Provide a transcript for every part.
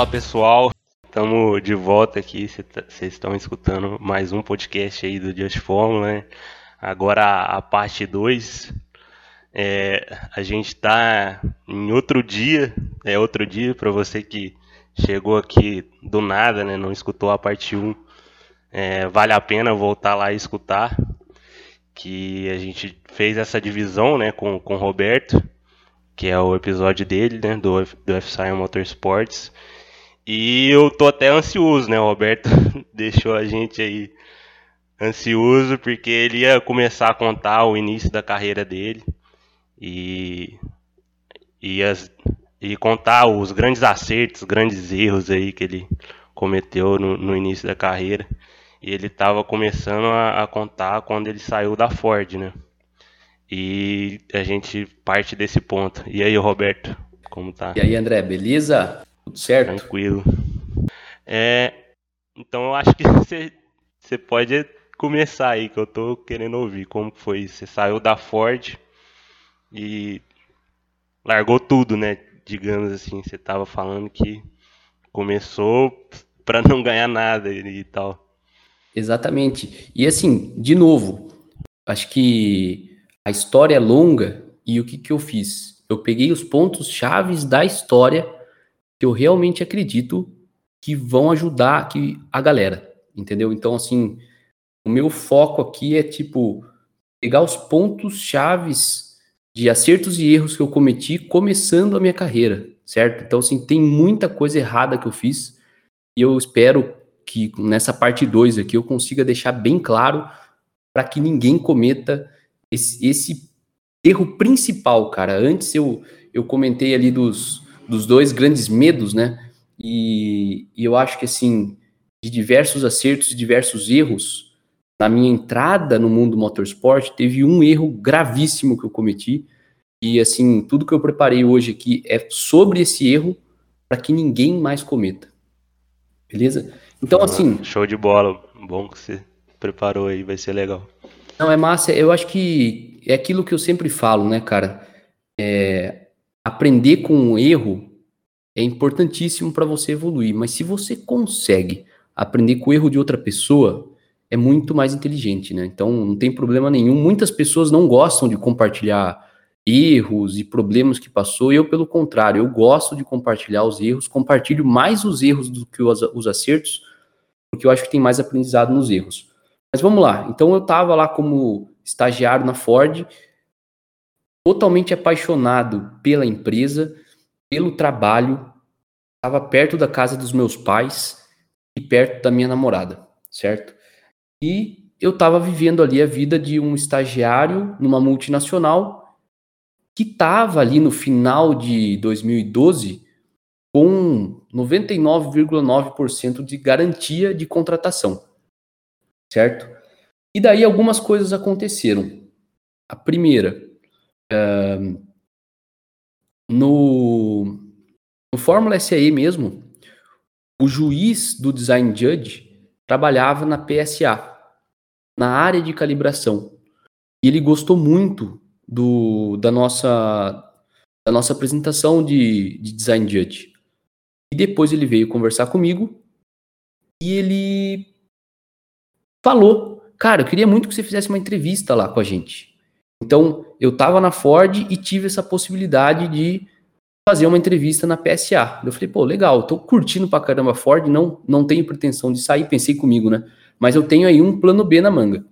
Fala pessoal, estamos de volta aqui. Vocês tá, estão escutando mais um podcast aí do Just Fórmula, né? Agora a parte 2. É, a gente está em outro dia, é outro dia para você que chegou aqui do nada, né? Não escutou a parte 1. Um, é, vale a pena voltar lá e escutar. Que a gente fez essa divisão né, com, com o Roberto, que é o episódio dele, né? Do, do F-Science Motorsports. E eu tô até ansioso, né? O Roberto deixou a gente aí ansioso porque ele ia começar a contar o início da carreira dele e, e, as, e contar os grandes acertos, grandes erros aí que ele cometeu no, no início da carreira. E ele estava começando a, a, contar quando ele saiu da Ford, né? E a gente parte desse ponto. E aí, Roberto, como tá? E aí, André, beleza? Tudo certo? Tranquilo. É, então eu acho que você, pode começar aí, que eu tô querendo ouvir como foi. Você saiu da Ford e largou tudo, né? Digamos assim, você tava falando que começou para não ganhar nada e tal. Exatamente. E assim, de novo, acho que a história é longa e o que, que eu fiz? Eu peguei os pontos chaves da história que eu realmente acredito que vão ajudar aqui a galera, entendeu? Então, assim, o meu foco aqui é, tipo, pegar os pontos chaves de acertos e erros que eu cometi começando a minha carreira, certo? Então, assim, tem muita coisa errada que eu fiz e eu espero que nessa parte 2 aqui eu consiga deixar bem claro para que ninguém cometa esse, esse, erro principal, cara. Antes eu, eu comentei ali dos, dos dois grandes medos, né? E, e eu acho que, assim, de diversos acertos e diversos erros, na minha entrada no mundo do motorsport, teve um erro gravíssimo que eu cometi. E, assim, tudo que eu preparei hoje aqui é sobre esse erro para que ninguém mais cometa. Beleza? Então, assim. Show de bola. Bom que você preparou aí, vai ser legal. Não, é massa. Eu acho que é aquilo que eu sempre falo, né, cara? É, aprender com o erro é importantíssimo para você evoluir, mas se você consegue aprender com o erro de outra pessoa, é muito mais inteligente, né? Então não tem problema nenhum. Muitas pessoas não gostam de compartilhar erros e problemas que passou, eu, pelo contrário, eu gosto de compartilhar os erros, compartilho mais os erros do que os, os acertos, porque eu acho que tem mais aprendizado nos erros. Mas vamos lá. Então eu estava lá como estagiário na Ford, totalmente apaixonado pela empresa, pelo trabalho, estava perto da casa dos meus pais e perto da minha namorada, certo? E eu estava vivendo ali a vida de um estagiário numa multinacional que estava ali no final de 2012 com 99,9% de garantia de contratação, certo? E daí algumas coisas aconteceram. A primeira, no, no Fórmula SAE mesmo, o juiz do Design Judge trabalhava na PSA, na área de calibração. E ele gostou muito do, da, nossa, da nossa apresentação de, de Design Judge. E depois ele veio conversar comigo e ele falou: Cara, eu queria muito que você fizesse uma entrevista lá com a gente. Então, eu estava na Ford e tive essa possibilidade de fazer uma entrevista na PSA. Eu falei, pô, legal, tô curtindo pra caramba a Ford, não, não tenho pretensão de sair, pensei comigo, né? Mas eu tenho aí um plano B na manga.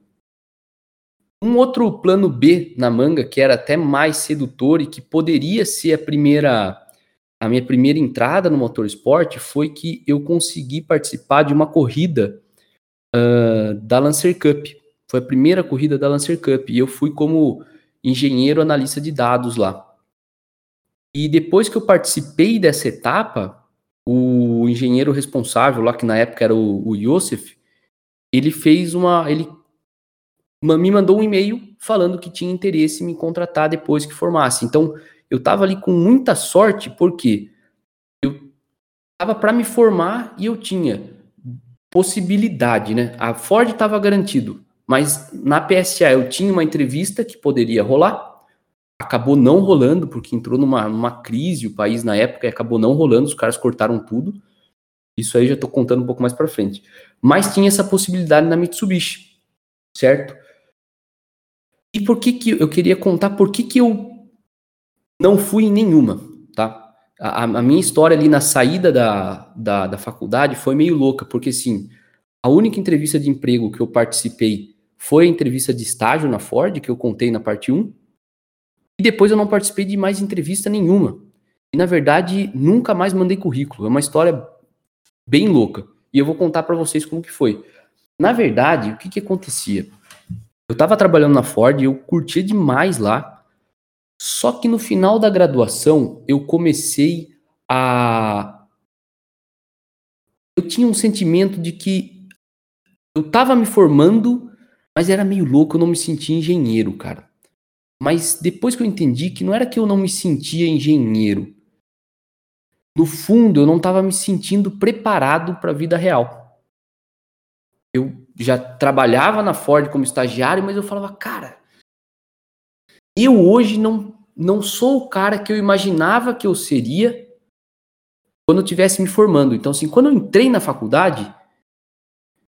Um outro plano B na manga, que era até mais sedutor e que poderia ser a primeira a minha primeira entrada no motorsport foi que eu consegui participar de uma corrida uh, da Lancer Cup. Foi a primeira corrida da Lancer Cup e eu fui como engenheiro analista de dados lá. E depois que eu participei dessa etapa, o engenheiro responsável lá, que na época era o, Yosef, ele fez uma. Ele me mandou um e-mail falando que tinha interesse em me contratar depois que formasse. Então, eu estava ali com muita sorte, porque eu estava para me formar e eu tinha possibilidade, né? A Ford estava garantido, mas na PSA eu tinha uma entrevista que poderia rolar acabou não rolando, porque entrou numa, numa crise o país na época e acabou não rolando, os caras cortaram tudo. Isso aí já estou contando um pouco mais para frente. Mas tinha essa possibilidade na Mitsubishi, certo? E por que que eu queria contar por que que eu não fui em nenhuma, tá? A, a minha história ali na saída da, da, da faculdade foi meio louca, porque assim, a única entrevista de emprego que eu participei foi a entrevista de estágio na Ford, que eu contei na parte 1, e depois eu não participei de mais entrevista nenhuma. E na verdade, nunca mais mandei currículo. É uma história bem louca. E eu vou contar para vocês como que foi. Na verdade, o que que acontecia? Eu estava trabalhando na Ford eu curtia demais lá. Só que no final da graduação, eu comecei a eu tinha um sentimento de que eu estava me formando, mas era meio louco, eu não me sentia engenheiro, cara. Mas depois que eu entendi que não era que eu não me sentia engenheiro, no fundo eu não estava me sentindo preparado para a vida real. Eu já trabalhava na Ford como estagiário, mas eu falava, cara, eu hoje não, não sou o cara que eu imaginava que eu seria quando eu estivesse me formando. Então, assim, quando eu entrei na faculdade,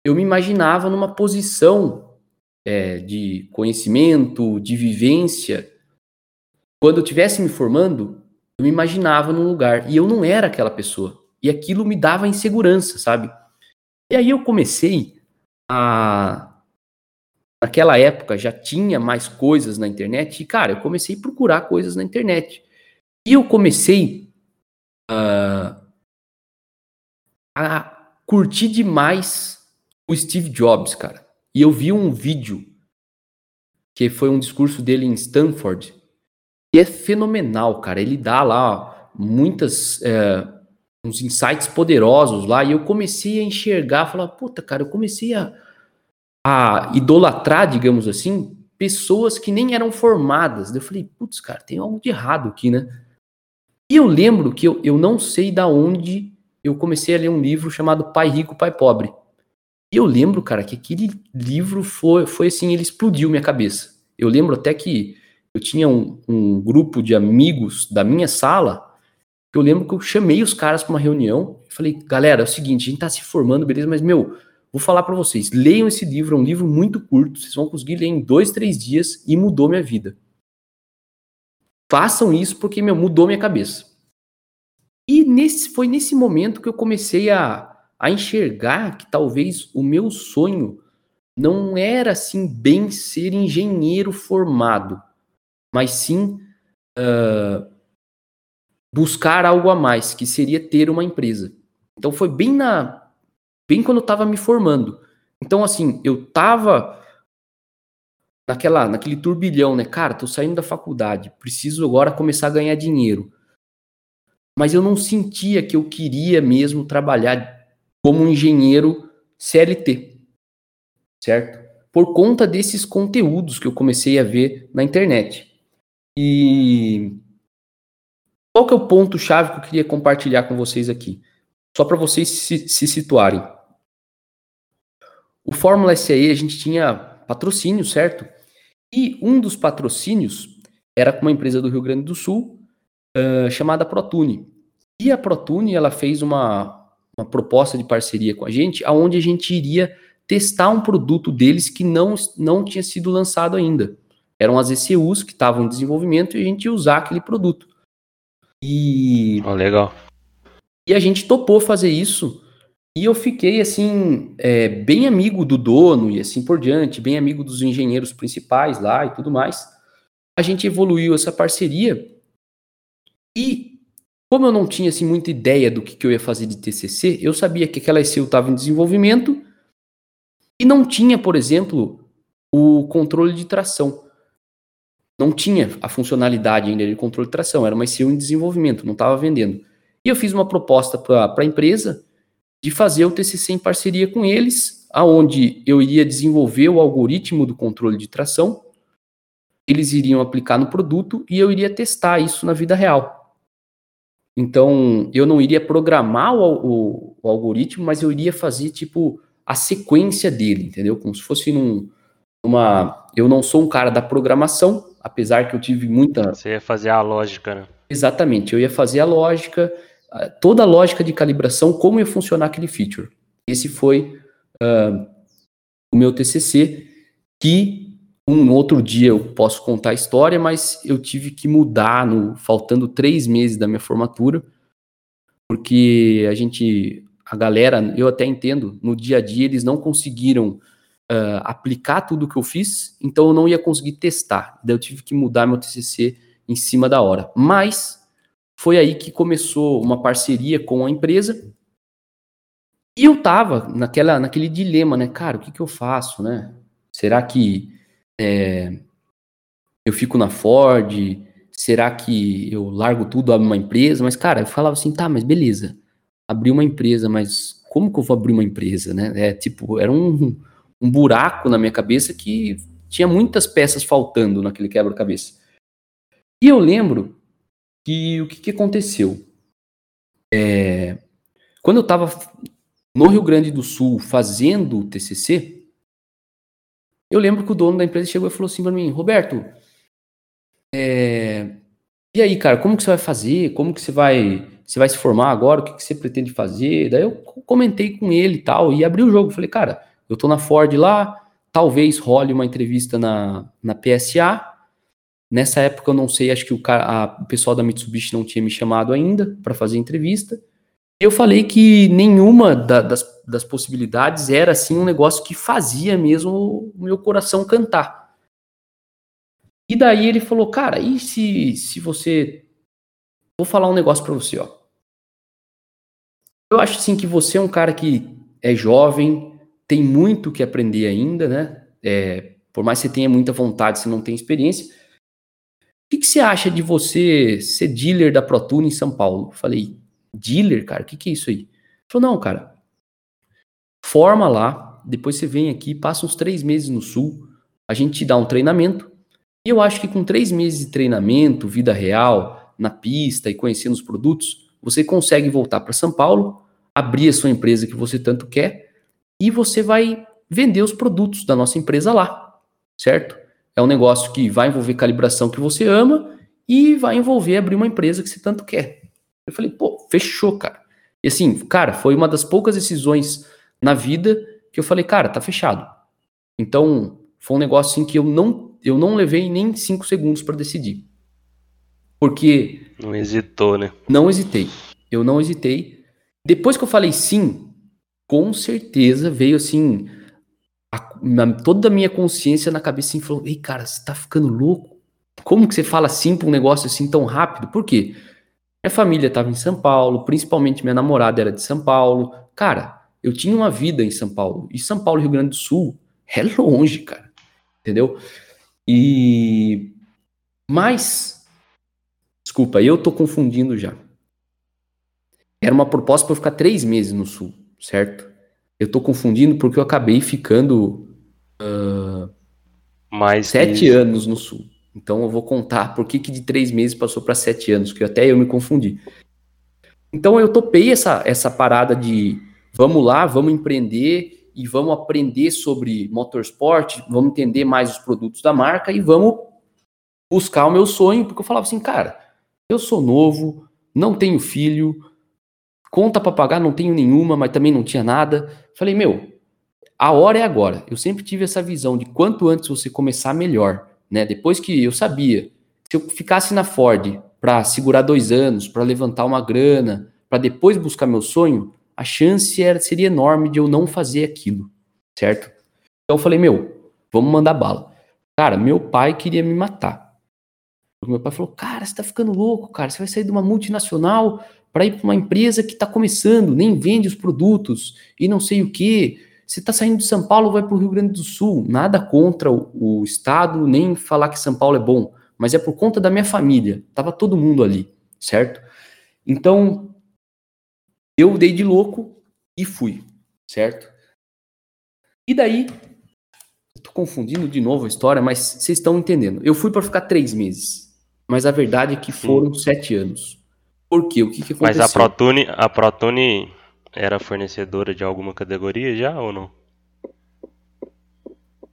eu me imaginava numa posição é, de conhecimento, de vivência, quando eu estivesse me formando, eu me imaginava num lugar e eu não era aquela pessoa. E aquilo me dava insegurança, sabe? E aí eu comecei a. Naquela época já tinha mais coisas na internet e, cara, eu comecei a procurar coisas na internet. E eu comecei a, a curtir demais o Steve Jobs, cara. E eu vi um vídeo que foi um discurso dele em Stanford e é fenomenal, cara. Ele dá lá muitas é, uns insights poderosos lá e eu comecei a enxergar, falar, puta, cara, eu comecei a, a idolatrar, digamos assim, pessoas que nem eram formadas. Eu falei, putz, cara, tem algo de errado aqui, né? E eu lembro que eu, eu não sei da onde eu comecei a ler um livro chamado Pai Rico, Pai Pobre. E eu lembro, cara, que aquele livro foi, foi assim, ele explodiu minha cabeça. Eu lembro até que eu tinha um, um grupo de amigos da minha sala, que eu lembro que eu chamei os caras para uma reunião e falei, galera, é o seguinte, a gente tá se formando, beleza, mas, meu, vou falar para vocês, leiam esse livro, é um livro muito curto, vocês vão conseguir ler em dois, três dias e mudou minha vida. Façam isso porque, meu, mudou minha cabeça. E nesse, foi nesse momento que eu comecei a a enxergar que talvez o meu sonho não era assim bem ser engenheiro formado, mas sim uh, buscar algo a mais, que seria ter uma empresa. Então foi bem na bem quando eu estava me formando. Então assim, eu estava naquela naquele turbilhão, né? Cara, tô saindo da faculdade, preciso agora começar a ganhar dinheiro. Mas eu não sentia que eu queria mesmo trabalhar como engenheiro CLT, certo? Por conta desses conteúdos que eu comecei a ver na internet. E qual que é o ponto chave que eu queria compartilhar com vocês aqui? Só para vocês se, se situarem. O Fórmula SAE a gente tinha patrocínio, certo? E um dos patrocínios era com uma empresa do Rio Grande do Sul uh, chamada Protune. E a Protune ela fez uma, uma proposta de parceria com a gente, aonde a gente iria testar um produto deles que não, não tinha sido lançado ainda. Eram as ECUs que estavam em desenvolvimento e a gente ia usar aquele produto. E. Oh, legal. E a gente topou fazer isso. E eu fiquei, assim, é, bem amigo do dono e assim por diante, bem amigo dos engenheiros principais lá e tudo mais. A gente evoluiu essa parceria. E como eu não tinha assim muita ideia do que, que eu ia fazer de TCC, eu sabia que aquela ECU estava em desenvolvimento e não tinha, por exemplo, o controle de tração. Não tinha a funcionalidade ainda de controle de tração, era uma ECU em desenvolvimento, não estava vendendo. E eu fiz uma proposta para a empresa de fazer o TCC em parceria com eles, aonde eu iria desenvolver o algoritmo do controle de tração, eles iriam aplicar no produto e eu iria testar isso na vida real. Então, eu não iria programar o, o, o, algoritmo, mas eu iria fazer, tipo, a sequência dele, entendeu? Como se fosse num, uma... Eu não sou um cara da programação, apesar que eu tive muita. Você ia fazer a lógica, né? Exatamente, eu ia fazer a lógica, toda a lógica de calibração, como ia funcionar aquele feature. Esse foi uh, o meu TCC, que um outro dia eu posso contar a história, mas eu tive que mudar, no, faltando três meses da minha formatura, porque a gente, a galera, eu até entendo, no dia a dia eles não conseguiram uh, aplicar tudo que eu fiz, então eu não ia conseguir testar. Daí eu tive que mudar meu TCC em cima da hora. Mas foi aí que começou uma parceria com a empresa. E eu tava naquela, naquele dilema, né? Cara, o que, que eu faço, né? Será que é, eu fico na Ford? Será que eu largo tudo, abro uma empresa? Mas, cara, eu falava assim, tá, mas beleza. Abri uma empresa, mas como que eu vou abrir uma empresa, né? É tipo, era um, um buraco na minha cabeça que tinha muitas peças faltando naquele quebra-cabeça. E eu lembro que o que, que aconteceu? É, quando eu estava no Rio Grande do Sul fazendo o TCC, eu lembro que o dono da empresa chegou e falou assim para mim, Roberto, é, e aí, cara, como que você vai fazer? Como que você vai, você vai se formar agora? O que, que você pretende fazer? Daí eu comentei com ele e tal, e abri o jogo. Falei, cara, eu tô na Ford lá, talvez role uma entrevista na, na PSA. Nessa época eu não sei, acho que o, cara, a, o pessoal da Mitsubishi não tinha me chamado ainda para fazer entrevista. Eu falei que nenhuma da, das, das possibilidades era assim um negócio que fazia mesmo o meu coração cantar. E daí ele falou, cara, e se, se você. Vou falar um negócio para você, ó. Eu acho assim que você é um cara que é jovem, tem muito que aprender ainda, né? É, por mais que você tenha muita vontade, você não tem experiência. O que, que você acha de você ser dealer da ProTune em São Paulo? falei, dealer, cara? O que, que é isso aí? Ele falou, não, cara. Forma lá, depois você vem aqui, passa uns três meses no Sul, a gente te dá um treinamento. E eu acho que com três meses de treinamento, vida real, na pista e conhecendo os produtos, você consegue voltar para São Paulo, abrir a sua empresa que você tanto quer e você vai vender os produtos da nossa empresa lá, certo? É um negócio que vai envolver calibração que você ama e vai envolver abrir uma empresa que você tanto quer. Eu falei, pô, fechou, cara. E assim, cara, foi uma das poucas decisões na vida que eu falei, cara, tá fechado. Então, foi um negócio assim que eu não, eu não levei nem cinco segundos para decidir. Porque. Não hesitou, né? Não hesitei. Eu não hesitei. Depois que eu falei sim, com certeza veio assim, a, na, toda a minha consciência na cabeça assim, falou: Ei, cara, você tá ficando louco? Como que você fala assim pra um negócio assim tão rápido? Por quê? Minha família estava em São Paulo, principalmente minha namorada era de São Paulo. Cara, eu tinha uma vida em São Paulo. E São Paulo, Rio Grande do Sul, é longe, cara. Entendeu? E. Mas. Desculpa, eu tô confundindo já. Era uma proposta para eu ficar três meses no Sul certo? Eu tô confundindo porque eu acabei ficando uh, Mais sete isso. anos no Sul. Então eu vou contar por que, que de três meses passou para sete anos, que até eu me confundi. Então eu topei essa, essa parada de vamos lá, vamos empreender e vamos aprender sobre motorsport, vamos entender mais os produtos da marca e vamos buscar o meu sonho, porque eu falava assim, cara, eu sou novo, não tenho filho, Conta para pagar, não tenho nenhuma, mas também não tinha nada. Falei, meu, a hora é agora. Eu sempre tive essa visão de quanto antes você começar, melhor. Né? Depois que eu sabia, se eu ficasse na Ford para segurar dois anos, para levantar uma grana, para depois buscar meu sonho, a chance era, seria enorme de eu não fazer aquilo, certo? Então eu falei, meu, vamos mandar bala. Cara, meu pai queria me matar. Meu pai falou, cara, você tá ficando louco, cara, você vai sair de uma multinacional para ir para uma empresa que está começando, nem vende os produtos e não sei o que. Você está saindo de São Paulo, vai para o Rio Grande do Sul. Nada contra o, o, estado, nem falar que São Paulo é bom, mas é por conta da minha família. Tava todo mundo ali, certo? Então eu dei de louco e fui, certo? E daí, estou confundindo de novo a história, mas vocês estão entendendo. Eu fui para ficar três meses, mas a verdade é que foram sete anos. Por quê? O que, que aconteceu? Mas a Protune, a Protune era fornecedora de alguma categoria já ou não?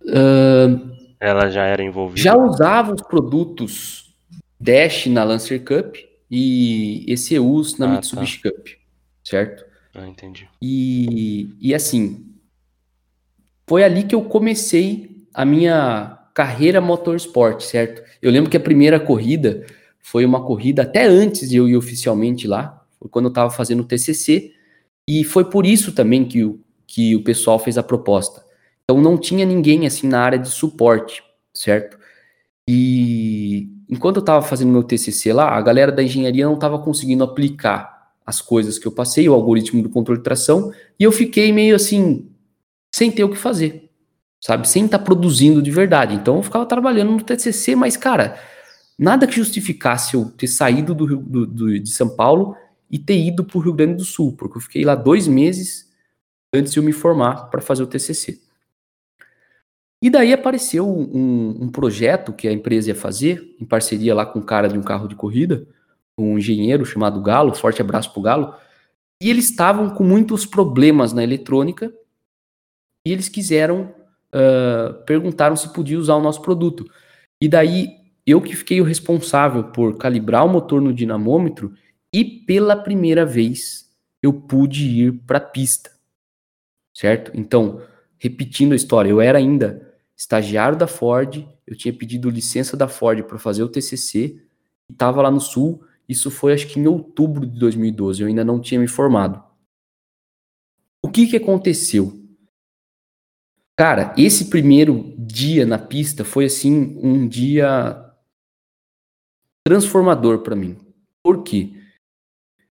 Uh, Ela já era envolvida? Já usava os produtos Dash na Lancer Cup e ECUs na Ah, Mitsubishi Cup, certo? Ah, entendi. E, e assim, foi ali que eu comecei a minha carreira motorsport, certo? Eu lembro que a primeira corrida foi uma corrida até antes de eu ir oficialmente lá, foi quando eu estava fazendo o TCC, e foi por isso também que o, que o pessoal fez a proposta. Então não tinha ninguém assim na área de suporte, certo? E enquanto eu estava fazendo meu TCC lá, a galera da engenharia não estava conseguindo aplicar as coisas que eu passei, o algoritmo do controle de tração, e eu fiquei meio assim, sem ter o que fazer, sabe? Sem estar tá produzindo de verdade. Então eu ficava trabalhando no TCC, mas cara, nada que justificasse eu ter saído do, do, do de São Paulo e ter ido para o Rio Grande do Sul, porque eu fiquei lá dois meses antes de eu me formar para fazer o TCC. E daí apareceu um, um, projeto que a empresa ia fazer, em parceria lá com um cara de um carro de corrida, um engenheiro chamado Galo, forte abraço pro Galo, e eles estavam com muitos problemas na eletrônica, e eles quiseram, uh, perguntaram se podia usar o nosso produto. E daí, eu que fiquei o responsável por calibrar o motor no dinamômetro, e pela primeira vez, eu pude ir para a pista, certo? Então, repetindo a história, eu era ainda estagiário da Ford, eu tinha pedido licença da Ford para fazer o TCC, e estava lá no Sul, isso foi acho que em outubro de 2012, eu ainda não tinha me formado. O que que aconteceu? Cara, esse primeiro dia na pista foi assim um dia transformador para mim. Por quê?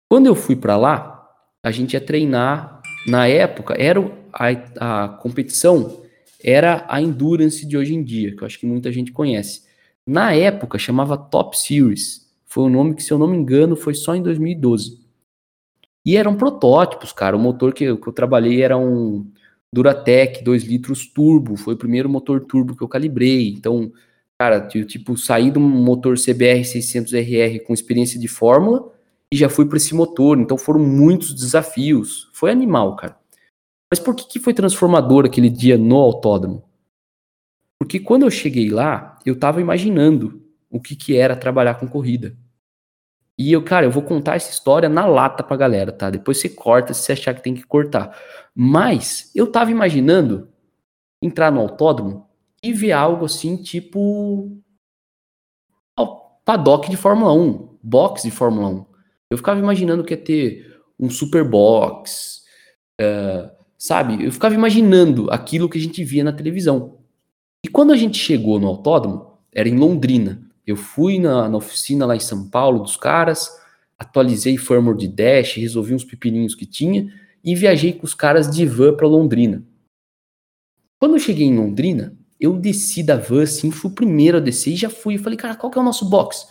Quando eu fui para lá, a gente ia treinar. Na época, era a, a competição era a Endurance de hoje em dia, que eu acho que muita gente conhece. Na época, chamava Top Series. Foi um nome que, se eu não me engano, foi só em 2012. E eram protótipos, cara. O motor que eu, que eu trabalhei era um Duratec 2 litros turbo. Foi o primeiro motor turbo que eu calibrei. Então, cara, eu, tipo, saí do motor CBR 600RR com experiência de fórmula e já fui para esse motor. Então, foram muitos desafios. Foi animal, cara. Mas por que, que foi transformador aquele dia no autódromo? Porque quando eu cheguei lá, eu estava imaginando o que, que era trabalhar com corrida. E eu, cara, eu vou contar essa história na lata pra galera, tá? Depois você corta se você achar que tem que cortar. Mas eu tava imaginando entrar no autódromo e ver algo assim, tipo. paddock de Fórmula 1, box de Fórmula 1. Eu ficava imaginando que ia ter um super box, uh, sabe? Eu ficava imaginando aquilo que a gente via na televisão. E quando a gente chegou no autódromo, era em Londrina. Eu fui na, na oficina lá em São Paulo dos caras, atualizei firmware de Dash, resolvi uns pepininhos que tinha e viajei com os caras de van para Londrina. Quando eu cheguei em Londrina, eu desci da van assim, fui o primeiro a descer e já fui. Eu falei, cara, qual que é o nosso box?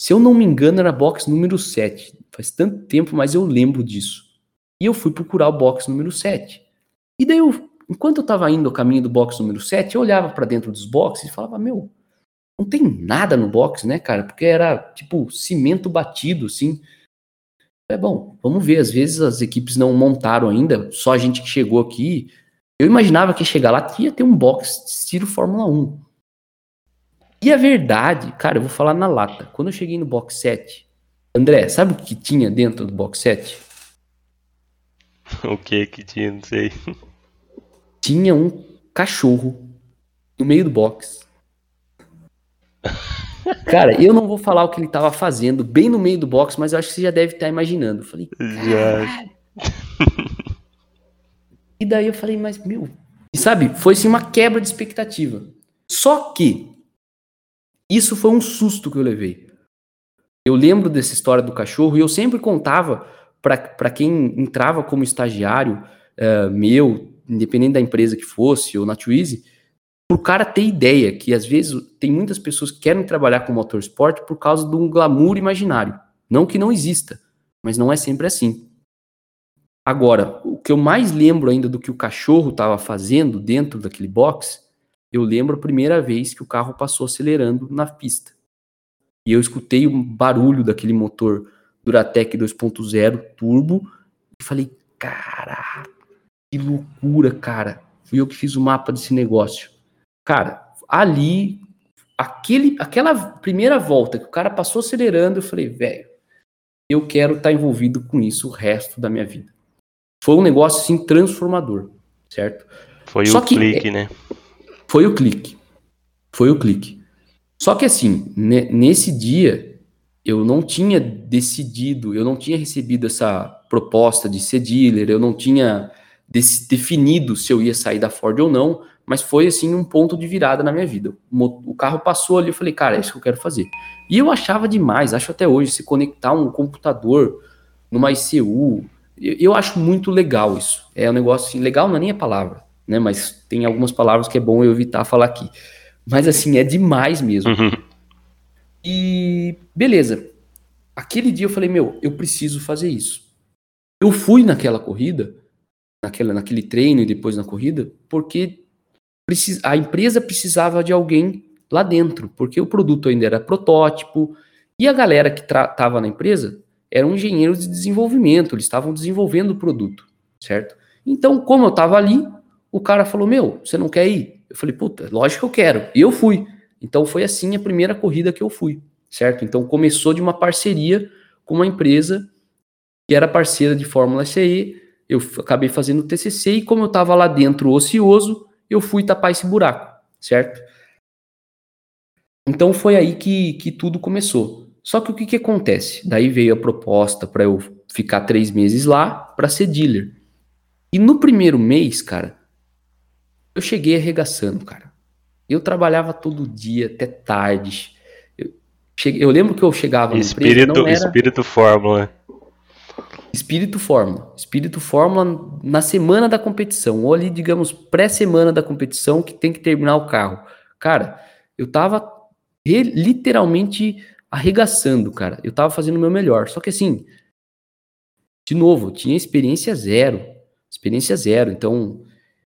Se eu não me engano, era box número 7. Faz tanto tempo, mas eu lembro disso. E eu fui procurar o box número 7. E daí, eu, enquanto eu estava indo ao caminho do box número 7, eu olhava para dentro dos boxes e falava: Meu, não tem nada no box, né, cara? Porque era tipo cimento batido, assim. É bom, vamos ver. Às vezes as equipes não montaram ainda, só a gente que chegou aqui. Eu imaginava que chegar lá ia ter um box estilo Fórmula 1. E a verdade, cara, eu vou falar na lata. Quando eu cheguei no box 7, André, sabe o que tinha dentro do box 7? O que que tinha, não sei. Tinha um cachorro no meio do box. Cara, eu não vou falar o que ele tava fazendo bem no meio do box, mas eu acho que você já deve estar imaginando. Eu falei, já. e daí eu falei, mas meu. E sabe, foi assim uma quebra de expectativa. Só que isso foi um susto que eu levei. Eu lembro dessa história do cachorro e eu sempre contava para quem entrava como estagiário uh, meu, independente da empresa que fosse, ou na Twizy, para o cara ter ideia que às vezes tem muitas pessoas que querem trabalhar com motorsport por causa de um glamour imaginário. Não que não exista, mas não é sempre assim. Agora, o que eu mais lembro ainda do que o cachorro estava fazendo dentro daquele box, eu lembro a primeira vez que o carro passou acelerando na pista. E eu escutei o barulho daquele motor Duratec 2.0 turbo e falei, caraca, que loucura, cara. Fui eu que fiz o mapa desse negócio. Cara, ali, aquele, aquela primeira volta que o cara passou acelerando, eu falei, velho, eu quero estar tá envolvido com isso o resto da minha vida. Foi um negócio assim transformador, certo? Foi Só o que, clique, né? Foi o clique. Foi o clique. Só que assim, nesse dia, eu não tinha decidido, eu não tinha recebido essa proposta de ser dealer, eu não tinha definido se eu ia sair da Ford ou não, mas foi assim um ponto de virada na minha vida. O carro passou ali, eu falei, cara, é isso que eu quero fazer. E eu achava demais, acho até hoje, se conectar um computador numa ICU, eu acho muito legal isso. É um negócio assim, legal não é nem a palavra, né? Mas tem algumas palavras que é bom eu evitar falar aqui. Mas assim, é demais mesmo. Uhum. E beleza. Aquele dia eu falei, meu, eu preciso fazer isso. Eu fui naquela corrida, naquela, naquele treino e depois na corrida, porque a empresa precisava de alguém lá dentro, porque o produto ainda era protótipo e a galera que estava na empresa eram engenheiros de desenvolvimento, eles estavam desenvolvendo o produto, certo? Então, como eu estava ali, o cara falou: Meu, você não quer ir? Eu falei: Puta, lógico que eu quero. E eu fui. Então, foi assim a primeira corrida que eu fui, certo? Então, começou de uma parceria com uma empresa que era parceira de Fórmula SE. Eu acabei fazendo o TCC e, como eu estava lá dentro ocioso, eu fui tapar esse buraco, certo? Então foi aí que, que tudo começou. Só que o que, que acontece? Daí veio a proposta para eu ficar três meses lá para ser dealer. E no primeiro mês, cara, eu cheguei arregaçando, cara. Eu trabalhava todo dia, até tarde. Eu, cheguei, eu lembro que eu chegava espírito, no empresa, era... Espírito Fórmula. Espírito Fórmula. Espírito Fórmula na semana da competição, ou ali, digamos, pré-semana da competição, que tem que terminar o carro. Cara, eu tava literalmente arregaçando, cara. Eu tava fazendo o meu melhor. Só que assim, de novo, tinha experiência zero. Experiência zero. Então,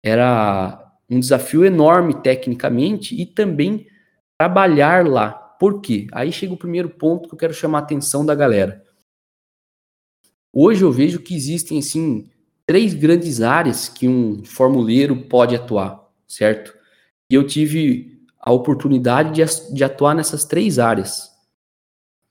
era um desafio enorme tecnicamente e também trabalhar lá. Por quê? Aí chega o primeiro ponto que eu quero chamar a atenção da galera. Hoje eu vejo que existem, assim, três grandes áreas que um formuleiro pode atuar, certo? E eu tive a oportunidade de, de atuar nessas três áreas.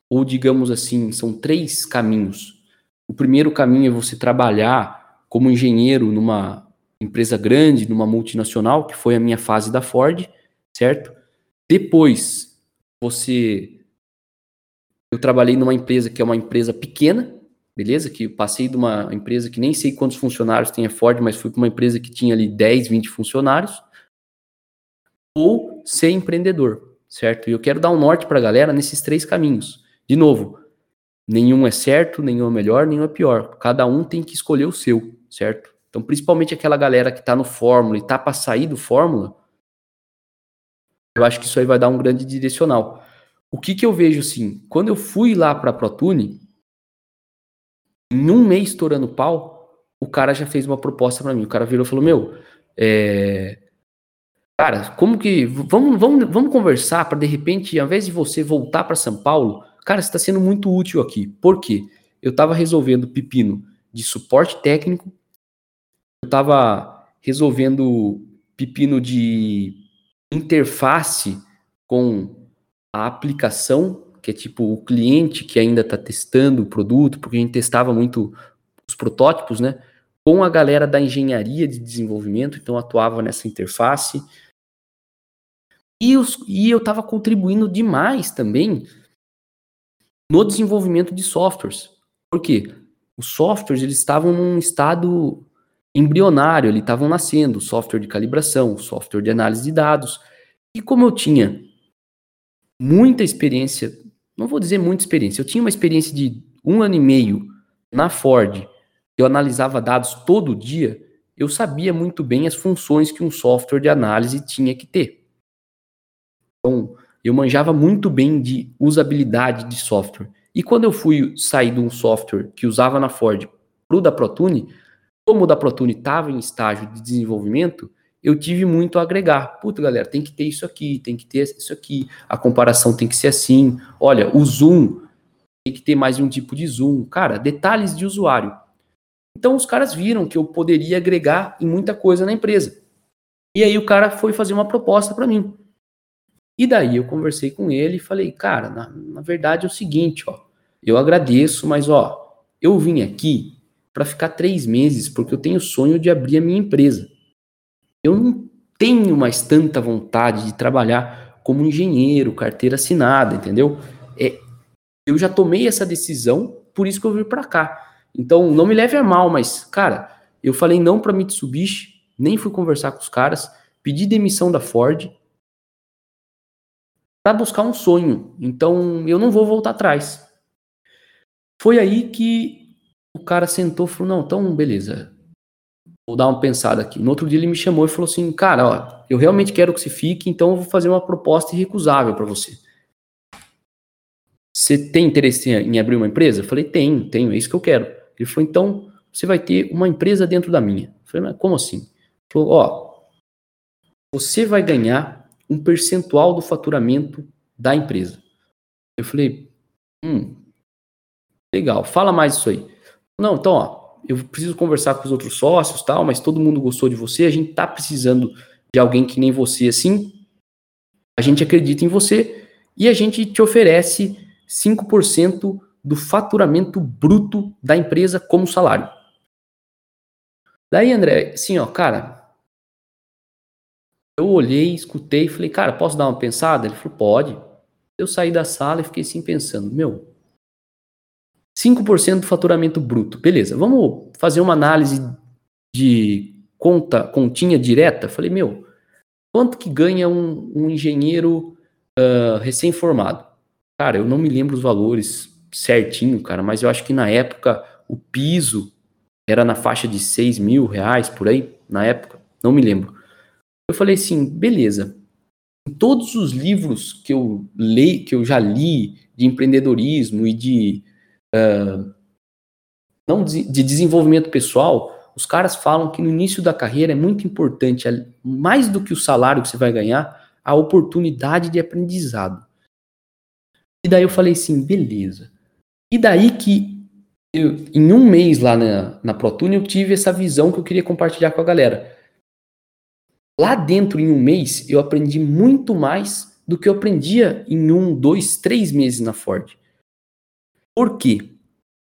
Ou, digamos assim, são três caminhos. O primeiro caminho é você trabalhar como engenheiro numa empresa grande, numa multinacional, que foi a minha fase da Ford, certo? Depois, você. Eu trabalhei numa empresa que é uma empresa pequena, beleza? Que passei de uma empresa que nem sei quantos funcionários tem a Ford, mas fui para uma empresa que tinha ali 10, 20 funcionários. Ou ser empreendedor, certo? E eu quero dar um norte para a galera nesses três caminhos. De novo, nenhum é certo, nenhum é melhor, nenhum é pior. Cada um tem que escolher o seu, certo? Então, principalmente aquela galera que está no Fórmula e está para sair do Fórmula, eu acho que isso aí vai dar um grande direcional. O que, que eu vejo assim? Quando eu fui lá para ProTune, em um mês estourando pau, o cara já fez uma proposta para mim. O cara virou e falou: Meu, é... cara, como que. Vamos, vamos, vamos conversar para de repente, ao invés de você voltar para São Paulo, cara, você está sendo muito útil aqui. Por quê? Eu estava resolvendo pepino de suporte técnico, eu estava resolvendo pepino de interface com a aplicação que é tipo o cliente que ainda está testando o produto, porque a gente testava muito os protótipos, né? Com a galera da engenharia de desenvolvimento, então atuava nessa interface. E, os, e eu estava contribuindo demais também no desenvolvimento de softwares. Por quê? Os softwares eles estavam num estado embrionário, eles estavam nascendo, software de calibração, software de análise de dados. E como eu tinha muita experiência não vou dizer muita experiência, eu tinha uma experiência de um ano e meio na Ford, eu analisava dados todo dia, eu sabia muito bem as funções que um software de análise tinha que ter. Então, eu manjava muito bem de usabilidade de software. E quando eu fui sair de um software que usava na Ford para o da ProTune, como o da ProTune estava em estágio de desenvolvimento, eu tive muito a agregar. Puta, galera, tem que ter isso aqui, tem que ter isso aqui, a comparação tem que ser assim. Olha, o zoom tem que ter mais um tipo de zoom. Cara, detalhes de usuário. Então os caras viram que eu poderia agregar em muita coisa na empresa. E aí o cara foi fazer uma proposta para mim. E daí eu conversei com ele e falei, cara, na, na verdade é o seguinte, ó, eu agradeço, mas ó, eu vim aqui para ficar três meses porque eu tenho o sonho de abrir a minha empresa. Eu não tenho mais tanta vontade de trabalhar como engenheiro, carteira assinada, entendeu? É, eu já tomei essa decisão, por isso que eu vim para cá. Então, não me leve a mal, mas, cara, eu falei não para Mitsubishi, nem fui conversar com os caras, pedi demissão da Ford para buscar um sonho. Então, eu não vou voltar atrás. Foi aí que o cara sentou e falou: Não, então, beleza, vou dar uma pensada aqui. No outro dia ele me chamou e falou assim: Cara, ó, eu realmente quero que você fique, então eu vou fazer uma proposta irrecusável para você. Você tem interesse em abrir uma empresa? Eu falei: Tenho, tenho, é isso que eu quero. Ele falou: Então você vai ter uma empresa dentro da minha. Eu falei: Mas como assim? Ele falou: Ó, você vai ganhar um percentual do faturamento da empresa. Eu falei: Hum, legal, fala mais isso aí. Não, então, ó, eu preciso conversar com os outros sócios, tal, mas todo mundo gostou de você, a gente tá precisando de alguém que nem você assim. A gente acredita em você e a gente te oferece 5% do faturamento bruto da empresa como salário. Daí, André, assim, ó, cara, eu olhei, escutei, falei, cara, posso dar uma pensada? Ele falou, pode. Eu saí da sala e fiquei assim pensando, meu, 5% do faturamento bruto. Beleza, vamos fazer uma análise de conta, continha direta? Falei, meu, quanto que ganha um, um engenheiro uh, recém-formado? Cara, eu não me lembro os valores certinho, cara, mas eu acho que na época o piso era na faixa de 6 mil reais, por aí, na época, não me lembro. Eu falei assim, beleza, em todos os livros que eu leio, que eu já li de empreendedorismo e de uh, não de, de desenvolvimento pessoal, os caras falam que no início da carreira é muito importante, mais do que o salário que você vai ganhar, a oportunidade de aprendizado. E daí eu falei assim, beleza. E daí que eu, em um mês lá na, na ProTune eu tive essa visão que eu queria compartilhar com a galera. Lá dentro, em um mês, eu aprendi muito mais do que eu aprendia em um, dois, três meses na Ford. Por quê?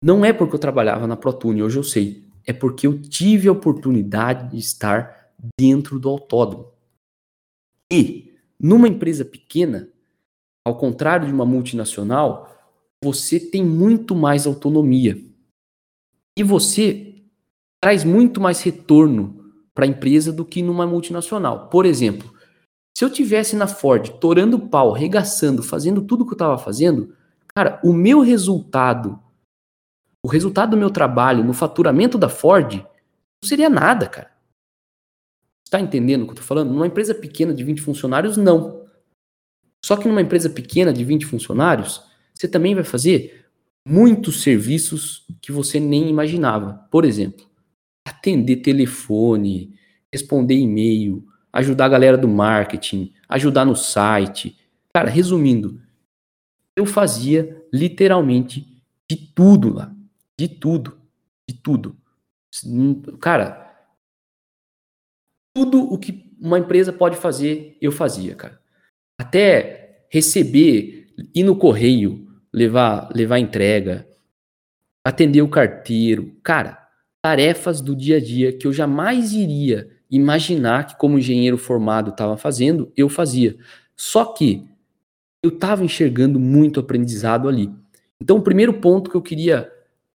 Não é porque eu trabalhava na ProTune, hoje eu sei. É porque eu tive a oportunidade de estar dentro do autódromo. E, numa empresa pequena, ao contrário de uma multinacional, você tem muito mais autonomia. E você traz muito mais retorno para a empresa do que numa multinacional. Por exemplo, se eu tivesse na Ford torando pau, regaçando, fazendo tudo que eu estava fazendo, Cara, o meu resultado, o resultado do meu trabalho no faturamento da Ford, não seria nada, cara. Está entendendo o que eu tô falando? Numa empresa pequena de 20 funcionários, não. Só que numa empresa pequena de 20 funcionários, você também vai fazer muitos serviços que você nem imaginava. Por exemplo, atender telefone, responder e-mail, ajudar a galera do marketing, ajudar no site. Cara, resumindo, eu fazia literalmente de tudo lá. De tudo. De tudo. Cara, tudo o que uma empresa pode fazer, eu fazia, cara. Até receber, ir no correio, levar, levar entrega, atender o carteiro. Cara, tarefas do dia a dia que eu jamais iria imaginar que como engenheiro formado estava fazendo, eu fazia. Só que eu estava enxergando muito aprendizado ali. Então, o primeiro ponto que eu queria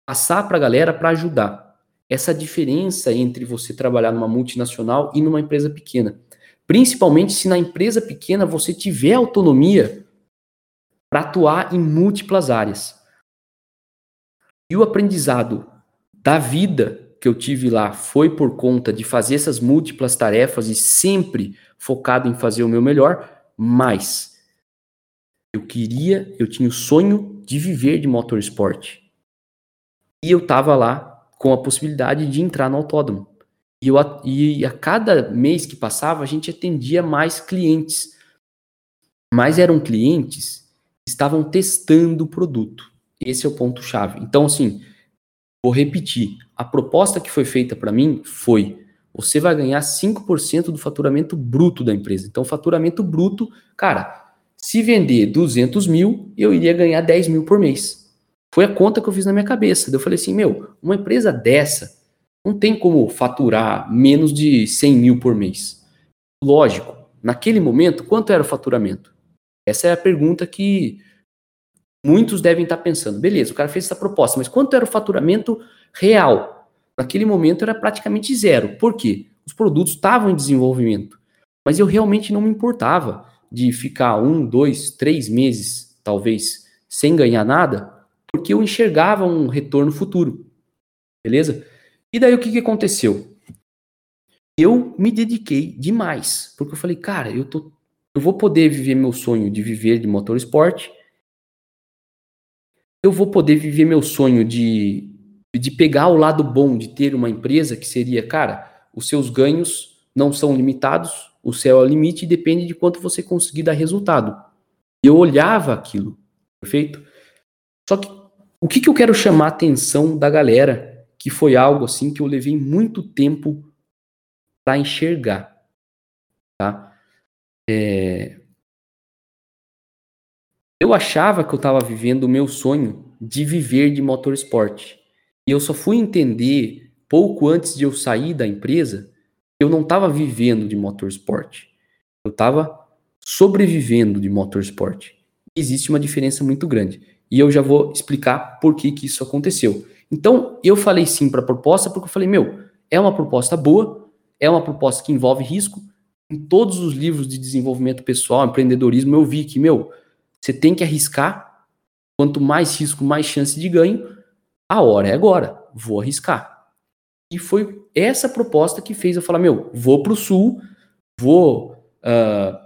passar para a galera para ajudar essa diferença entre você trabalhar numa multinacional e numa empresa pequena. Principalmente se na empresa pequena você tiver autonomia para atuar em múltiplas áreas. E o aprendizado da vida que eu tive lá foi por conta de fazer essas múltiplas tarefas e sempre focado em fazer o meu melhor, mas eu queria, eu tinha o sonho de viver de motorsport. E eu tava lá com a possibilidade de entrar no autódromo. E, eu, e a cada mês que passava, a gente atendia mais clientes. Mas eram clientes que estavam testando o produto. Esse é o ponto-chave. Então, assim, vou repetir. A proposta que foi feita para mim foi: você vai ganhar 5% do faturamento bruto da empresa. Então, faturamento bruto, cara, Se vender 200 mil, eu iria ganhar 10 mil por mês. Foi a conta que eu fiz na minha cabeça. Eu falei assim, meu, uma empresa dessa não tem como faturar menos de 100 mil por mês. Lógico, naquele momento, quanto era o faturamento? Essa é a pergunta que muitos devem estar pensando. Beleza, o cara fez essa proposta, mas quanto era o faturamento real? Naquele momento era praticamente zero. Por quê? Os produtos estavam em desenvolvimento. Mas eu realmente não me importava de ficar um, dois, três meses, talvez, sem ganhar nada, porque eu enxergava um retorno futuro. Beleza? E daí o que, que aconteceu? Eu me dediquei demais, porque eu falei, cara, eu, tô, eu vou poder viver meu sonho de viver de motorsport, eu vou poder viver meu sonho de, de pegar o lado bom de ter uma empresa que seria, cara, os seus ganhos não são limitados, o céu é o limite e depende de quanto você conseguir dar resultado. Eu olhava aquilo, perfeito? Só que o que, que eu quero chamar a atenção da galera, que foi algo assim que eu levei muito tempo para enxergar, tá? É... Eu achava que eu estava vivendo o meu sonho de viver de motorsport. E eu só fui entender pouco antes de eu sair da empresa eu não estava vivendo de motorsport. Eu estava sobrevivendo de motorsport. Existe uma diferença muito grande. E eu já vou explicar por que, que isso aconteceu. Então, eu falei sim para a proposta porque eu falei, meu, é uma proposta boa, é uma proposta que envolve risco. Em todos os livros de desenvolvimento pessoal, empreendedorismo, eu vi que, meu, você tem que arriscar. Quanto mais risco, mais chance de ganho. A hora é agora. Vou arriscar. E foi essa proposta que fez eu falar: meu, vou para o sul, vou uh,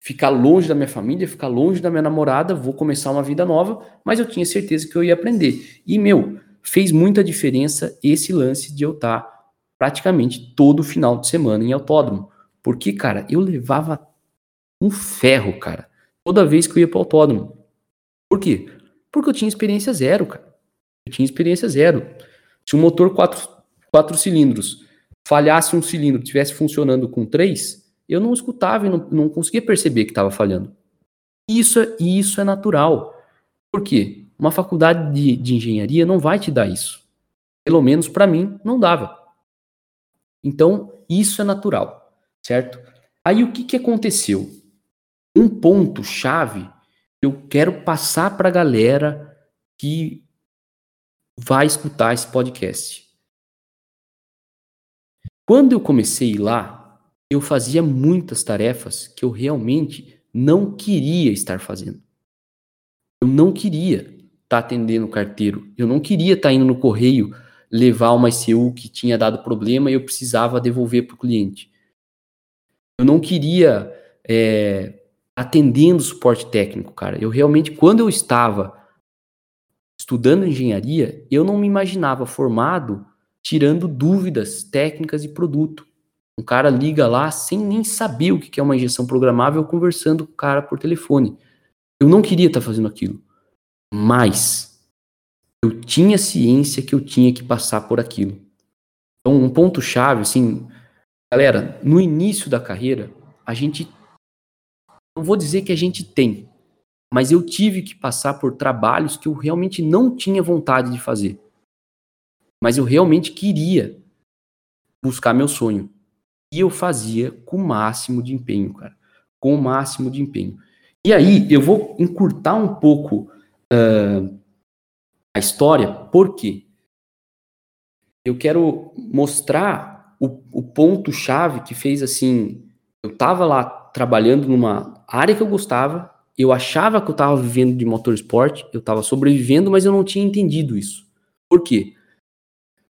ficar longe da minha família, ficar longe da minha namorada, vou começar uma vida nova, mas eu tinha certeza que eu ia aprender. E, meu, fez muita diferença esse lance de eu estar tá praticamente todo final de semana em autódromo. Porque, cara, eu levava um ferro, cara, toda vez que eu ia para o autódromo. Por quê? Porque eu tinha experiência zero, cara. Eu tinha experiência zero. Tinha um motor 4, quatro cilindros, falhasse um cilindro, tivesse funcionando com três, eu não escutava e não, não conseguia perceber que estava falhando. Isso é, isso é natural. Por quê? Uma faculdade de, de engenharia não vai te dar isso. Pelo menos para mim, não dava. Então, isso é natural, certo? Aí o que, que aconteceu? Um ponto chave eu quero passar para a galera que vai escutar esse podcast. Quando eu comecei lá, eu fazia muitas tarefas que eu realmente não queria estar fazendo. Eu não queria estar tá atendendo o carteiro. Eu não queria estar tá indo no correio levar uma ICU que tinha dado problema e eu precisava devolver para o cliente. Eu não queria é, atendendo suporte técnico, cara. Eu realmente, quando eu estava estudando engenharia, eu não me imaginava formado tirando dúvidas técnicas de produto. Um cara liga lá sem nem saber o que é uma injeção programável, conversando com o cara por telefone. Eu não queria estar fazendo aquilo, mas eu tinha ciência que eu tinha que passar por aquilo. Então, um ponto chave, assim, galera, no início da carreira, a gente, não vou dizer que a gente tem, mas eu tive que passar por trabalhos que eu realmente não tinha vontade de fazer mas eu realmente queria buscar meu sonho. E eu fazia com o máximo de empenho, cara. Com o máximo de empenho. E aí, eu vou encurtar um pouco uh, a história, porque eu quero mostrar o, o ponto-chave que fez assim. Eu estava lá trabalhando numa área que eu gostava, eu achava que eu estava vivendo de motorsport, eu estava sobrevivendo, mas eu não tinha entendido isso. Por quê?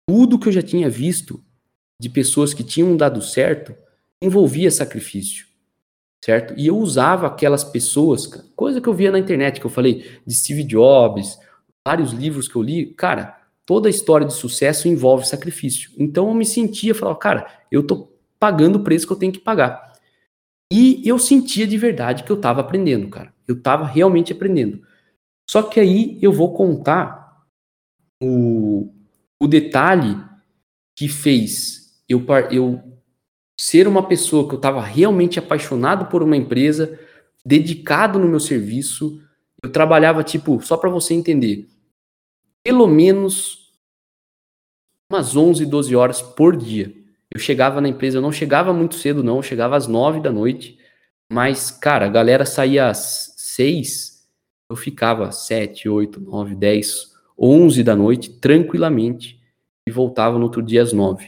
Tudo que eu já tinha visto de pessoas que tinham dado certo envolvia sacrifício, certo? E eu usava aquelas pessoas, coisa que eu via na internet, que eu falei de Steve Jobs, vários livros que eu li, cara, toda história de sucesso envolve sacrifício. Então eu me sentia, falava, cara, eu tô pagando o preço que eu tenho que pagar. E eu sentia de verdade que eu estava aprendendo, cara. Eu estava realmente aprendendo. Só que aí eu vou contar o, o detalhe que fez eu, eu ser uma pessoa que eu estava realmente apaixonado por uma empresa dedicado no meu serviço. Eu trabalhava, tipo, só para você entender, pelo menos umas 11, 12 horas por dia. Eu chegava na empresa, eu não chegava muito cedo, não, eu chegava às 9 da noite. Mas, cara, a galera saía às 6, eu ficava às 7, 8, 9, 10, 11 da noite, tranquilamente, e voltava no outro dia às 9.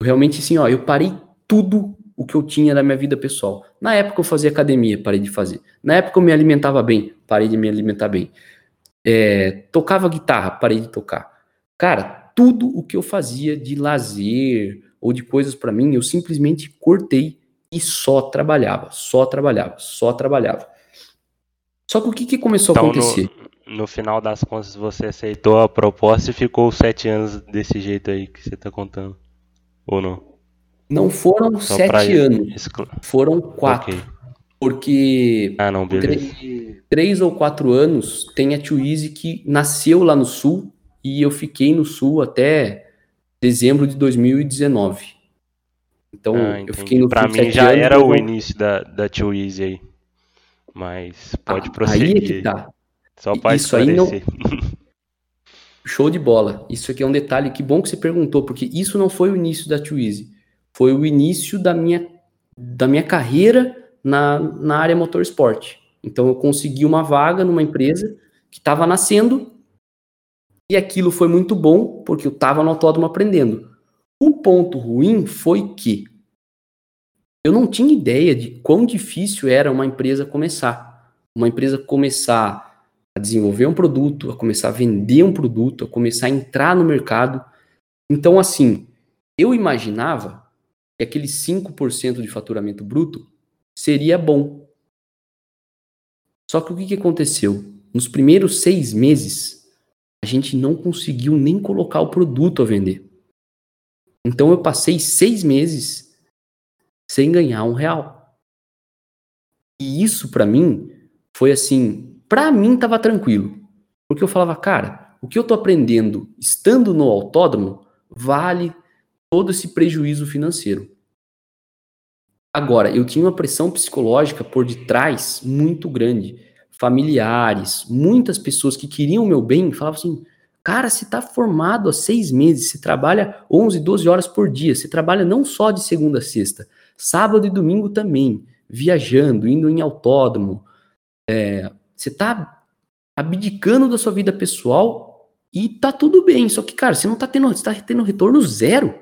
Eu realmente, assim, ó, eu parei tudo o que eu tinha da minha vida pessoal. Na época eu fazia academia, parei de fazer. Na época eu me alimentava bem, parei de me alimentar bem. É, tocava guitarra, parei de tocar. Cara, tudo o que eu fazia de lazer ou de coisas para mim, eu simplesmente cortei e só trabalhava, só trabalhava, só trabalhava. Só que o que, que começou então, a acontecer? No, no, final das contas, você aceitou a proposta e ficou sete anos desse jeito aí que você está contando, ou não? Não foram Só sete anos, foram quatro. Okay. Porque ah, não, três, três, ou quatro anos tem a Tio Easy que nasceu lá no Sul e eu fiquei no Sul até dezembro de 2019. Então, ah, eu fiquei no Pra mim já anos, era o início da, da Tio Easy aí. Mas pode ah, prosseguir. Aí é que tá. Só para Isso aí não... Show de bola. Isso aqui é um detalhe. Que bom que você perguntou, porque isso não foi o início da Easy foi o início da minha, da minha carreira na, na área motorsport. Então eu consegui uma vaga numa empresa que estava nascendo e aquilo foi muito bom porque eu estava no autódromo aprendendo. O ponto ruim foi que eu não tinha ideia de quão difícil era uma empresa começar. Uma empresa começar a desenvolver um produto, a começar a vender um produto, a começar a entrar no mercado. Então, assim, eu imaginava que aquele 5% de faturamento bruto seria bom. Só que o que, que aconteceu? Nos primeiros seis meses, a gente não conseguiu nem colocar o produto a vender. Então eu passei seis meses sem ganhar um real. E isso para mim foi assim, para mim tava tranquilo, porque eu falava, cara, o que eu tô aprendendo estando no autódromo vale todo esse prejuízo financeiro. Agora, eu tinha uma pressão psicológica por detrás muito grande. Familiares, muitas pessoas que queriam o meu bem falavam assim: cara, você está formado há seis meses, você trabalha 11, 12 horas por dia, você trabalha não só de segunda a sexta, sábado e domingo também, viajando, indo em autódromo. É, você está abdicando da sua vida pessoal e tá tudo bem. Só que, cara, você não está tendo, você tá tendo retorno zero.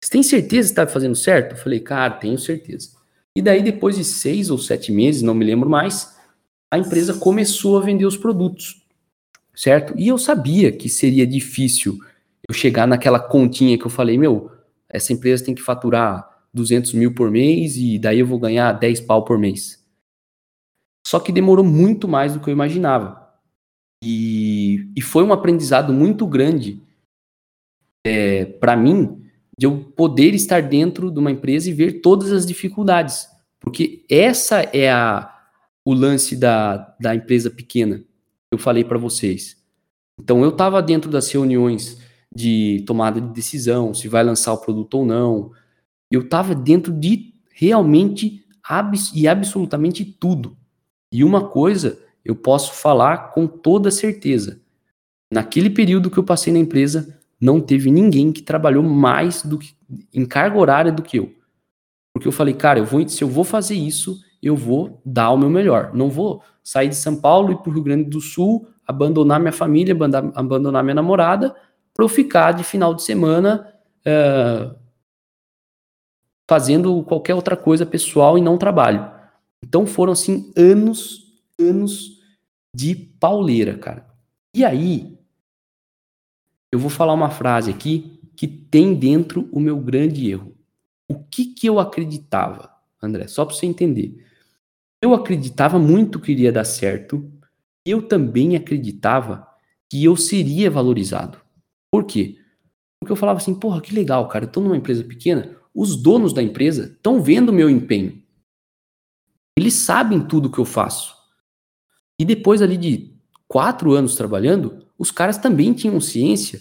Você tem certeza que está fazendo certo? Eu falei, cara, tenho certeza. E daí, depois de seis ou sete meses, não me lembro mais, a empresa começou a vender os produtos, certo? E eu sabia que seria difícil eu chegar naquela continha que eu falei, meu, essa empresa tem que faturar 200 mil por mês e daí eu vou ganhar 10 pau por mês. Só que demorou muito mais do que eu imaginava. E, e foi um aprendizado muito grande é, para mim, de eu poder estar dentro de uma empresa e ver todas as dificuldades. Porque essa é a, o lance da, da empresa pequena que eu falei para vocês. Então eu estava dentro das reuniões de tomada de decisão, se vai lançar o produto ou não. Eu estava dentro de realmente e absolutamente tudo. E uma coisa eu posso falar com toda certeza. Naquele período que eu passei na empresa, não teve ninguém que trabalhou mais do que em carga horária do que eu. Porque eu falei, cara, eu vou, se eu vou fazer isso, eu vou dar o meu melhor. Não vou sair de São Paulo e para o Rio Grande do Sul, abandonar minha família, abandonar minha namorada, para eu ficar de final de semana é, fazendo qualquer outra coisa pessoal e não trabalho. Então foram assim anos, anos de pauleira, cara. E aí eu vou falar uma frase aqui que tem dentro o meu grande erro. O que que eu acreditava, André? Só para você entender. Eu acreditava muito que iria dar certo. Eu também acreditava que eu seria valorizado. Por quê? Porque eu falava assim, porra, que legal, cara, eu tô numa empresa pequena, os donos da empresa estão vendo o meu empenho. Eles sabem tudo que eu faço. E depois ali de quatro anos trabalhando, os caras também tinham ciência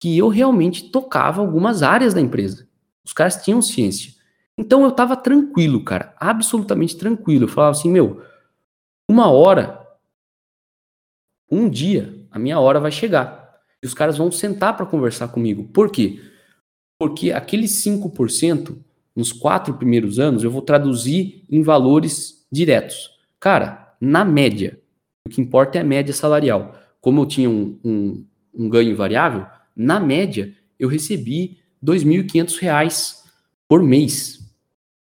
que eu realmente tocava algumas áreas da empresa. Os caras tinham ciência. Então eu tava tranquilo, cara, absolutamente tranquilo. Eu falava assim, meu, uma hora, um dia, a minha hora vai chegar. E os caras vão sentar para conversar comigo. Por quê? Porque aqueles 5%, nos quatro primeiros anos, eu vou traduzir em valores diretos. Cara, na média, o que importa é a média salarial. Como eu tinha um, um, um ganho variável, na média, eu recebi R$ 2.500 por mês.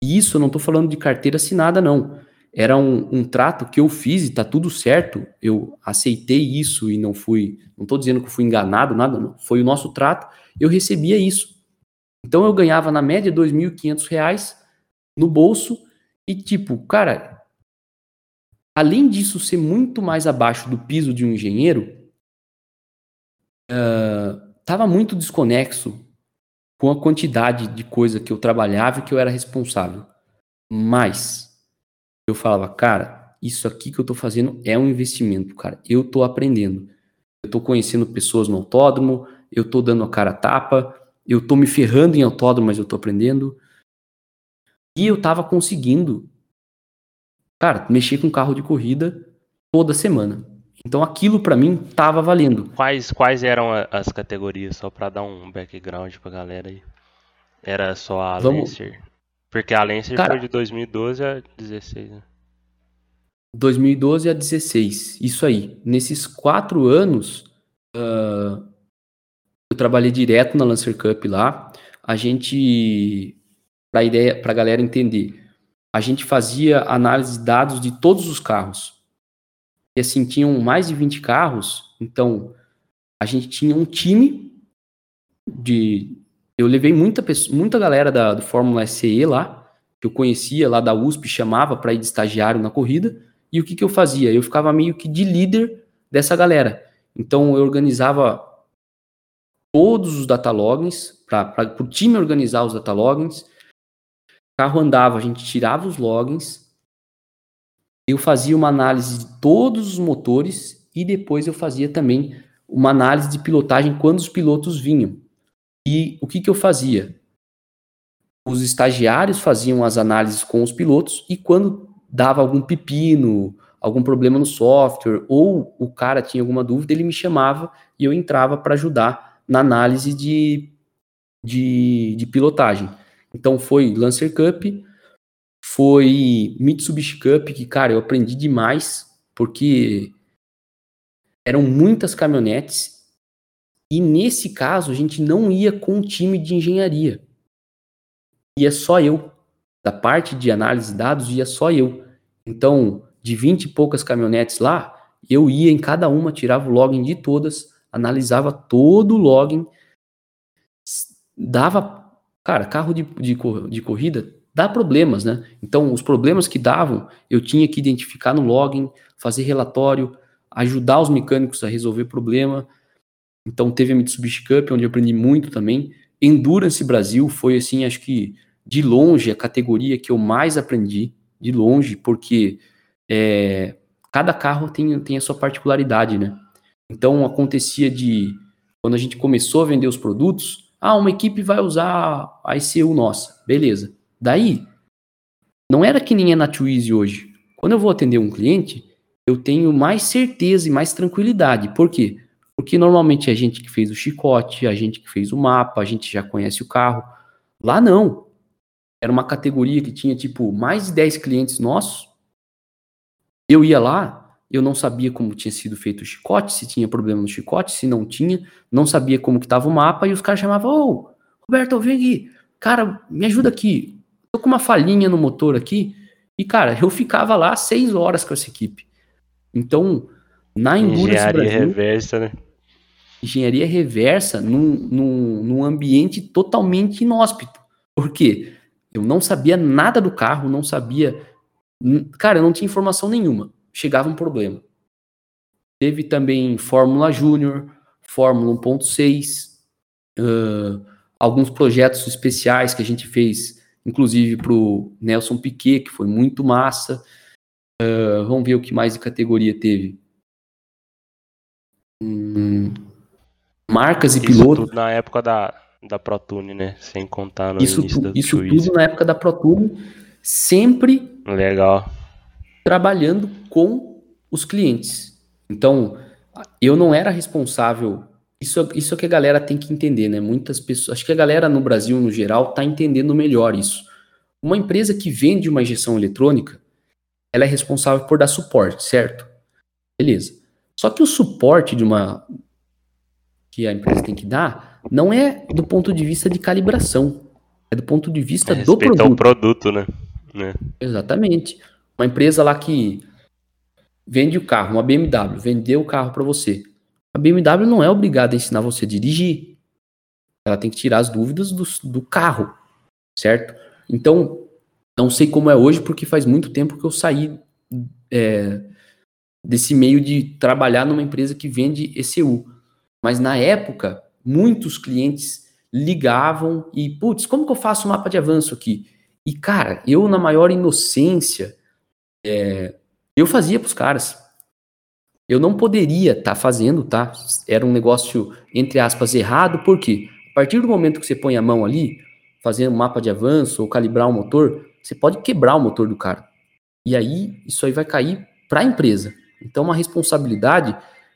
E isso eu não estou falando de carteira assinada, não. Era um, um, trato que eu fiz e está tudo certo. Eu aceitei isso e não fui. Não estou dizendo que fui enganado, nada, não. Foi o nosso trato. Eu recebia isso. Então eu ganhava na média R$ 2.500 no bolso e tipo, cara, além disso ser muito mais abaixo do piso de um engenheiro, uh, muito desconexo com a quantidade de coisa que eu trabalhava e que eu era responsável. Mas eu falava, cara, isso aqui que eu tô fazendo é um investimento, cara. Eu tô aprendendo. Eu tô conhecendo pessoas no autódromo, eu tô dando a cara a tapa, eu tô me ferrando em autódromo, mas eu tô aprendendo. E eu tava conseguindo, cara, mexer com carro de corrida toda semana. Então aquilo para mim tava valendo. Quais, quais eram as categorias, só para dar um background pra galera aí? Era só a Vamos... Lancer? Porque a Lancer Cara, foi de 2012 a 16, né? 2012 a 16, isso aí. Nesses quatro anos, uh, eu trabalhei direto na Lancer Cup lá. A gente, para ideia, para galera entender, a gente fazia análise de dados de todos os carros e assim, tinham mais de 20 carros, então a gente tinha um time de. Eu levei muita, muita galera da, do Fórmula SE lá, que eu conhecia lá da USP, chamava para ir de estagiário na corrida, e o que, que eu fazia? Eu ficava meio que de líder dessa galera. Então eu organizava todos os datalogins, para o time organizar os datalogins. O carro andava, a gente tirava os logins, eu fazia uma análise de todos os motores e depois eu fazia também uma análise de pilotagem quando os pilotos vinham. E o que, que eu fazia? Os estagiários faziam as análises com os pilotos e quando dava algum pepino, algum problema no software ou o cara tinha alguma dúvida, ele me chamava e eu entrava para ajudar na análise de, de, de pilotagem. Então foi Lancer Cup, foi Mitsubishi Cup, que, cara, eu aprendi demais, porque eram muitas caminhonetes, e nesse caso a gente não ia com um time de engenharia. Ia só eu. Da parte de análise de dados, ia só eu. Então, de 20 e poucas caminhonetes lá, eu ia em cada uma, tirava o login de todas, analisava todo o login, dava, cara, carro de, de, de corrida dá problemas, né? Então, os problemas que davam, eu tinha que identificar no login, fazer relatório, ajudar os mecânicos a resolver problema. Então, teve a Mitsubishi Cup, onde eu aprendi muito também. Endurance Brasil foi, assim, acho que de longe a categoria que eu mais aprendi, de longe, porque é, cada carro tem, tem a sua particularidade, né? Então, acontecia de, quando a gente começou a vender os produtos, ah, uma equipe vai usar a ICU nossa, beleza. Daí, não era que nem é na Twizy hoje. Quando eu vou atender um cliente, eu tenho mais certeza e mais tranquilidade. Por quê? Porque normalmente é a gente que fez o chicote, a gente que fez o mapa, a gente já conhece o carro. Lá não. Era uma categoria que tinha tipo mais de 10 clientes nossos. Eu ia lá, eu não sabia como tinha sido feito o chicote, se tinha problema no chicote, se não tinha, não sabia como que estava o mapa e os caras chamavam: "Ô, Roberto, vem aqui. Cara, me ajuda aqui tô com uma falhinha no motor aqui. E, cara, eu ficava lá seis horas com essa equipe. Então, na Endurance Engenharia Brasil, reversa, né? Engenharia reversa num, num, num ambiente totalmente inóspito. Por quê? Eu não sabia nada do carro, não sabia. Cara, eu não tinha informação nenhuma. Chegava um problema. Teve também Fórmula Júnior, Fórmula 1.6, uh, alguns projetos especiais que a gente fez inclusive para o Nelson Piquet, que foi muito massa. Uh, vamos ver o que mais de categoria teve. Hum, marcas e Isso pilotos. na época da, da ProTune, né? Sem contar no isso início tu, isso tudo na época da ProTune, sempre Legal. Trabalhando com os clientes. Então, eu não era responsável. Isso, isso é que a galera tem que entender, né? Muitas pessoas. Acho que a galera no Brasil, no geral, está entendendo melhor isso. Uma empresa que vende uma injeção eletrônica, ela é responsável por dar suporte, certo? Beleza. Só que o suporte de uma que a empresa tem que dar não é do ponto de vista de calibração, é do ponto de vista do Respeitar produto. o produto, né? né? Exatamente. Uma empresa lá que vende o carro, uma BMW, vendeu o carro para você. A BMW não é obrigada a ensinar você a dirigir. Ela tem que tirar as dúvidas do, do carro, certo? Então, não sei como é hoje, porque faz muito tempo que eu saí é, desse meio de trabalhar numa empresa que vende ECU. Mas na época, muitos clientes ligavam e, putz, como que eu faço um mapa de avanço aqui? E, cara, eu, na maior inocência, é, eu fazia para os caras. Eu não poderia estar tá fazendo, tá? Era um negócio, entre aspas, errado, porque a partir do momento que você põe a mão ali, fazendo um mapa de avanço ou calibrar o motor, você pode quebrar o motor do cara. E aí, isso aí vai cair para a empresa. Então, uma responsabilidade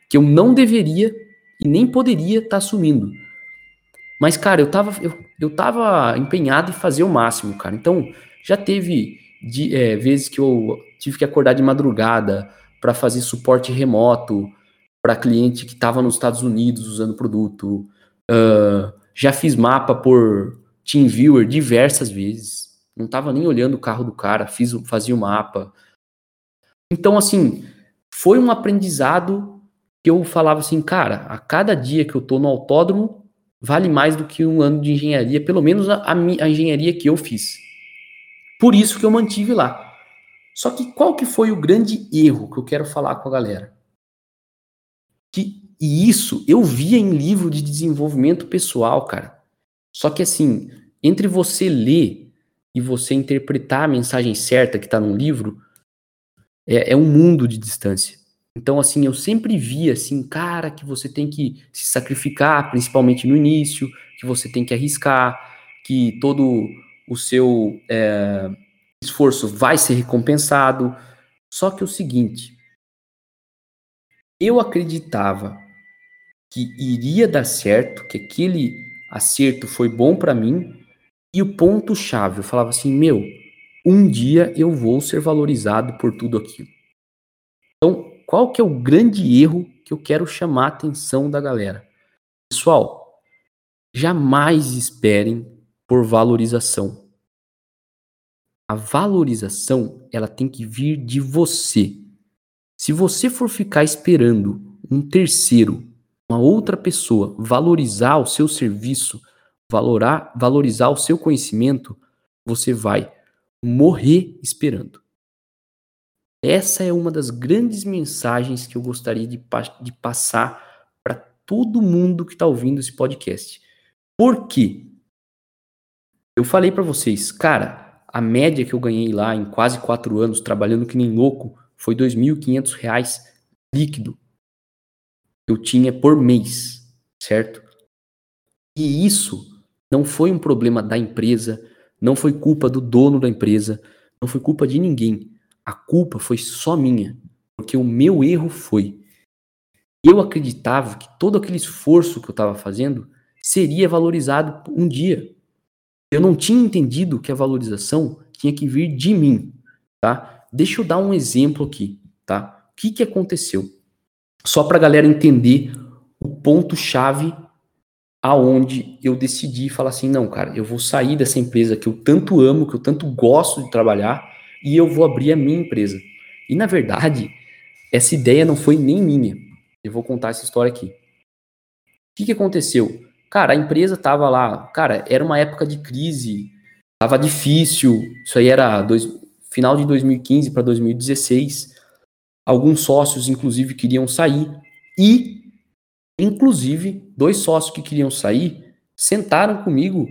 que eu não deveria e nem poderia estar tá assumindo. Mas, cara, eu tava, eu, eu tava empenhado em fazer o máximo, cara. Então, já teve de, é, vezes que eu tive que acordar de madrugada para fazer suporte remoto para cliente que estava nos Estados Unidos usando produto. Uh, já fiz mapa por TeamViewer diversas vezes. Não estava nem olhando o carro do cara, fiz, fazia o mapa. Então, assim, foi um aprendizado que eu falava assim, cara, a cada dia que eu tô no autódromo, vale mais do que um ano de engenharia, pelo menos a, a engenharia que eu fiz. Por isso que eu mantive lá. Só que qual que foi o grande erro que eu quero falar com a galera? Que, e isso eu via em livro de desenvolvimento pessoal, cara. Só que assim, entre você ler e você interpretar a mensagem certa que está no livro, é, é um mundo de distância. Então, assim, eu sempre via, assim, cara, que você tem que se sacrificar, principalmente no início, que você tem que arriscar, que todo o seu é, esforço vai ser recompensado. Só que é o seguinte, eu acreditava que iria dar certo, que aquele acerto foi bom para mim, e o ponto chave, eu falava assim, meu, um dia eu vou ser valorizado por tudo aquilo. Então, qual que é o grande erro que eu quero chamar a atenção da galera? Pessoal, jamais esperem por valorização. A valorização, ela tem que vir de você. Se você for ficar esperando um terceiro, uma outra pessoa valorizar o seu serviço, valorar, valorizar o seu conhecimento, você vai morrer esperando. Essa é uma das grandes mensagens que eu gostaria de, de passar para todo mundo que está ouvindo esse podcast. Por quê? Eu falei para vocês, cara, a média que eu ganhei lá em quase quatro anos, trabalhando que nem louco, foi R$ 2.500 líquido. Eu tinha por mês, certo? E isso não foi um problema da empresa, não foi culpa do dono da empresa, não foi culpa de ninguém. A culpa foi só minha, porque o meu erro foi. Eu acreditava que todo aquele esforço que eu estava fazendo seria valorizado um dia. Eu não tinha entendido que a valorização tinha que vir de mim, tá? Deixa eu dar um exemplo aqui, tá? O que, que aconteceu? Só para a galera entender o ponto chave aonde eu decidi falar assim, não, cara, eu vou sair dessa empresa que eu tanto amo, que eu tanto gosto de trabalhar e eu vou abrir a minha empresa. E na verdade, essa ideia não foi nem minha. Eu vou contar essa história aqui. O que, que aconteceu? Cara, a empresa tava lá, cara, era uma época de crise, tava difícil. Isso aí era dois, final de 2015 para 2016. Alguns sócios, inclusive, queriam sair. E, inclusive, dois sócios que queriam sair sentaram comigo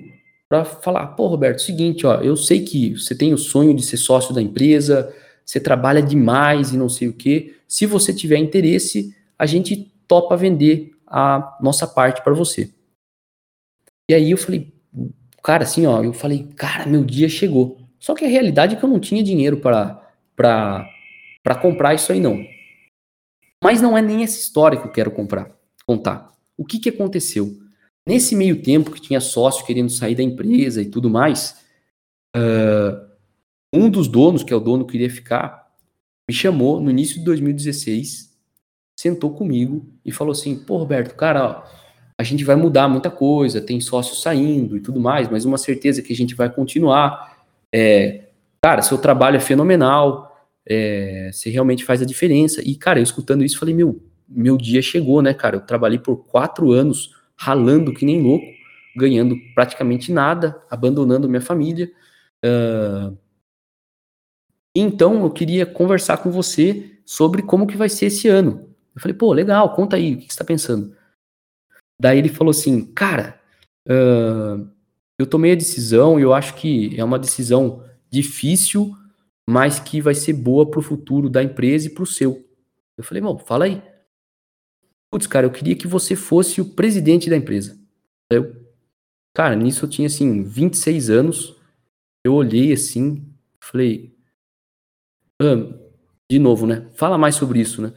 para falar, pô, Roberto, seguinte, ó, eu sei que você tem o sonho de ser sócio da empresa, você trabalha demais e não sei o quê. Se você tiver interesse, a gente topa vender a nossa parte para você. E aí eu falei, cara, assim, ó, eu falei, cara, meu dia chegou. Só que a realidade é que eu não tinha dinheiro para comprar isso aí não. Mas não é nem essa história que eu quero comprar, contar. O que que aconteceu? Nesse meio tempo que tinha sócio querendo sair da empresa e tudo mais, uh, um dos donos, que é o dono que queria ficar, me chamou no início de 2016, sentou comigo e falou assim: pô, Roberto, cara, ó, a gente vai mudar muita coisa, tem sócio saindo e tudo mais, mas uma certeza que a gente vai continuar. É, cara, seu trabalho é fenomenal, é, você realmente faz a diferença. E, cara, eu escutando isso, falei: meu, meu dia chegou, né, cara? Eu trabalhei por quatro anos ralando que nem louco, ganhando praticamente nada, abandonando minha família. Uh, então eu queria conversar com você sobre como que vai ser esse ano. Eu falei, pô, legal, conta aí, o que você está pensando? Daí ele falou assim, cara, uh, eu tomei a decisão e eu acho que é uma decisão difícil, mas que vai ser boa para o futuro da empresa e para o seu. Eu falei, bom, fala aí. Putz, cara, eu queria que você fosse o presidente da empresa. Eu, cara, nisso eu tinha, assim, 26 anos. Eu olhei assim, falei, ah, de novo, né? Fala mais sobre isso, né?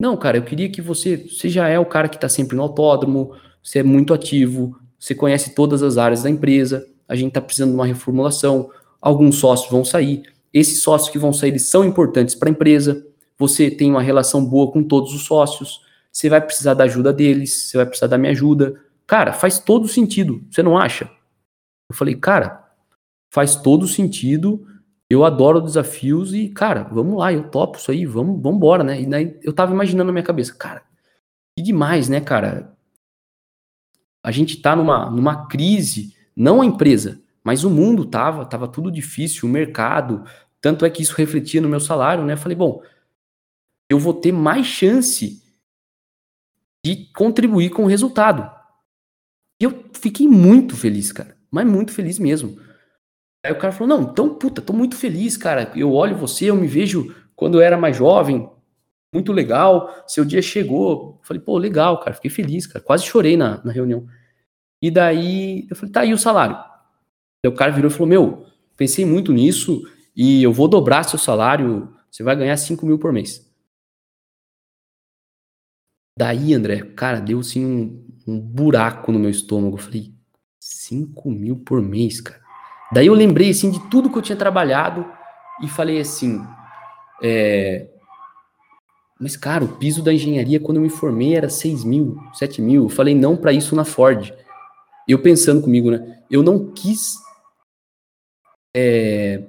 Não, cara, eu queria que você, você já é o cara que tá sempre no autódromo, você é muito ativo, você conhece todas as áreas da empresa, a gente tá precisando de uma reformulação, alguns sócios vão sair, esses sócios que vão sair eles são importantes para a empresa, você tem uma relação boa com todos os sócios, você vai precisar da ajuda deles, você vai precisar da minha ajuda. Cara, faz todo sentido, você não acha? Eu falei, cara, faz todo sentido. Eu adoro desafios e, cara, vamos lá, eu topo isso aí, vamos, vamos embora, né? E daí eu tava imaginando na minha cabeça, cara, que demais, né, cara? A gente tá numa, numa crise, não a empresa, mas o mundo tava, tava tudo difícil, o mercado, tanto é que isso refletia no meu salário, né? Eu falei, bom, eu vou ter mais chance de contribuir com o resultado. E eu fiquei muito feliz, cara. Mas muito feliz mesmo. Aí o cara falou: Não, então, puta, tô muito feliz, cara. Eu olho você, eu me vejo quando eu era mais jovem, muito legal. Seu dia chegou. Eu falei: Pô, legal, cara. Fiquei feliz, cara. Quase chorei na, na reunião. E daí eu falei: Tá aí o salário. Aí o cara virou e falou: Meu, pensei muito nisso e eu vou dobrar seu salário. Você vai ganhar 5 mil por mês. Daí, André, cara, deu assim um, um buraco no meu estômago. Eu falei, 5 mil por mês, cara. Daí eu lembrei, assim, de tudo que eu tinha trabalhado e falei assim, é... Mas, cara, o piso da engenharia, quando eu me formei, era 6 mil, 7 mil. Eu falei não para isso na Ford. Eu pensando comigo, né? Eu não quis é...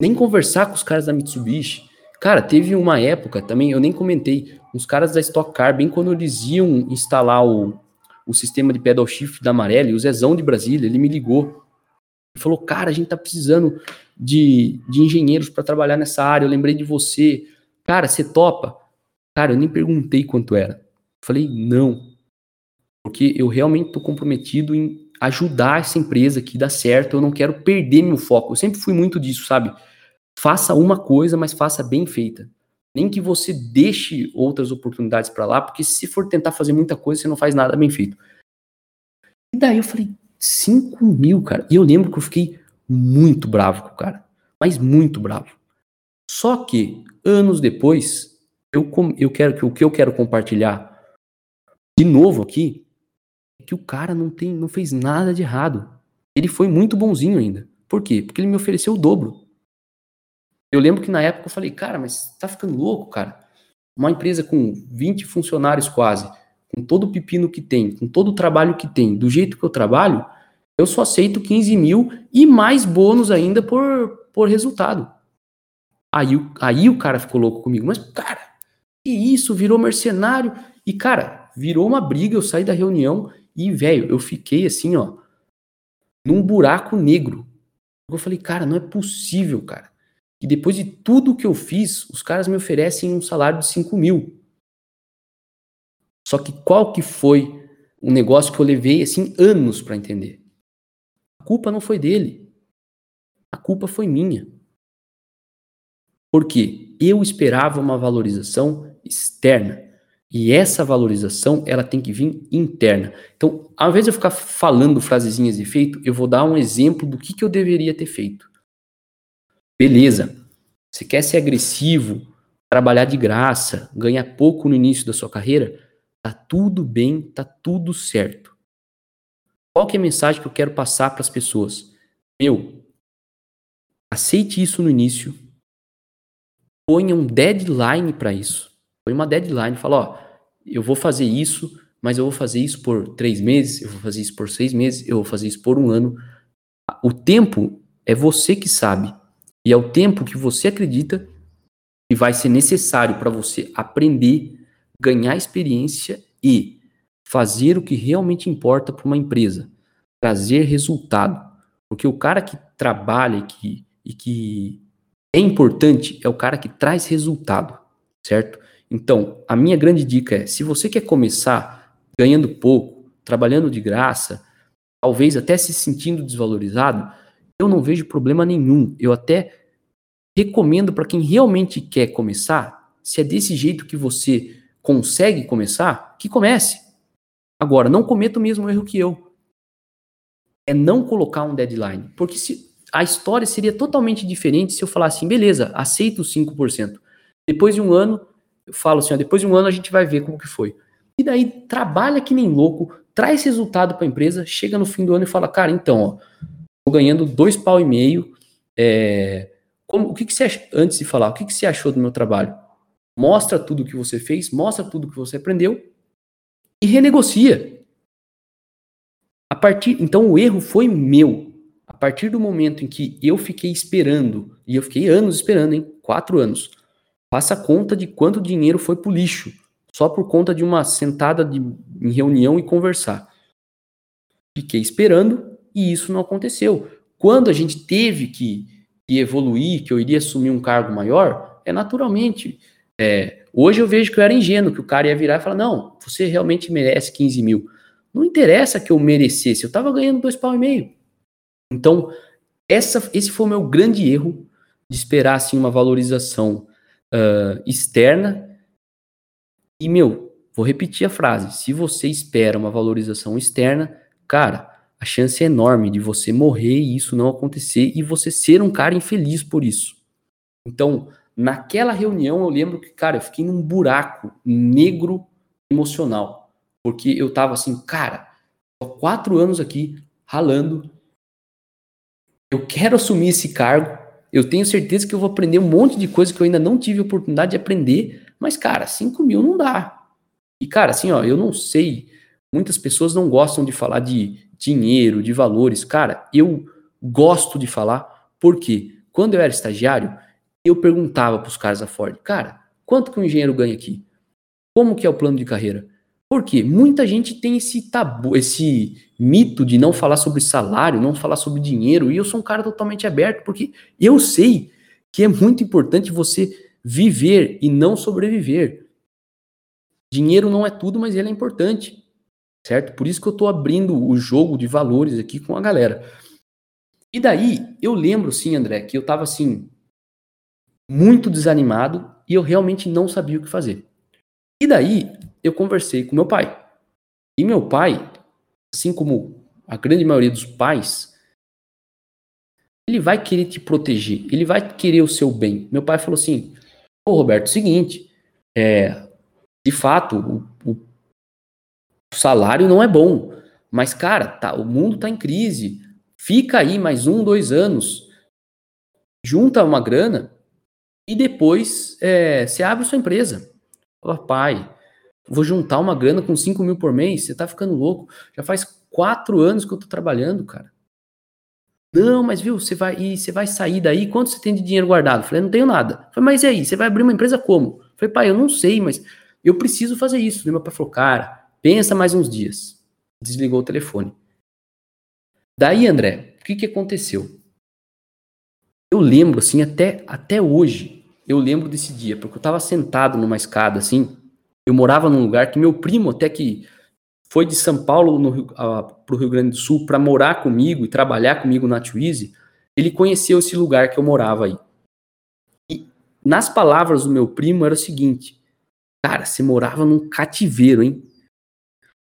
nem conversar com os caras da Mitsubishi. Cara, teve uma época também, eu nem comentei, uns caras da Stock Car, bem quando eles iam instalar o, o sistema de pedal shift da Amarelli, o Zezão de Brasília, ele me ligou. Falou, cara, a gente tá precisando de, de engenheiros para trabalhar nessa área, eu lembrei de você. Cara, você topa? Cara, eu nem perguntei quanto era. Falei, não. Porque eu realmente estou comprometido em ajudar essa empresa que dá certo, eu não quero perder meu foco. Eu sempre fui muito disso, sabe? Faça uma coisa, mas faça bem feita nem que você deixe outras oportunidades para lá, porque se for tentar fazer muita coisa, você não faz nada bem feito. E daí eu falei, 5 mil, cara. E eu lembro que eu fiquei muito bravo com o cara, mas muito bravo. Só que, anos depois, eu, eu quero que o que eu quero compartilhar de novo aqui é que o cara não tem, não fez nada de errado. Ele foi muito bonzinho ainda. Por quê? Porque ele me ofereceu o dobro. Eu lembro que na época eu falei, cara, mas tá ficando louco, cara. Uma empresa com 20 funcionários quase, com todo o pepino que tem, com todo o trabalho que tem, do jeito que eu trabalho, eu só aceito 15 mil e mais bônus ainda por, por resultado. Aí, aí o cara ficou louco comigo. Mas, cara, que isso? Virou mercenário. E, cara, virou uma briga. Eu saí da reunião e, velho, eu fiquei assim, ó, num buraco negro. Eu falei, cara, não é possível, cara que depois de tudo que eu fiz, os caras me oferecem um salário de 5 mil. Só que qual que foi um negócio que eu levei assim anos para entender? A culpa não foi dele. A culpa foi minha. Porque eu esperava uma valorização externa. E essa valorização, ela tem que vir interna. Então, ao invés de eu ficar falando frasezinhas de feito, eu vou dar um exemplo do que, que eu deveria ter feito. Beleza. Você quer ser agressivo, trabalhar de graça, ganhar pouco no início da sua carreira? Tá tudo bem, tá tudo certo. Qual que é a mensagem que eu quero passar para as pessoas? Meu, aceite isso no início. Ponha um deadline para isso. Põe uma deadline. Fala, ó, eu vou fazer isso, mas eu vou fazer isso por três meses, eu vou fazer isso por seis meses, eu vou fazer isso por um ano. O tempo é você que sabe. E é o tempo que você acredita que vai ser necessário para você aprender, ganhar experiência e fazer o que realmente importa para uma empresa, trazer resultado. Porque o cara que trabalha e que, e que é importante é o cara que traz resultado, certo? Então, a minha grande dica é: se você quer começar ganhando pouco, trabalhando de graça, talvez até se sentindo desvalorizado, eu não vejo problema nenhum. Eu até recomendo para quem realmente quer começar, se é desse jeito que você consegue começar, que comece. Agora, não cometa o mesmo erro que eu. É não colocar um deadline. Porque se a história seria totalmente diferente se eu falasse assim, beleza, aceito os 5%. Depois de um ano, eu falo assim, ó, depois de um ano a gente vai ver como que foi. E daí trabalha que nem louco, traz resultado para a empresa, chega no fim do ano e fala, cara, então, ó, tô ganhando dois pau e meio, é, como, o que, que você antes de falar, o que, que você achou do meu trabalho? Mostra tudo que você fez, mostra tudo que você aprendeu e renegocia. A partir, então o erro foi meu. A partir do momento em que eu fiquei esperando, e eu fiquei anos esperando, hein? Quatro anos. Faça conta de quanto dinheiro foi pro lixo, só por conta de uma sentada de, em reunião e conversar. Fiquei esperando e isso não aconteceu. Quando a gente teve que que evoluir, que eu iria assumir um cargo maior, é naturalmente. É, hoje eu vejo que eu era ingênuo, que o cara ia virar e falar: não, você realmente merece 15 mil. Não interessa que eu merecesse, eu estava ganhando dois pau e meio. Então, essa, esse foi o meu grande erro de esperar assim, uma valorização uh, externa. E, meu, vou repetir a frase: se você espera uma valorização externa, cara, a chance é enorme de você morrer e isso não acontecer e você ser um cara infeliz por isso. Então, naquela reunião eu lembro que, cara, eu fiquei num buraco negro emocional, porque eu tava assim, cara, tô quatro anos aqui ralando, eu quero assumir esse cargo, eu tenho certeza que eu vou aprender um monte de coisa que eu ainda não tive oportunidade de aprender, mas, cara, cinco mil não dá. E, cara, assim, ó, eu não sei, muitas pessoas não gostam de falar de dinheiro, de valores. Cara, eu gosto de falar porque quando eu era estagiário, eu perguntava para os caras da Ford, cara, quanto que um engenheiro ganha aqui? Como que é o plano de carreira? Porque muita gente tem esse tabu, esse mito de não falar sobre salário, não falar sobre dinheiro, e eu sou um cara totalmente aberto, porque eu sei que é muito importante você viver e não sobreviver. Dinheiro não é tudo, mas ele é importante certo? Por isso que eu estou abrindo o jogo de valores aqui com a galera. E daí, eu lembro, sim, André, que eu estava assim, muito desanimado e eu realmente não sabia o que fazer. E daí, eu conversei com meu pai. E meu pai, assim como a grande maioria dos pais, ele vai querer te proteger, ele vai querer o seu bem. Meu pai falou assim: Ô Roberto, seguinte, é, de fato, o, o o salário não é bom. Mas, cara, tá, o mundo tá em crise. Fica aí mais um, dois anos. Junta uma grana e depois é, você abre sua empresa. Fala, pai, vou juntar uma grana com 5 mil por mês. Você tá ficando louco. Já faz quatro anos que eu tô trabalhando, cara. Não, mas viu, você vai e você vai sair daí, quanto você tem de dinheiro guardado? Falei, não tenho nada. Falei, mas e aí, você vai abrir uma empresa como? Falei, pai, eu não sei, mas eu preciso fazer isso. Meu pai falou, cara, Pensa mais uns dias. Desligou o telefone. Daí, André, o que, que aconteceu? Eu lembro, assim, até, até hoje, eu lembro desse dia, porque eu estava sentado numa escada, assim, eu morava num lugar que meu primo, até que foi de São Paulo para o Rio Grande do Sul para morar comigo e trabalhar comigo na Twizy, ele conheceu esse lugar que eu morava aí. E nas palavras do meu primo era o seguinte: Cara, você morava num cativeiro, hein?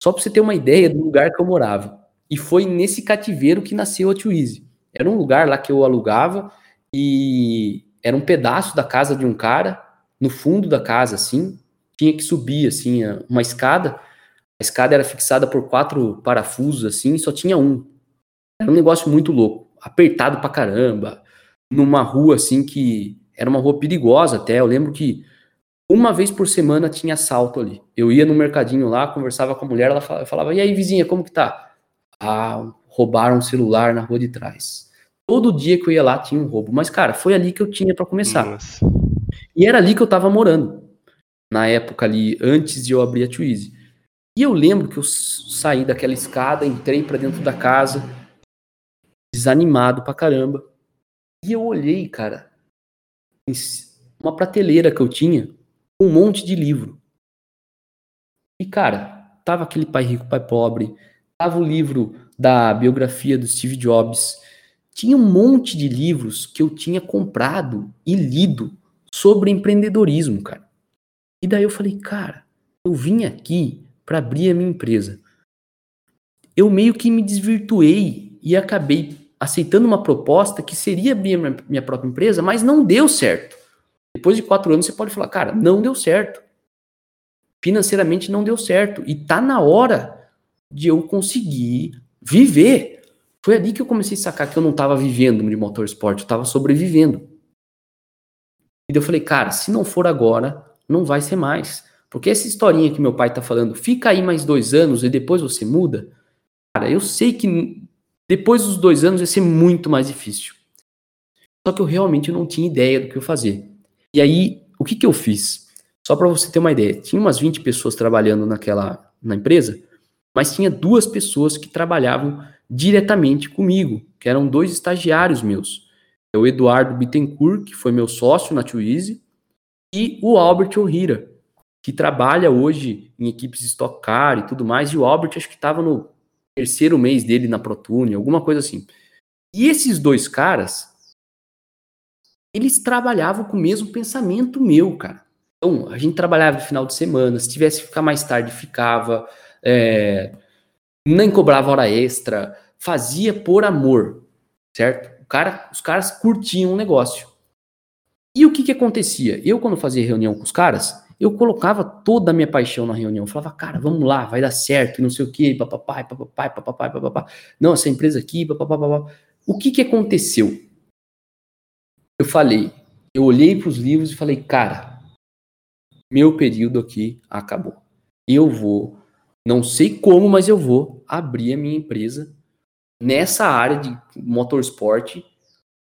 Só pra você ter uma ideia do lugar que eu morava. E foi nesse cativeiro que nasceu a Twizy. Era um lugar lá que eu alugava e era um pedaço da casa de um cara, no fundo da casa, assim. Tinha que subir, assim, uma escada. A escada era fixada por quatro parafusos, assim, e só tinha um. Era um negócio muito louco. Apertado pra caramba. Numa rua, assim, que era uma rua perigosa até. Eu lembro que uma vez por semana tinha assalto ali. Eu ia no mercadinho lá, conversava com a mulher, ela falava, e aí, vizinha, como que tá? Ah, roubaram um celular na rua de trás. Todo dia que eu ia lá tinha um roubo. Mas, cara, foi ali que eu tinha para começar. Nossa. E era ali que eu tava morando. Na época ali, antes de eu abrir a Twizy. E eu lembro que eu saí daquela escada, entrei para dentro da casa, desanimado pra caramba. E eu olhei, cara, uma prateleira que eu tinha, um monte de livro. E, cara, tava aquele pai rico, pai pobre, tava o livro da biografia do Steve Jobs, tinha um monte de livros que eu tinha comprado e lido sobre empreendedorismo, cara. E daí eu falei, cara, eu vim aqui para abrir a minha empresa. Eu meio que me desvirtuei e acabei aceitando uma proposta que seria abrir a minha própria empresa, mas não deu certo. Depois de quatro anos você pode falar, cara, não deu certo. Financeiramente não deu certo. E tá na hora de eu conseguir viver foi ali que eu comecei a sacar que eu não estava vivendo de motorsport, eu estava sobrevivendo. E eu falei, cara, se não for agora, não vai ser mais. Porque essa historinha que meu pai tá falando, fica aí mais dois anos e depois você muda, cara, eu sei que depois dos dois anos vai ser muito mais difícil. Só que eu realmente não tinha ideia do que eu fazer. E aí, o que que eu fiz? Só para você ter uma ideia, tinha umas 20 pessoas trabalhando naquela na empresa, mas tinha duas pessoas que trabalhavam diretamente comigo, que eram dois estagiários meus. É o Eduardo Bittencourt, que foi meu sócio na Twizy, e o Albert O'Hira, que trabalha hoje em equipes de Stock Car e tudo mais, e o Albert acho que estava no terceiro mês dele na ProTune, alguma coisa assim. E esses dois caras, eles trabalhavam com o mesmo pensamento meu, cara. Então, a gente trabalhava no final de semana, se tivesse que ficar mais tarde, ficava. É, nem cobrava hora extra, fazia por amor, certo? Cara, os caras curtiam o negócio. E o que que acontecia? Eu, quando fazia reunião com os caras, eu colocava toda a minha paixão na reunião. Eu falava, cara, vamos lá, vai dar certo, não sei o quê, papapai, papapai, papapai, papapá. Não, essa empresa aqui, papapá, O que que aconteceu? Eu falei, eu olhei para os livros e falei, cara, meu período aqui acabou. Eu vou não sei como, mas eu vou abrir a minha empresa nessa área de motorsport,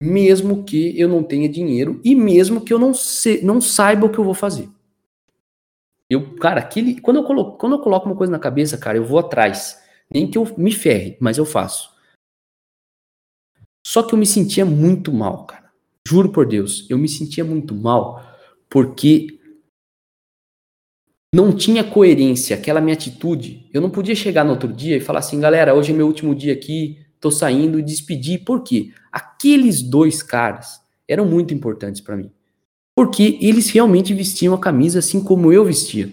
mesmo que eu não tenha dinheiro e mesmo que eu não, se, não saiba o que eu vou fazer. Eu, cara, aquele, quando, eu coloco, quando eu coloco uma coisa na cabeça, cara, eu vou atrás. Nem que eu me ferre, mas eu faço. Só que eu me sentia muito mal, cara. Juro por Deus, eu me sentia muito mal porque não tinha coerência, aquela minha atitude. Eu não podia chegar no outro dia e falar assim, galera, hoje é meu último dia aqui, tô saindo e despedir. Por quê? Aqueles dois caras eram muito importantes para mim. Porque eles realmente vestiam a camisa assim como eu vestia.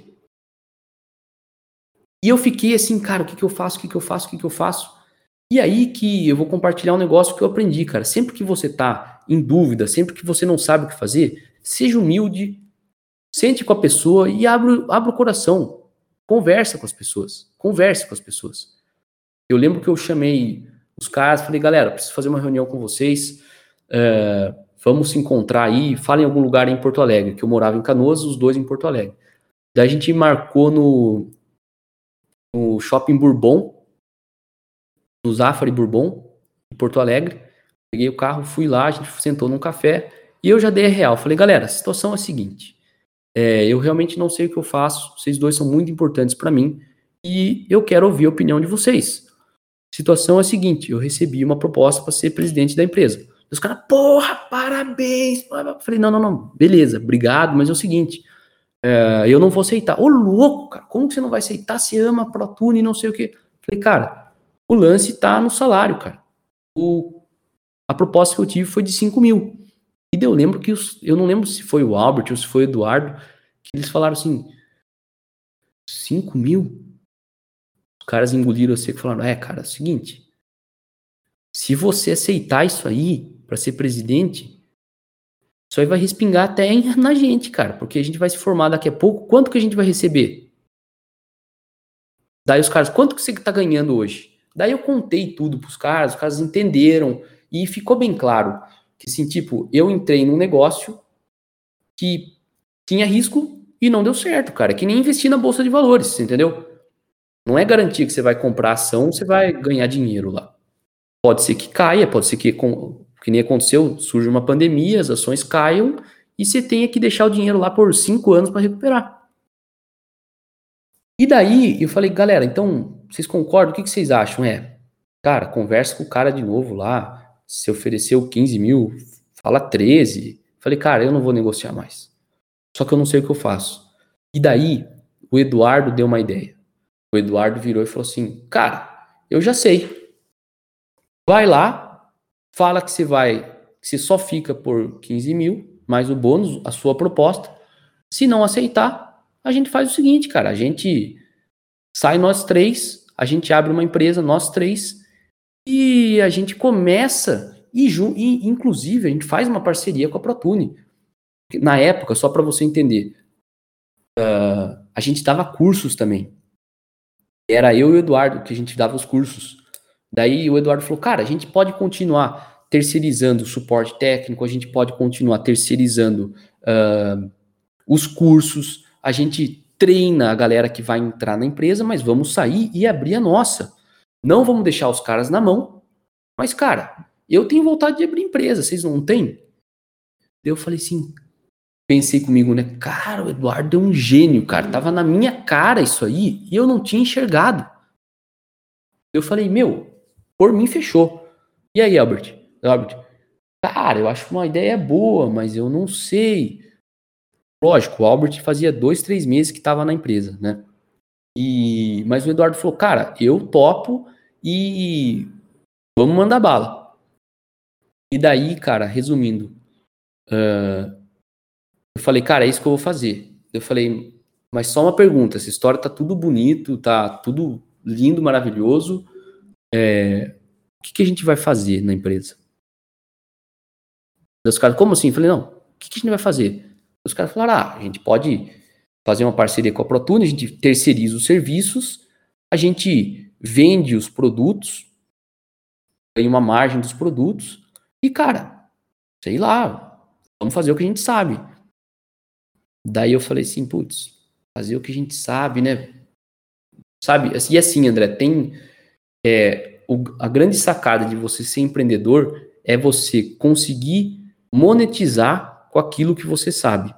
E eu fiquei assim, cara, o que, que eu faço, o que, que eu faço, o que, que eu faço? E aí que eu vou compartilhar um negócio que eu aprendi, cara. Sempre que você tá em dúvida, sempre que você não sabe o que fazer, seja humilde, Sente com a pessoa e abre, abre o coração. Conversa com as pessoas. Converse com as pessoas. Eu lembro que eu chamei os caras, falei, galera, preciso fazer uma reunião com vocês. É, vamos se encontrar aí. Fala em algum lugar em Porto Alegre, que eu morava em Canoas, os dois em Porto Alegre. Daí a gente marcou no, no Shopping Bourbon, no Zafari Bourbon, em Porto Alegre. Peguei o carro, fui lá, a gente sentou num café e eu já dei a real. Falei, galera, a situação é a seguinte: é, eu realmente não sei o que eu faço, vocês dois são muito importantes para mim e eu quero ouvir a opinião de vocês. A situação é a seguinte: eu recebi uma proposta para ser presidente da empresa. Os caras, porra, parabéns. Eu falei, não, não, não, beleza, obrigado, mas é o seguinte, é, eu não vou aceitar. Ô, louco, cara, como que você não vai aceitar? Você ama ProTune e não sei o quê. falei, cara, o lance tá no salário, cara. O, a proposta que eu tive foi de 5 mil. E eu lembro que os, eu não lembro se foi o Albert ou se foi o Eduardo, que eles falaram assim: 5 mil? Os caras engoliram você e falaram: é, cara, é o seguinte. Se você aceitar isso aí para ser presidente, isso aí vai respingar até na gente, cara, porque a gente vai se formar daqui a pouco. Quanto que a gente vai receber? Daí os caras, quanto que você tá ganhando hoje? Daí eu contei tudo pros caras, os caras entenderam e ficou bem claro que, assim, tipo, eu entrei num negócio que tinha risco e não deu certo, cara. Que nem investir na bolsa de valores, entendeu? Não é garantia que você vai comprar ação, você vai ganhar dinheiro lá. Pode ser que caia, pode ser que, que nem aconteceu, surge uma pandemia, as ações caiam e você tenha que deixar o dinheiro lá por cinco anos para recuperar. E daí eu falei, galera, então vocês concordam? O que, que vocês acham? É, cara, conversa com o cara de novo lá. Se ofereceu 15 mil, fala 13. Falei, cara, eu não vou negociar mais. Só que eu não sei o que eu faço. E daí o Eduardo deu uma ideia. O Eduardo virou e falou assim: Cara, eu já sei. Vai lá, fala que você vai, que você só fica por 15 mil, mais o bônus, a sua proposta. Se não aceitar, a gente faz o seguinte, cara, a gente sai nós três, a gente abre uma empresa, nós três, e a gente começa, e, e inclusive a gente faz uma parceria com a Protune. Na época, só para você entender, uh, a gente dava cursos também. Era eu e o Eduardo que a gente dava os cursos. Daí o Eduardo falou, cara, a gente pode continuar terceirizando o suporte técnico, a gente pode continuar terceirizando uh, os cursos, a gente treina a galera que vai entrar na empresa, mas vamos sair e abrir a nossa. Não vamos deixar os caras na mão. Mas, cara, eu tenho vontade de abrir empresa, vocês não têm? Eu falei assim, pensei comigo, né? Cara, o Eduardo é um gênio, cara. Tava na minha cara isso aí e eu não tinha enxergado. Eu falei, meu, por mim fechou. E aí, Albert? Albert, cara, eu acho uma ideia boa, mas eu não sei. Lógico, o Albert fazia dois, três meses que estava na empresa, né? E, mas o Eduardo falou, cara, eu topo e vamos mandar bala. E daí, cara, resumindo, uh, eu falei, cara, é isso que eu vou fazer. Eu falei, mas só uma pergunta, essa história tá tudo bonito, tá tudo lindo, maravilhoso. É, o que, que, a gente vai fazer na empresa? Os caras, como assim? Eu falei, não, o que, que a gente vai fazer? Os caras falaram: ah, a gente pode fazer uma parceria com a Protune, a gente terceiriza os serviços, a gente vende os produtos, ganha uma margem dos produtos, e cara, sei lá, vamos fazer o que a gente sabe. Daí eu falei assim, putz, fazer o que a gente sabe, né? Sabe? E assim, André, tem é, o, a grande sacada de você ser empreendedor é você conseguir monetizar com aquilo que você sabe.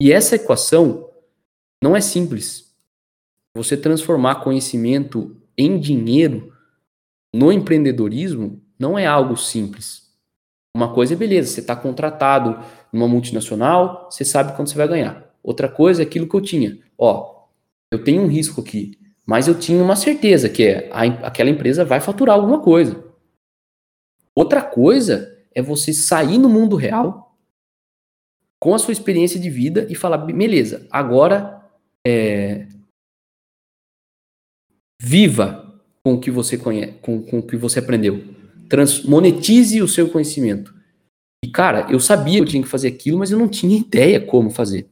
E essa equação não é simples. Você transformar conhecimento em dinheiro no empreendedorismo não é algo simples. Uma coisa é beleza, você está contratado numa multinacional, você sabe quanto você vai ganhar. Outra coisa é aquilo que eu tinha. Ó, eu tenho um risco aqui, mas eu tinha uma certeza que é a, aquela empresa vai faturar alguma coisa. Outra coisa é você sair no mundo real com a sua experiência de vida e falar, beleza, agora é, viva com o que você conhece, com, com o que você aprendeu. Trans, monetize o seu conhecimento. E, cara, eu sabia que eu tinha que fazer aquilo, mas eu não tinha ideia como fazer.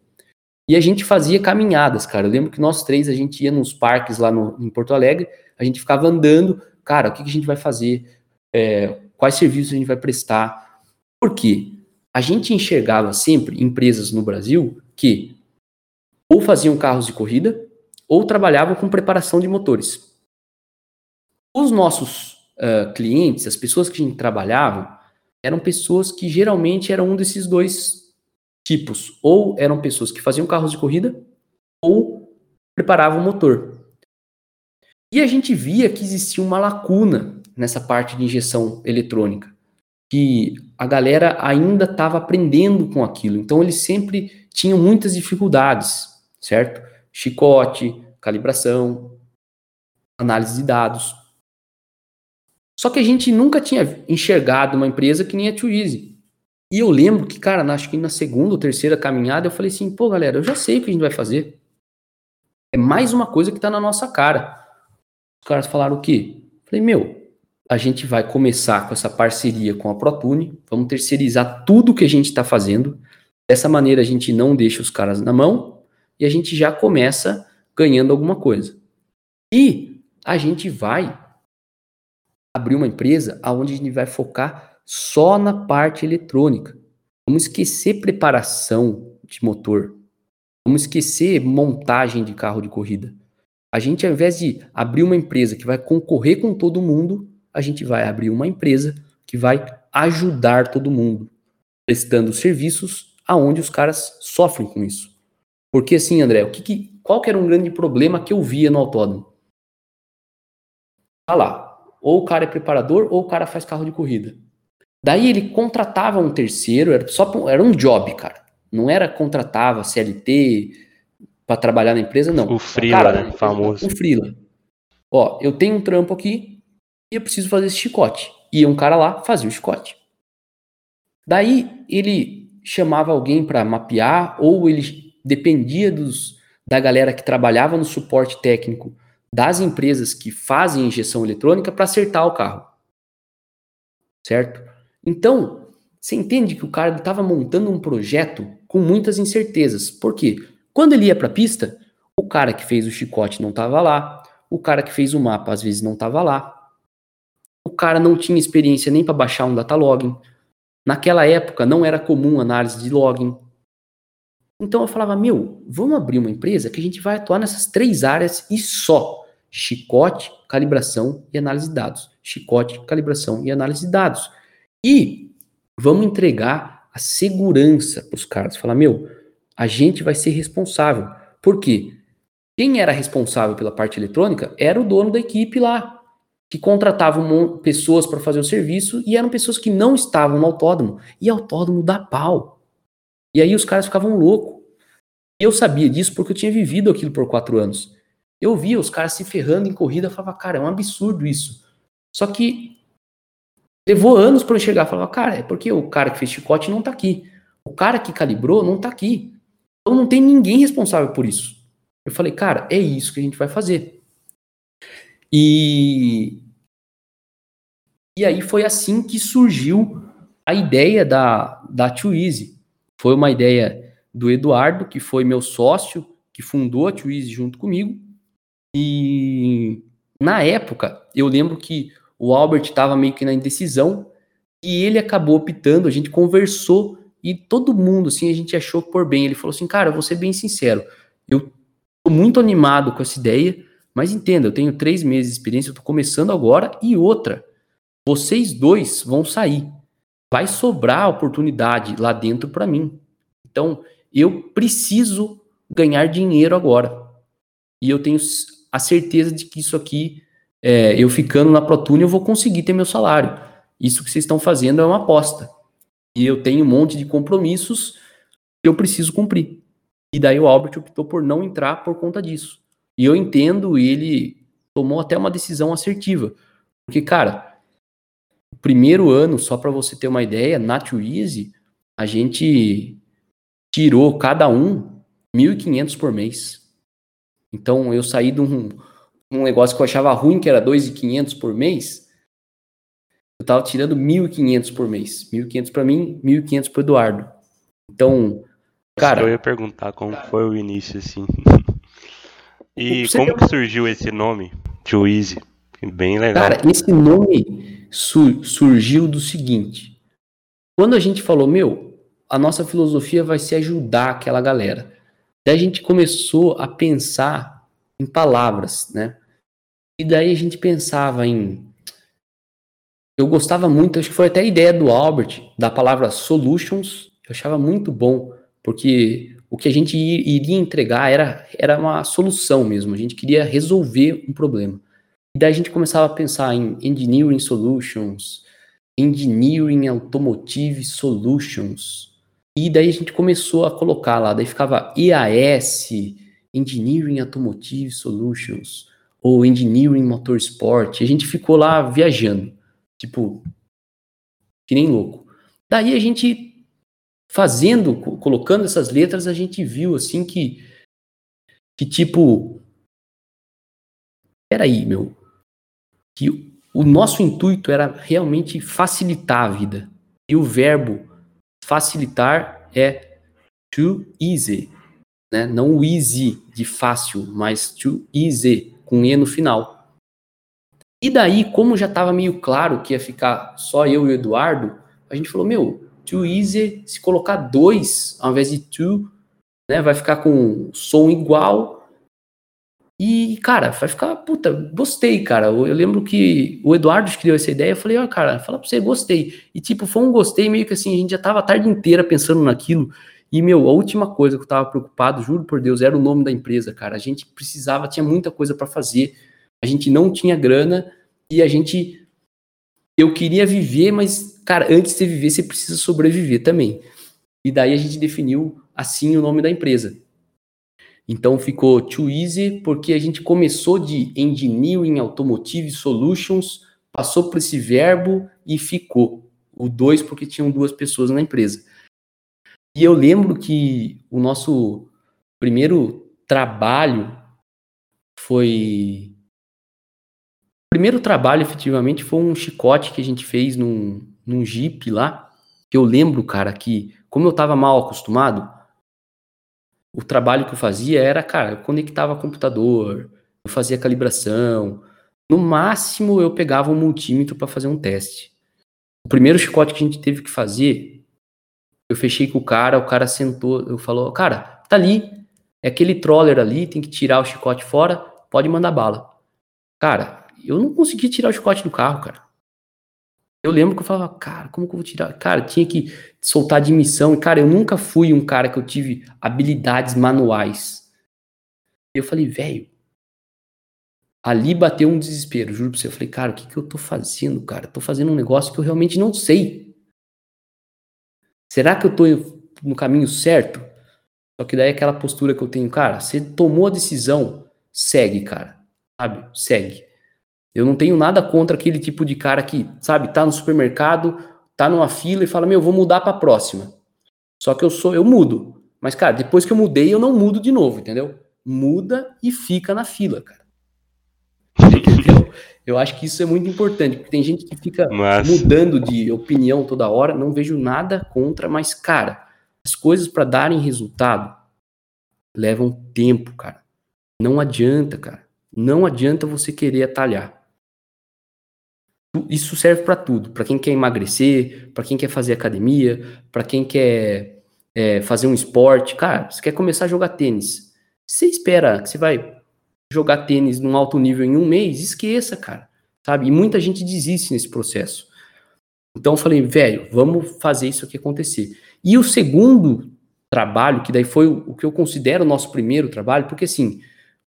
E a gente fazia caminhadas, cara. Eu lembro que nós três, a gente ia nos parques lá no, em Porto Alegre, a gente ficava andando, cara, o que, que a gente vai fazer? É, quais serviços a gente vai prestar? Por quê? a gente enxergava sempre empresas no Brasil que ou faziam carros de corrida ou trabalhavam com preparação de motores. Os nossos uh, clientes, as pessoas que a gente trabalhava, eram pessoas que geralmente eram um desses dois tipos. Ou eram pessoas que faziam carros de corrida ou preparavam motor. E a gente via que existia uma lacuna nessa parte de injeção eletrônica que a galera ainda estava aprendendo com aquilo. Então eles sempre tinham muitas dificuldades, certo? Chicote, calibração, análise de dados. Só que a gente nunca tinha enxergado uma empresa que nem a Twizy. E eu lembro que, cara, acho que na segunda ou terceira caminhada eu falei assim, pô, galera, eu já sei o que a gente vai fazer. É mais uma coisa que está na nossa cara. Os caras falaram o quê? Falei, meu, a gente vai começar com essa parceria com a ProTune, vamos terceirizar tudo que a gente está fazendo. Dessa maneira a gente não deixa os caras na mão e a gente já começa ganhando alguma coisa. E a gente vai abrir uma empresa onde a gente vai focar só na parte eletrônica. Vamos esquecer preparação de motor. Vamos esquecer montagem de carro de corrida. A gente, ao invés de abrir uma empresa que vai concorrer com todo mundo, a gente vai abrir uma empresa que vai ajudar todo mundo, prestando serviços aonde os caras sofrem com isso. Porque assim, André, o que, que qual que era um grande problema que eu via no autódromo? Tá lá, ou o cara é preparador ou o cara faz carro de corrida. Daí ele contratava um terceiro, era só era um job, cara. Não era contratava CLT para trabalhar na empresa, não. O freela, cara, né? famoso. Um freela. Ó, eu tenho um trampo aqui e eu preciso fazer esse chicote. Ia um cara lá, fazia o chicote. Daí ele chamava alguém para mapear ou ele dependia dos, da galera que trabalhava no suporte técnico das empresas que fazem injeção eletrônica para acertar o carro. Certo? Então, você entende que o cara estava montando um projeto com muitas incertezas. Por quê? Quando ele ia para a pista, o cara que fez o chicote não estava lá, o cara que fez o mapa às vezes não estava lá, o cara não tinha experiência nem para baixar um data login. Naquela época não era comum análise de login. Então eu falava, meu, vamos abrir uma empresa que a gente vai atuar nessas três áreas e só chicote, calibração e análise de dados. Chicote, calibração e análise de dados. E vamos entregar a segurança para os caras. Falar, meu, a gente vai ser responsável. Por quê? Quem era responsável pela parte eletrônica era o dono da equipe lá, que contratava pessoas para fazer o serviço e eram pessoas que não estavam no autódromo. E autódromo dá pau. E aí os caras ficavam loucos. Eu sabia disso porque eu tinha vivido aquilo por quatro anos. Eu via os caras se ferrando em corrida, falava, cara, é um absurdo isso. Só que levou anos para eu chegar, falava, cara, é porque o cara que fez chicote não tá aqui. O cara que calibrou não tá aqui. Então não tem ninguém responsável por isso. Eu falei, cara, é isso que a gente vai fazer. E e aí foi assim que surgiu a ideia da da Too Easy. Foi uma ideia do Eduardo, que foi meu sócio, que fundou a Easy junto comigo. E na época, eu lembro que o Albert estava meio que na indecisão e ele acabou optando, a gente conversou e todo mundo, assim, a gente achou por bem. Ele falou assim, cara, eu vou ser bem sincero, eu tô muito animado com essa ideia, mas entenda, eu tenho três meses de experiência, eu tô começando agora e outra, vocês dois vão sair. Vai sobrar oportunidade lá dentro para mim. Então, eu preciso ganhar dinheiro agora. E eu tenho a certeza de que isso aqui, é, eu ficando na ProTune, eu vou conseguir ter meu salário. Isso que vocês estão fazendo é uma aposta. E eu tenho um monte de compromissos que eu preciso cumprir. E daí o Albert optou por não entrar por conta disso. E eu entendo, ele tomou até uma decisão assertiva. Porque, cara, primeiro ano, só para você ter uma ideia, na Too Easy, a gente tirou cada um 1.500 por mês. Então eu saí de um, um negócio que eu achava ruim, que era 2.500 por mês, eu tava tirando 1.500 por mês. 1.500 para mim, 1.500 pro Eduardo. Então, cara... Eu ia perguntar como foi o início, assim. e como que surgiu esse nome, Too Easy? Bem legal. Cara, esse nome su surgiu do seguinte. Quando a gente falou, meu, a nossa filosofia vai se ajudar aquela galera. Daí a gente começou a pensar em palavras, né? E daí a gente pensava em. Eu gostava muito, acho que foi até a ideia do Albert, da palavra solutions. Eu achava muito bom, porque o que a gente iria entregar era, era uma solução mesmo. A gente queria resolver um problema. E daí a gente começava a pensar em engineering solutions, engineering automotive solutions, e daí a gente começou a colocar lá, daí ficava EAS, Engineering Automotive Solutions, ou Engineering Motorsport. E a gente ficou lá viajando, tipo, que nem louco. Daí a gente fazendo, colocando essas letras, a gente viu assim que que tipo peraí, meu, que o nosso intuito era realmente facilitar a vida. E o verbo facilitar é to easy, né? Não o easy de fácil, mas to easy com e no final. E daí, como já estava meio claro que ia ficar só eu e o Eduardo, a gente falou, meu, too easy, se colocar dois ao invés de two, né, vai ficar com som igual e, cara, vai ficar, puta, gostei, cara. Eu, eu lembro que o Eduardo criou essa ideia, eu falei, ó, oh, cara, fala pra você, gostei. E, tipo, foi um gostei meio que assim, a gente já tava a tarde inteira pensando naquilo. E, meu, a última coisa que eu tava preocupado, juro por Deus, era o nome da empresa, cara. A gente precisava, tinha muita coisa para fazer, a gente não tinha grana e a gente. Eu queria viver, mas, cara, antes de viver, você precisa sobreviver também. E daí a gente definiu assim o nome da empresa. Então ficou Too Easy, porque a gente começou de Engineering Automotive Solutions, passou por esse verbo e ficou. O dois, porque tinham duas pessoas na empresa. E eu lembro que o nosso primeiro trabalho foi. O primeiro trabalho, efetivamente, foi um chicote que a gente fez num, num Jeep lá. Que eu lembro, cara, que como eu estava mal acostumado, o trabalho que eu fazia era, cara, eu conectava computador, eu fazia calibração. No máximo, eu pegava um multímetro para fazer um teste. O primeiro chicote que a gente teve que fazer, eu fechei com o cara, o cara sentou, eu falou, cara, tá ali, é aquele troller ali, tem que tirar o chicote fora, pode mandar bala. Cara, eu não consegui tirar o chicote do carro, cara. Eu lembro que eu falava, cara, como que eu vou tirar? Cara, tinha que soltar de missão. E, cara, eu nunca fui um cara que eu tive habilidades manuais. Eu falei, velho, ali bateu um desespero, juro pra você. Eu falei, cara, o que que eu tô fazendo, cara? tô fazendo um negócio que eu realmente não sei. Será que eu tô no caminho certo? Só que daí aquela postura que eu tenho, cara, você tomou a decisão, segue, cara. Sabe? Segue. Eu não tenho nada contra aquele tipo de cara que, sabe, tá no supermercado, tá numa fila e fala, meu, vou mudar pra próxima. Só que eu sou, eu mudo. Mas, cara, depois que eu mudei, eu não mudo de novo, entendeu? Muda e fica na fila, cara. Entendeu? Eu acho que isso é muito importante, porque tem gente que fica mas... mudando de opinião toda hora, não vejo nada contra, mas, cara, as coisas para darem resultado levam tempo, cara. Não adianta, cara. Não adianta você querer atalhar isso serve para tudo, para quem quer emagrecer, para quem quer fazer academia, para quem quer é, fazer um esporte. Cara, você quer começar a jogar tênis. Você espera que você vai jogar tênis num alto nível em um mês, esqueça, cara. Sabe? E muita gente desiste nesse processo. Então eu falei, velho, vamos fazer isso aqui acontecer. E o segundo trabalho, que daí foi o que eu considero o nosso primeiro trabalho, porque assim,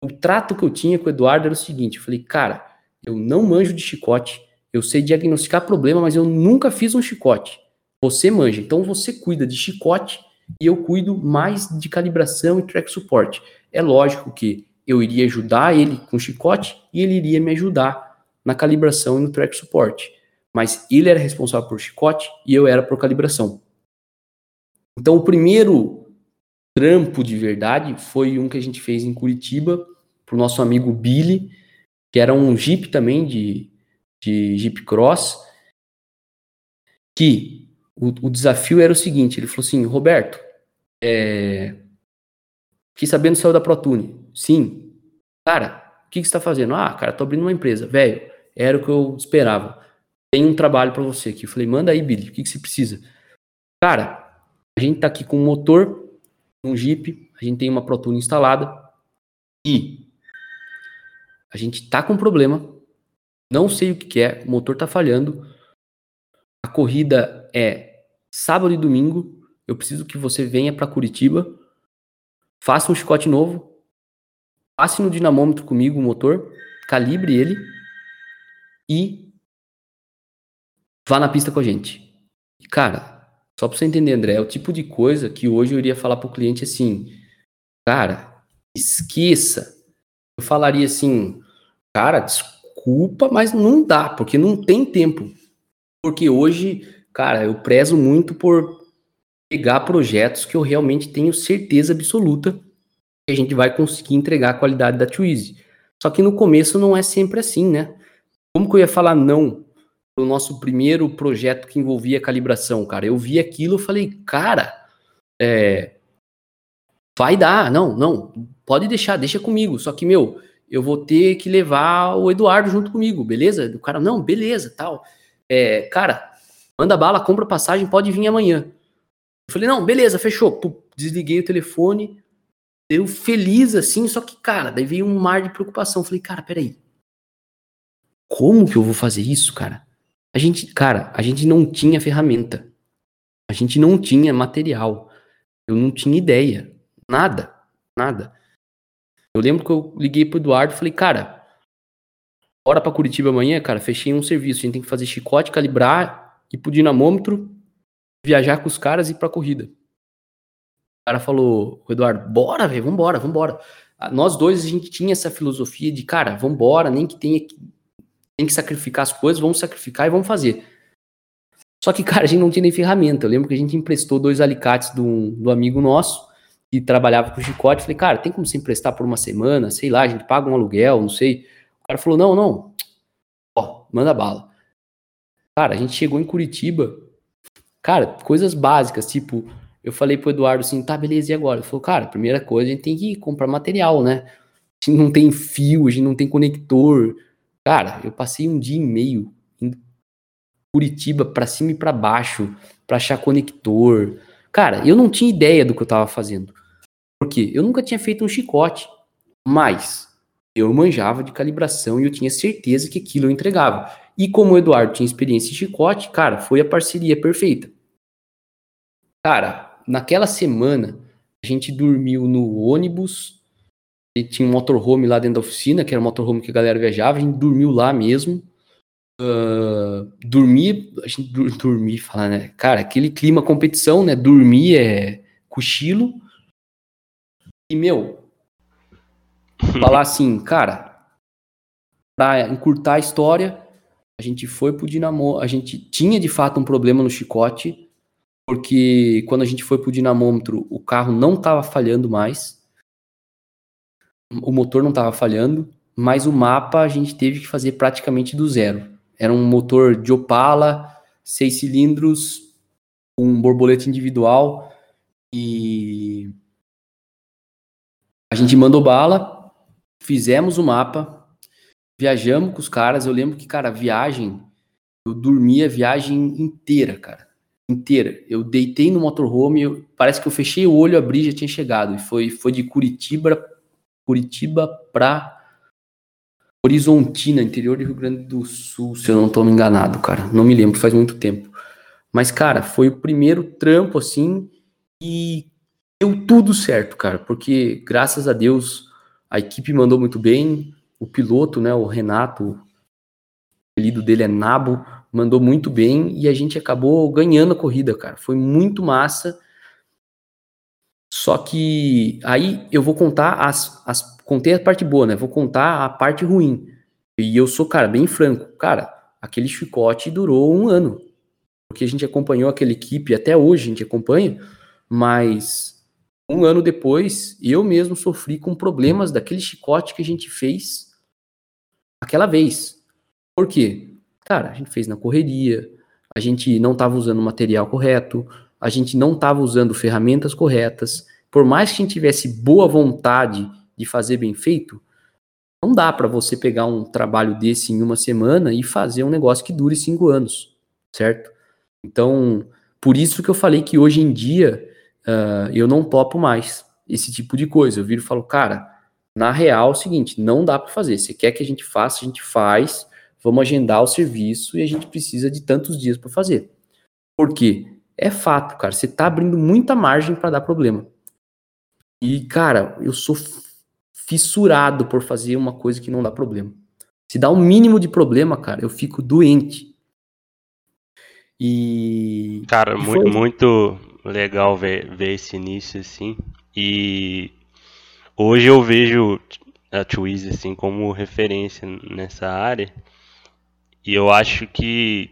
o trato que eu tinha com o Eduardo era o seguinte: eu falei, cara, eu não manjo de chicote, eu sei diagnosticar problema, mas eu nunca fiz um chicote. Você manja. Então você cuida de chicote e eu cuido mais de calibração e track support. É lógico que eu iria ajudar ele com chicote e ele iria me ajudar na calibração e no track support. Mas ele era responsável por chicote e eu era por calibração. Então o primeiro trampo de verdade foi um que a gente fez em Curitiba para o nosso amigo Billy, que era um Jeep também de de Jeep Cross, que o, o, desafio era o seguinte, ele falou assim, Roberto, é, fiquei sabendo que saiu da ProTune. Sim. Cara, o que, que você está fazendo? Ah, cara, tô abrindo uma empresa. Velho, era o que eu esperava. Tem um trabalho para você aqui. Eu falei, manda aí, Billy, o que, que você precisa? Cara, a gente tá aqui com um motor, um Jeep, a gente tem uma ProTune instalada e a gente tá com um problema não sei o que é, o motor tá falhando. A corrida é sábado e domingo. Eu preciso que você venha para Curitiba, faça um chicote novo, passe no dinamômetro comigo o motor, calibre ele e vá na pista com a gente. Cara, só para você entender, André, é o tipo de coisa que hoje eu iria falar pro cliente assim, cara, esqueça. Eu falaria assim, cara, desculpa culpa, mas não dá, porque não tem tempo. Porque hoje, cara, eu prezo muito por pegar projetos que eu realmente tenho certeza absoluta que a gente vai conseguir entregar a qualidade da Twizy. Só que no começo não é sempre assim, né? Como que eu ia falar não pro nosso primeiro projeto que envolvia calibração, cara? Eu vi aquilo e falei, cara, é, vai dar, não, não, pode deixar, deixa comigo. Só que, meu, eu vou ter que levar o Eduardo junto comigo, beleza? O cara, não, beleza, tal. É, cara, manda bala, compra passagem, pode vir amanhã. Eu falei, não, beleza, fechou. Desliguei o telefone, eu feliz assim, só que, cara, daí veio um mar de preocupação. Eu falei, cara, peraí. Como que eu vou fazer isso, cara? A gente, cara, a gente não tinha ferramenta. A gente não tinha material. Eu não tinha ideia. Nada. Nada. Eu lembro que eu liguei pro Eduardo e falei, cara, bora pra Curitiba amanhã, cara, fechei um serviço. A gente tem que fazer chicote, calibrar, ir pro dinamômetro, viajar com os caras e ir pra corrida. O cara falou, o Eduardo, bora, velho, vambora, vambora. Ah, nós dois, a gente tinha essa filosofia de, cara, vambora, nem que tenha que, tem que sacrificar as coisas, vamos sacrificar e vamos fazer. Só que, cara, a gente não tinha nem ferramenta. Eu lembro que a gente emprestou dois alicates do, do amigo nosso, que trabalhava com chicote, falei, cara, tem como se emprestar por uma semana, sei lá, a gente paga um aluguel, não sei. O cara falou, não, não, ó, manda bala. Cara, a gente chegou em Curitiba, cara, coisas básicas, tipo, eu falei pro Eduardo assim, tá, beleza, e agora? Ele falou, cara, primeira coisa, a gente tem que comprar material, né? A gente não tem fio, a gente não tem conector. Cara, eu passei um dia e meio em Curitiba para cima e para baixo para achar conector, Cara, eu não tinha ideia do que eu tava fazendo. Porque eu nunca tinha feito um chicote, mas eu manjava de calibração e eu tinha certeza que aquilo eu entregava. E como o Eduardo tinha experiência em chicote, cara, foi a parceria perfeita. Cara, naquela semana a gente dormiu no ônibus, e tinha um motorhome lá dentro da oficina, que era o motorhome que a galera viajava, a gente dormiu lá mesmo. Uh, dormir, a gente dormir, falar, né? Cara, aquele clima competição, né? Dormir é cochilo. E, meu, falar assim, cara, pra encurtar a história, a gente foi pro Dinamo, a gente tinha de fato um problema no chicote, porque quando a gente foi pro dinamômetro, o carro não tava falhando mais, o motor não tava falhando, mas o mapa a gente teve que fazer praticamente do zero. Era um motor de Opala, seis cilindros, um borboleta individual e a gente mandou bala, fizemos o mapa, viajamos com os caras. Eu lembro que, cara, viagem, eu dormi a viagem inteira, cara. Inteira. Eu deitei no motorhome, eu, parece que eu fechei o olho, abri já tinha chegado. E foi, foi de Curitiba, Curitiba pra Horizontina, interior do Rio Grande do Sul, se eu não estou me enganado, cara. Não me lembro, faz muito tempo. Mas, cara, foi o primeiro trampo, assim, e deu tudo certo, cara, porque, graças a Deus, a equipe mandou muito bem, o piloto, né, o Renato, o apelido dele é Nabo, mandou muito bem, e a gente acabou ganhando a corrida, cara. Foi muito massa. Só que aí eu vou contar as, as contei a parte boa, né? Vou contar a parte ruim. E eu sou, cara, bem franco. Cara, aquele chicote durou um ano. Porque a gente acompanhou aquela equipe, até hoje a gente acompanha, mas um ano depois, eu mesmo sofri com problemas daquele chicote que a gente fez aquela vez. Por quê? Cara, a gente fez na correria, a gente não estava usando o material correto, a gente não estava usando ferramentas corretas. Por mais que a gente tivesse boa vontade de fazer bem feito, não dá para você pegar um trabalho desse em uma semana e fazer um negócio que dure cinco anos, certo? Então, por isso que eu falei que hoje em dia uh, eu não topo mais esse tipo de coisa. Eu viro e falo, cara, na real é o seguinte, não dá para fazer. Você quer que a gente faça, a gente faz, vamos agendar o serviço e a gente precisa de tantos dias para fazer. Por quê? É fato, cara, você tá abrindo muita margem para dar problema. E, cara, eu sou fissurado por fazer uma coisa que não dá problema. Se dá um mínimo de problema, cara, eu fico doente. E. Cara, e muito, muito legal ver, ver esse início assim. E hoje eu vejo a Twizy assim como referência nessa área. E eu acho que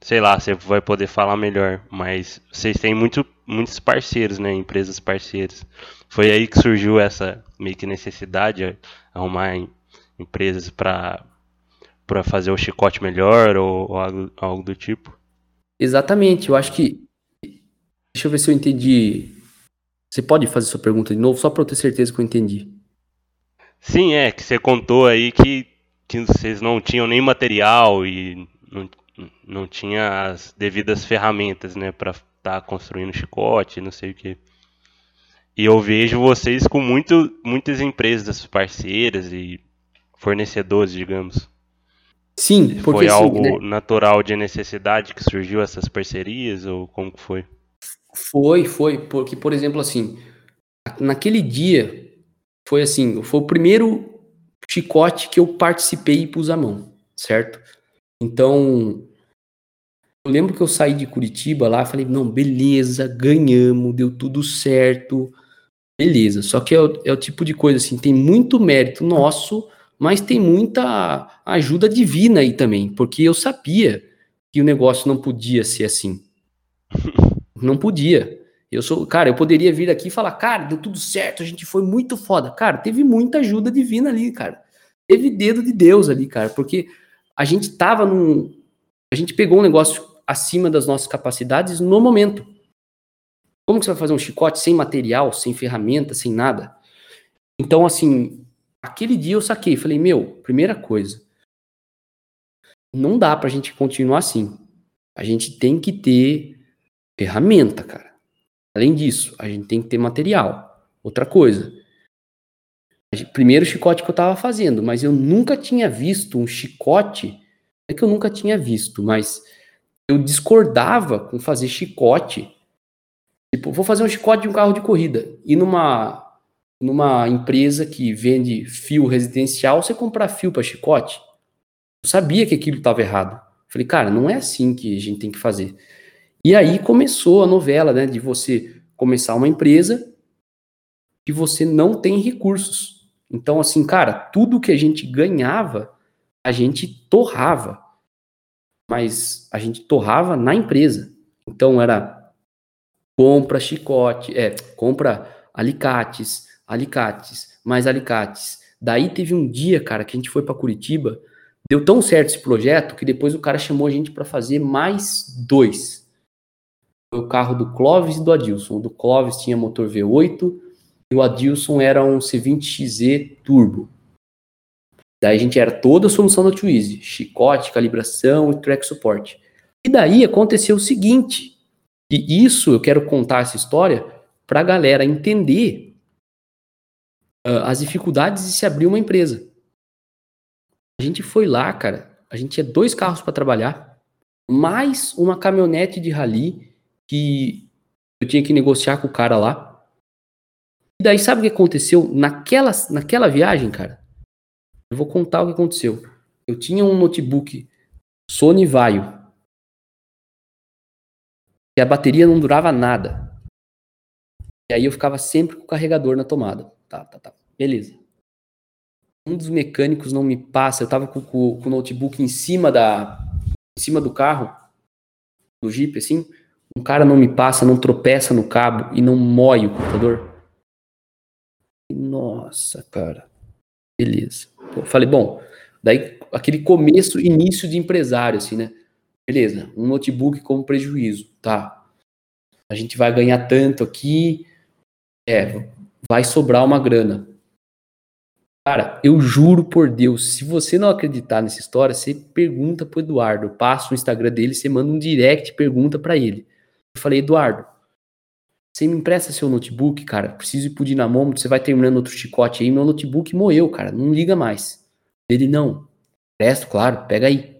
sei lá, você vai poder falar melhor, mas vocês têm muito, muitos parceiros, né? Empresas parceiras. Foi aí que surgiu essa meio que necessidade de arrumar empresas para para fazer o chicote melhor ou, ou algo, algo, do tipo? Exatamente, eu acho que. Deixa eu ver se eu entendi. Você pode fazer sua pergunta de novo, só para eu ter certeza que eu entendi. Sim, é, que você contou aí que, que vocês não tinham nem material e não, não tinha as devidas ferramentas, né, para estar tá construindo chicote, não sei o que. E eu vejo vocês com muito, muitas empresas parceiras e fornecedores, digamos. Sim, porque foi algo né? natural de necessidade que surgiu essas parcerias ou como que foi? Foi, foi, porque por exemplo assim, naquele dia foi assim, foi o primeiro chicote que eu participei e pus a mão, certo? Então, eu lembro que eu saí de Curitiba lá, falei, não, beleza, ganhamos, deu tudo certo, beleza. Só que é o, é o tipo de coisa assim, tem muito mérito nosso, mas tem muita ajuda divina aí também, porque eu sabia que o negócio não podia ser assim. Não podia. Eu sou, cara, eu poderia vir aqui e falar, cara, deu tudo certo, a gente foi muito foda. Cara, teve muita ajuda divina ali, cara. Teve dedo de Deus ali, cara, porque a gente tava num. A gente pegou um negócio acima das nossas capacidades no momento. Como que você vai fazer um chicote sem material, sem ferramenta, sem nada? Então, assim, aquele dia eu saquei, falei, meu, primeira coisa, não dá pra gente continuar assim. A gente tem que ter ferramenta, cara. Além disso, a gente tem que ter material. Outra coisa, primeiro chicote que eu tava fazendo, mas eu nunca tinha visto um chicote, é que eu nunca tinha visto, mas eu discordava com fazer chicote. Tipo, vou fazer um chicote de um carro de corrida. E numa numa empresa que vende fio residencial, você comprar fio para chicote? Eu sabia que aquilo estava errado. Falei, cara, não é assim que a gente tem que fazer. E aí começou a novela, né, de você começar uma empresa que você não tem recursos. Então, assim, cara, tudo que a gente ganhava, a gente torrava. Mas a gente torrava na empresa. Então, era compra chicote, é, compra alicates, alicates, mais alicates. Daí teve um dia, cara, que a gente foi para Curitiba, deu tão certo esse projeto que depois o cara chamou a gente para fazer mais dois. Foi o carro do Clóvis e do Adilson. O do Clóvis tinha motor V8, e o Adilson era um C20XZ Turbo. Daí a gente era toda a solução da Twizy, chicote, calibração e track support. E daí aconteceu o seguinte, e isso eu quero contar essa história para a galera entender uh, as dificuldades de se abrir uma empresa. A gente foi lá, cara, a gente tinha dois carros para trabalhar, mais uma caminhonete de rally que eu tinha que negociar com o cara lá. E daí, sabe o que aconteceu naquela, naquela viagem, cara? Eu vou contar o que aconteceu. Eu tinha um notebook Sony Vaio. E a bateria não durava nada. E aí eu ficava sempre com o carregador na tomada. Tá, tá, tá. Beleza. Um dos mecânicos não me passa. Eu tava com, com, com o notebook em cima da. Em cima do carro. Do Jeep, assim. Um cara não me passa, não tropeça no cabo e não moe o computador. Nossa, cara. Beleza. Eu falei, bom, daí aquele começo, início de empresário, assim, né? Beleza, um notebook como prejuízo, tá? A gente vai ganhar tanto aqui, é, vai sobrar uma grana. Cara, eu juro por Deus, se você não acreditar nessa história, você pergunta pro Eduardo, passa o Instagram dele, você manda um direct, pergunta para ele. Falei, Eduardo, você me empresta seu notebook, cara? Preciso ir pro dinamômetro, você vai terminando outro chicote aí. Meu notebook moeu, cara. Não liga mais. Ele, não. Presto, claro, pega aí.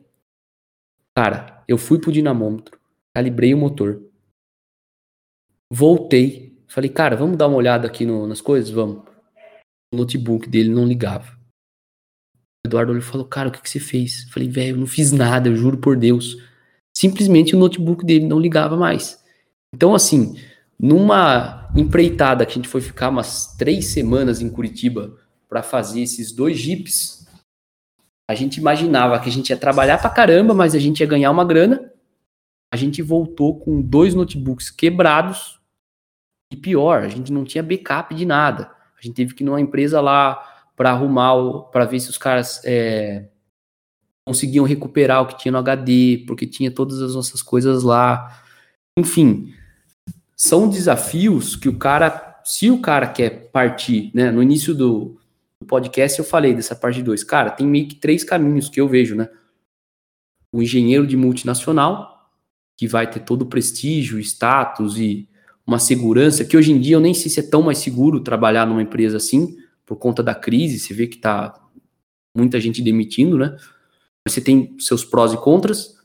Cara, eu fui pro dinamômetro, calibrei o motor. Voltei. Falei, cara, vamos dar uma olhada aqui no, nas coisas? Vamos. O notebook dele não ligava. O Eduardo olhou e falou, cara, o que, que você fez? Falei, velho, eu não fiz nada, eu juro por Deus. Simplesmente o notebook dele não ligava mais. Então, assim, numa empreitada que a gente foi ficar umas três semanas em Curitiba para fazer esses dois jipes, a gente imaginava que a gente ia trabalhar pra caramba, mas a gente ia ganhar uma grana a gente voltou com dois notebooks quebrados e pior, a gente não tinha backup de nada. A gente teve que ir numa empresa lá para arrumar, para ver se os caras é, conseguiam recuperar o que tinha no HD, porque tinha todas as nossas coisas lá. Enfim, são desafios que o cara, se o cara quer partir, né? No início do, do podcast eu falei dessa parte 2. Cara, tem meio que três caminhos que eu vejo, né? O engenheiro de multinacional, que vai ter todo o prestígio, status e uma segurança, que hoje em dia eu nem sei se é tão mais seguro trabalhar numa empresa assim, por conta da crise, você vê que tá muita gente demitindo, né? Você tem seus prós e contras.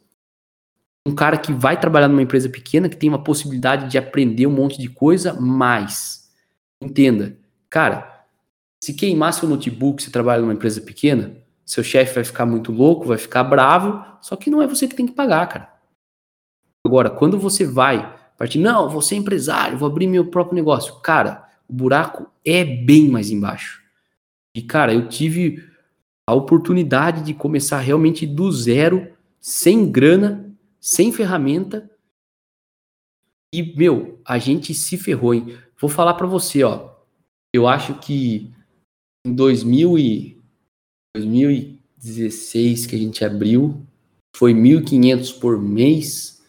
Um cara que vai trabalhar numa empresa pequena, que tem uma possibilidade de aprender um monte de coisa, mas entenda, cara, se queimar seu notebook, você trabalha numa empresa pequena, seu chefe vai ficar muito louco, vai ficar bravo, só que não é você que tem que pagar, cara. Agora, quando você vai partir, não, vou ser empresário, vou abrir meu próprio negócio. Cara, o buraco é bem mais embaixo. E, cara, eu tive a oportunidade de começar realmente do zero, sem grana, sem ferramenta. E, meu, a gente se ferrou, hein? Vou falar para você, ó. Eu acho que em 2000 e 2016 que a gente abriu, foi 1.500 por mês.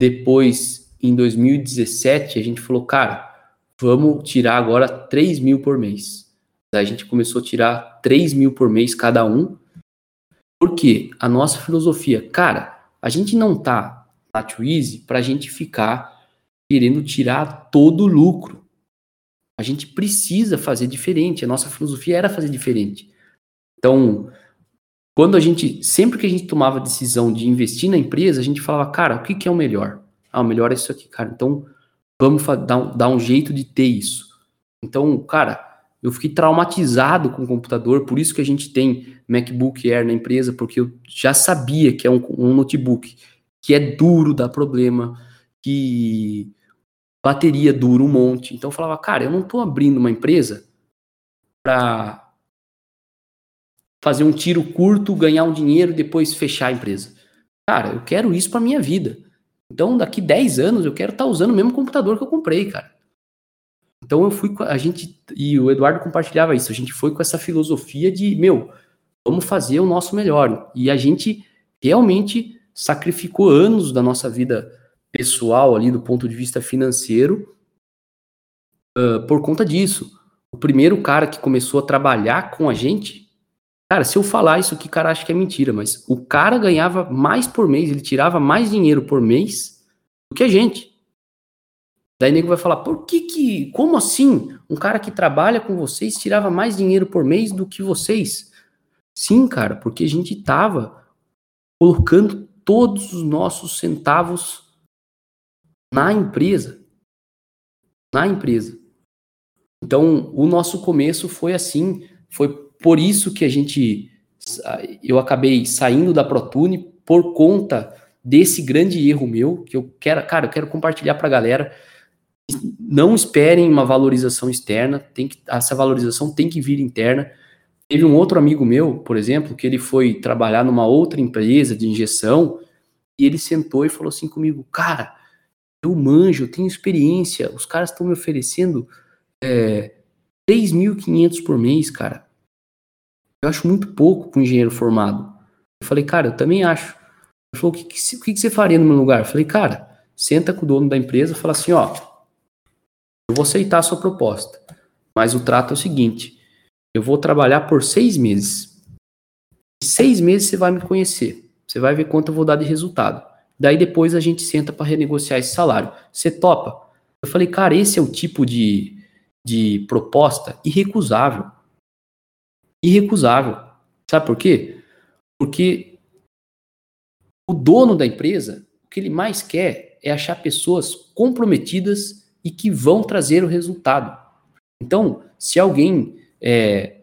Depois em 2017, a gente falou, cara, vamos tirar agora 3 mil por mês. A gente começou a tirar 3 mil por mês cada um. Porque a nossa filosofia, cara, a gente não tá na Twizy para a gente ficar querendo tirar todo o lucro. A gente precisa fazer diferente. A nossa filosofia era fazer diferente. Então, quando a gente, sempre que a gente tomava a decisão de investir na empresa, a gente falava, cara, o que, que é o melhor? Ah, o melhor é isso aqui, cara. Então, vamos dar um, dar um jeito de ter isso. Então, cara, eu fiquei traumatizado com o computador, por isso que a gente tem MacBook Air na empresa, porque eu já sabia que é um, um notebook que é duro, dá problema, que bateria dura um monte. Então eu falava, cara, eu não estou abrindo uma empresa para fazer um tiro curto, ganhar um dinheiro e depois fechar a empresa. Cara, eu quero isso para minha vida. Então, daqui 10 anos, eu quero estar tá usando o mesmo computador que eu comprei, cara. Então, eu fui com a gente, e o Eduardo compartilhava isso, a gente foi com essa filosofia de, meu, vamos fazer o nosso melhor. E a gente realmente sacrificou anos da nossa vida pessoal ali, do ponto de vista financeiro, uh, por conta disso. O primeiro cara que começou a trabalhar com a gente Cara, se eu falar isso aqui, cara acha que é mentira, mas o cara ganhava mais por mês, ele tirava mais dinheiro por mês do que a gente. Daí nego vai falar, por que que, como assim? Um cara que trabalha com vocês tirava mais dinheiro por mês do que vocês? Sim, cara, porque a gente tava colocando todos os nossos centavos na empresa. Na empresa. Então, o nosso começo foi assim, foi por isso que a gente eu acabei saindo da Protune por conta desse grande erro meu, que eu quero, cara, eu quero compartilhar para a galera. Não esperem uma valorização externa, tem que, essa valorização tem que vir interna. Teve um outro amigo meu, por exemplo, que ele foi trabalhar numa outra empresa de injeção e ele sentou e falou assim comigo, cara, eu manjo, eu tenho experiência, os caras estão me oferecendo é, 3.500 por mês, cara. Eu acho muito pouco para um engenheiro formado. Eu falei, cara, eu também acho. Ele falou, o que, que, que, que você faria no meu lugar? Eu falei, cara, senta com o dono da empresa e fala assim, ó, eu vou aceitar a sua proposta, mas o trato é o seguinte, eu vou trabalhar por seis meses. Em seis meses você vai me conhecer, você vai ver quanto eu vou dar de resultado. Daí depois a gente senta para renegociar esse salário. Você topa? Eu falei, cara, esse é o tipo de, de proposta irrecusável irrecusável. Sabe por quê? Porque o dono da empresa, o que ele mais quer é achar pessoas comprometidas e que vão trazer o resultado. Então, se alguém é,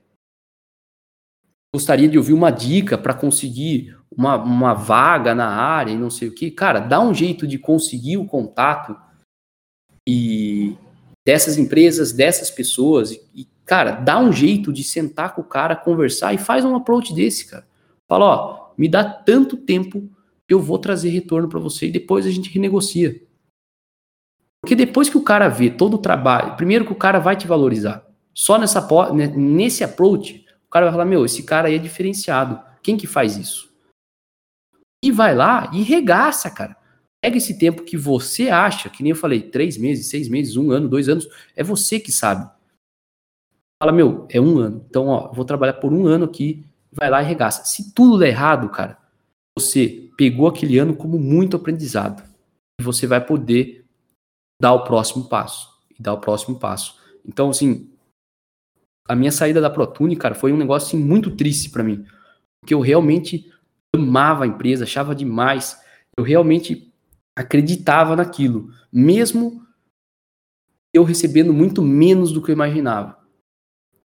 gostaria de ouvir uma dica para conseguir uma, uma vaga na área e não sei o que, cara, dá um jeito de conseguir o contato e dessas empresas, dessas pessoas e, Cara, dá um jeito de sentar com o cara, conversar e faz um approach desse, cara. Fala, ó, me dá tanto tempo eu vou trazer retorno para você e depois a gente renegocia. Porque depois que o cara vê todo o trabalho, primeiro que o cara vai te valorizar. Só nessa né, nesse approach, o cara vai falar: "Meu, esse cara aí é diferenciado. Quem que faz isso?" E vai lá e regaça, cara. Pega esse tempo que você acha, que nem eu falei, três meses, seis meses, um ano, dois anos, é você que sabe. Fala, meu, é um ano. Então, ó, vou trabalhar por um ano aqui, vai lá e regaça. Se tudo der errado, cara, você pegou aquele ano como muito aprendizado. E você vai poder dar o próximo passo. E dar o próximo passo. Então, assim, a minha saída da Protune, cara, foi um negócio assim, muito triste para mim. Porque eu realmente amava a empresa, achava demais. Eu realmente acreditava naquilo, mesmo eu recebendo muito menos do que eu imaginava.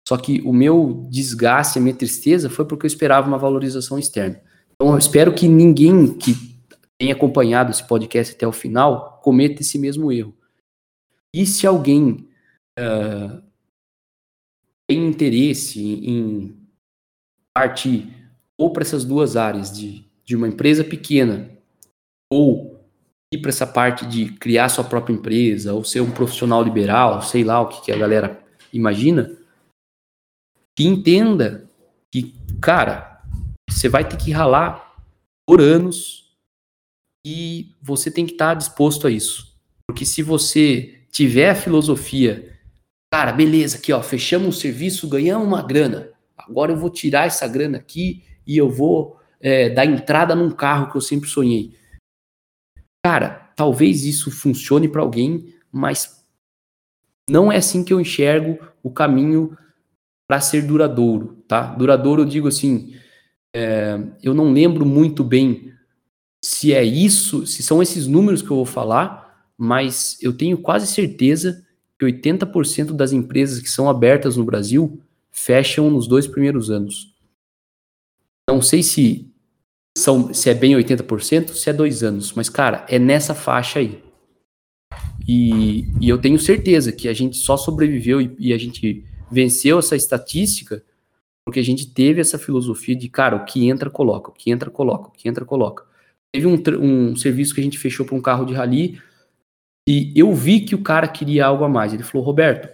Só que o meu desgaste, a minha tristeza foi porque eu esperava uma valorização externa. Então eu espero que ninguém que tenha acompanhado esse podcast até o final cometa esse mesmo erro. E se alguém uh, tem interesse em partir ou para essas duas áreas de, de uma empresa pequena ou ir para essa parte de criar sua própria empresa ou ser um profissional liberal, sei lá o que, que a galera imagina, que entenda que, cara, você vai ter que ralar por anos e você tem que estar disposto a isso. Porque se você tiver a filosofia, cara, beleza, aqui ó, fechamos o serviço, ganhamos uma grana. Agora eu vou tirar essa grana aqui e eu vou é, dar entrada num carro que eu sempre sonhei. Cara, talvez isso funcione para alguém, mas não é assim que eu enxergo o caminho para ser duradouro, tá? Duradouro eu digo assim, é, eu não lembro muito bem se é isso, se são esses números que eu vou falar, mas eu tenho quase certeza que 80% das empresas que são abertas no Brasil fecham nos dois primeiros anos. Não sei se são, se é bem 80%, se é dois anos, mas cara, é nessa faixa aí. E, e eu tenho certeza que a gente só sobreviveu e, e a gente venceu essa estatística porque a gente teve essa filosofia de, cara, o que entra, coloca, o que entra, coloca, o que entra, coloca. Teve um, um serviço que a gente fechou para um carro de rally e eu vi que o cara queria algo a mais. Ele falou, Roberto,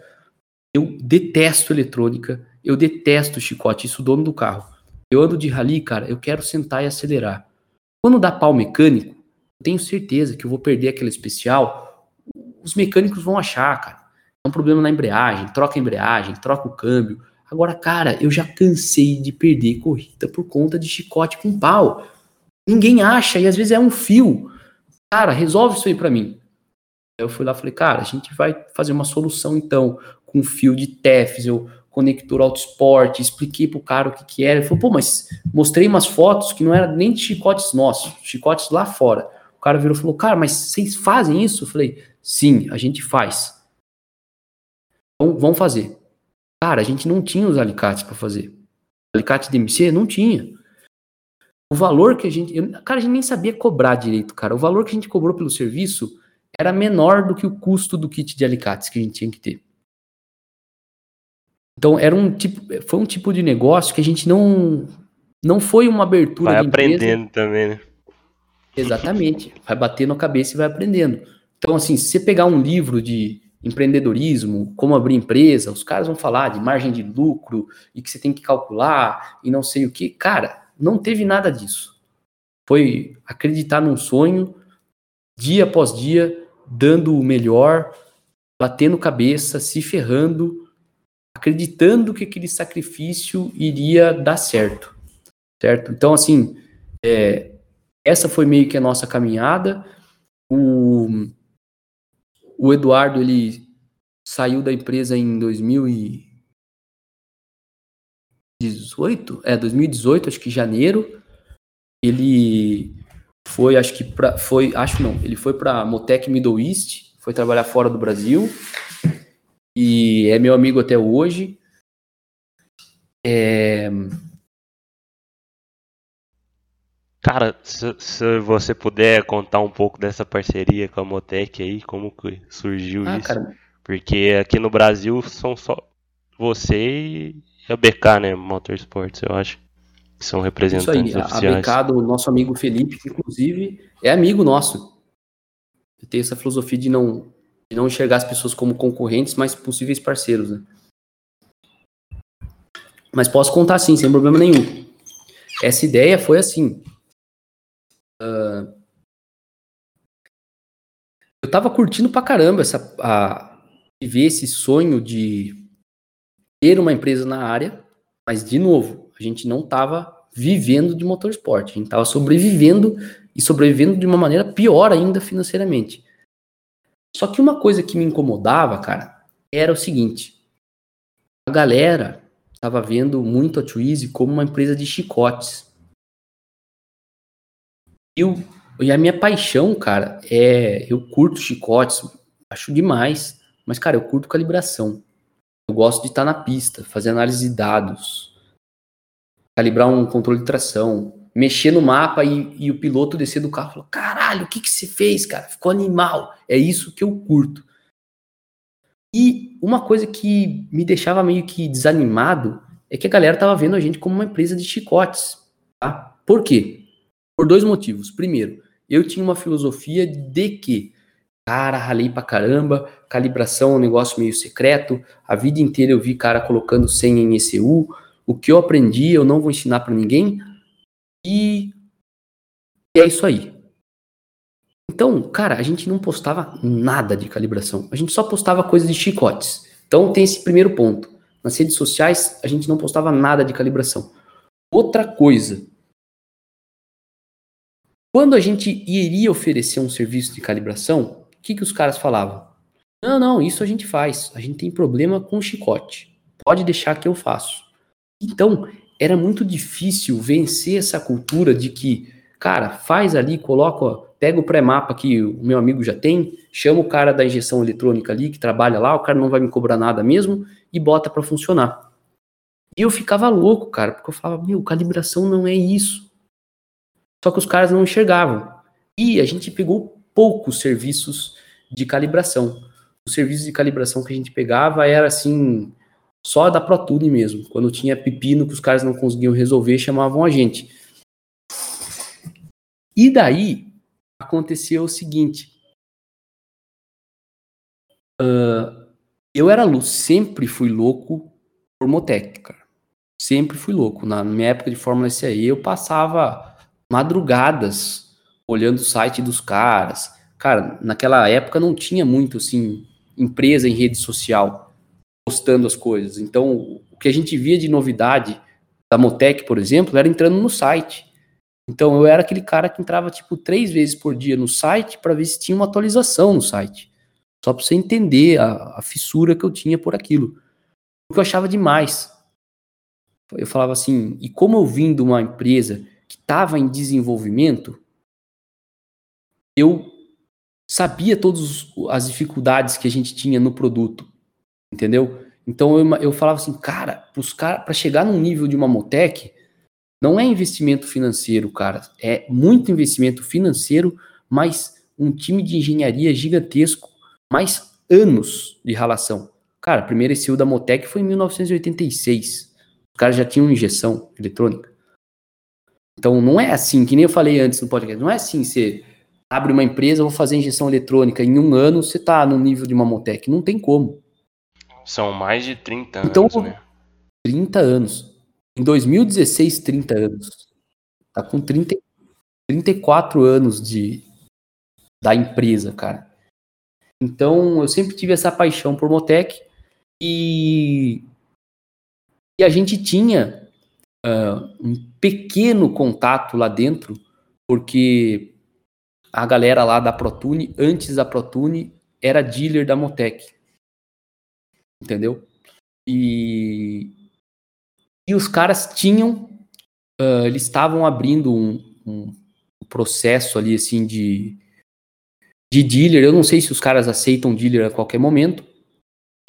eu detesto eletrônica, eu detesto chicote, isso dono do carro. Eu ando de rally, cara, eu quero sentar e acelerar. Quando dá pau mecânico, tenho certeza que eu vou perder aquele especial. Os mecânicos vão achar, cara. É um problema na embreagem, troca a embreagem, troca o câmbio. Agora, cara, eu já cansei de perder corrida por conta de chicote com pau. Ninguém acha e às vezes é um fio. Cara, resolve isso aí para mim. Eu fui lá e falei, cara, a gente vai fazer uma solução então com fio de Tefzel, conector Autosport, expliquei pro cara o que que era. Ele falou, pô, mas mostrei umas fotos que não eram nem de chicotes nossos, chicotes lá fora. O cara virou e falou, cara, mas vocês fazem isso? Eu falei, sim, a gente faz. Então, vamos fazer. Cara, a gente não tinha os alicates para fazer. Alicate DMC? Não tinha. O valor que a gente. Eu, cara, a gente nem sabia cobrar direito, cara. O valor que a gente cobrou pelo serviço era menor do que o custo do kit de alicates que a gente tinha que ter. Então era um tipo, foi um tipo de negócio que a gente não não foi uma abertura vai aprendendo também, né? Exatamente, vai batendo a cabeça e vai aprendendo. Então assim, se você pegar um livro de empreendedorismo, como abrir empresa, os caras vão falar de margem de lucro e que você tem que calcular e não sei o que. Cara, não teve nada disso. Foi acreditar num sonho, dia após dia, dando o melhor, batendo cabeça, se ferrando acreditando que aquele sacrifício iria dar certo, certo? Então, assim, é, essa foi meio que a nossa caminhada. O, o Eduardo, ele saiu da empresa em 2018, é, 2018, acho que janeiro. Ele foi, acho que pra, foi, acho não, ele foi para Motec Middle East, foi trabalhar fora do Brasil e é meu amigo até hoje. É... Cara, se, se, você puder contar um pouco dessa parceria com a Motec aí, como que surgiu ah, isso? Cara... Porque aqui no Brasil são só você e a BK, né? Motorsports, eu acho. São representantes Isso aí, oficiais. A BK nosso amigo Felipe, que inclusive é amigo nosso. Eu tenho essa filosofia de não, de não enxergar as pessoas como concorrentes, mas possíveis parceiros, né? Mas posso contar sim, sem problema nenhum. Essa ideia foi assim. Uh, eu tava curtindo pra caramba essa, a, viver esse sonho de ter uma empresa na área, mas de novo, a gente não tava vivendo de motorsport, a gente tava sobrevivendo e sobrevivendo de uma maneira pior ainda financeiramente. Só que uma coisa que me incomodava, cara, era o seguinte: a galera tava vendo muito a Twizy como uma empresa de chicotes. E, eu, e a minha paixão, cara, é eu curto chicotes, acho demais, mas cara, eu curto calibração. Eu gosto de estar na pista, fazer análise de dados, calibrar um controle de tração, mexer no mapa e, e o piloto descer do carro e falar: caralho, o que, que você fez, cara? Ficou animal. É isso que eu curto. E uma coisa que me deixava meio que desanimado é que a galera tava vendo a gente como uma empresa de chicotes. Tá? Por quê? Por dois motivos. Primeiro, eu tinha uma filosofia de que, cara, ralei pra caramba, calibração é um negócio meio secreto, a vida inteira eu vi cara colocando senha em ECU, o que eu aprendi eu não vou ensinar para ninguém, e é isso aí. Então, cara, a gente não postava nada de calibração. A gente só postava coisas de chicotes. Então tem esse primeiro ponto. Nas redes sociais, a gente não postava nada de calibração. Outra coisa. Quando a gente iria oferecer um serviço de calibração, que, que os caras falavam? Não, não, isso a gente faz. A gente tem problema com chicote. Pode deixar que eu faço. Então, era muito difícil vencer essa cultura de que, cara, faz ali, coloca, pega o pré-mapa que o meu amigo já tem, chama o cara da injeção eletrônica ali que trabalha lá, o cara não vai me cobrar nada mesmo e bota para funcionar. E eu ficava louco, cara, porque eu falava, meu, calibração não é isso. Só que os caras não enxergavam. E a gente pegou poucos serviços de calibração. Os serviços de calibração que a gente pegava era assim, só da ProTune mesmo. Quando tinha pepino que os caras não conseguiam resolver, chamavam a gente. E daí aconteceu o seguinte. Uh, eu era louco, sempre fui louco por Motec. Sempre fui louco. Na minha época de Fórmula SAE, eu passava madrugadas olhando o site dos caras. Cara, naquela época não tinha muito, assim, empresa em rede social postando as coisas. Então, o que a gente via de novidade da Motec, por exemplo, era entrando no site. Então, eu era aquele cara que entrava tipo três vezes por dia no site para ver se tinha uma atualização no site. Só para você entender a, a, fissura que eu tinha por aquilo. Porque eu achava demais. Eu falava assim, e como eu vim de uma empresa que estava em desenvolvimento, eu sabia todas as dificuldades que a gente tinha no produto entendeu? Então eu, eu falava assim, cara, para chegar num nível de uma Motec, não é investimento financeiro, cara, é muito investimento financeiro, mas um time de engenharia gigantesco, mais anos de relação. Cara, a primeira ECU da Motec foi em 1986. Os caras já tinham injeção eletrônica. Então não é assim, que nem eu falei antes no podcast, não é assim, você abre uma empresa, vou fazer injeção eletrônica, em um ano você tá no nível de uma Motec. Não tem como. São mais de 30 então, anos, né? 30 anos. Em 2016, 30 anos. Tá com 30, 34 anos de da empresa, cara. Então, eu sempre tive essa paixão por Motec e, e a gente tinha uh, um pequeno contato lá dentro, porque a galera lá da Protune, antes da Protune, era dealer da Motec entendeu? E, e os caras tinham, uh, eles estavam abrindo um, um, processo ali, assim, de, de dealer. Eu não sei se os caras aceitam dealer a qualquer momento.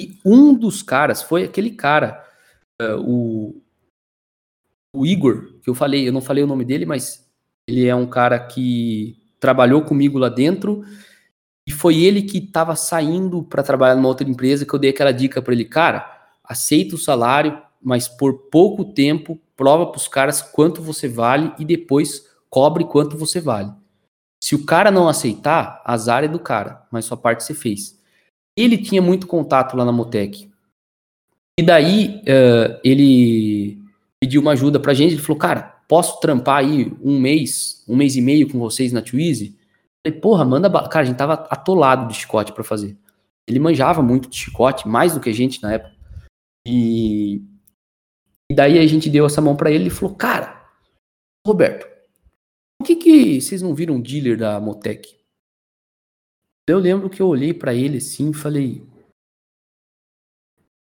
E um dos caras foi aquele cara, uh, o, o Igor, que eu falei, eu não falei o nome dele, mas ele é um cara que trabalhou comigo lá dentro e foi ele que estava saindo para trabalhar numa outra empresa que eu dei aquela dica para ele, cara, aceita o salário, mas por pouco tempo prova para os caras quanto você vale e depois cobre quanto você vale. Se o cara não aceitar, azar é do cara, mas sua parte você fez. Ele tinha muito contato lá na Motec. E daí uh, ele pediu uma ajuda pra gente, ele falou, cara, posso trampar aí um mês, um mês e meio com vocês na Twizy? Falei, porra, manda. Cara, a gente tava atolado de chicote para fazer. Ele manjava muito de chicote, mais do que a gente na época. E, e daí a gente deu essa mão para ele e falou: Cara, Roberto, por que, que vocês não viram dealer da Motec? Eu lembro que eu olhei para ele assim e falei.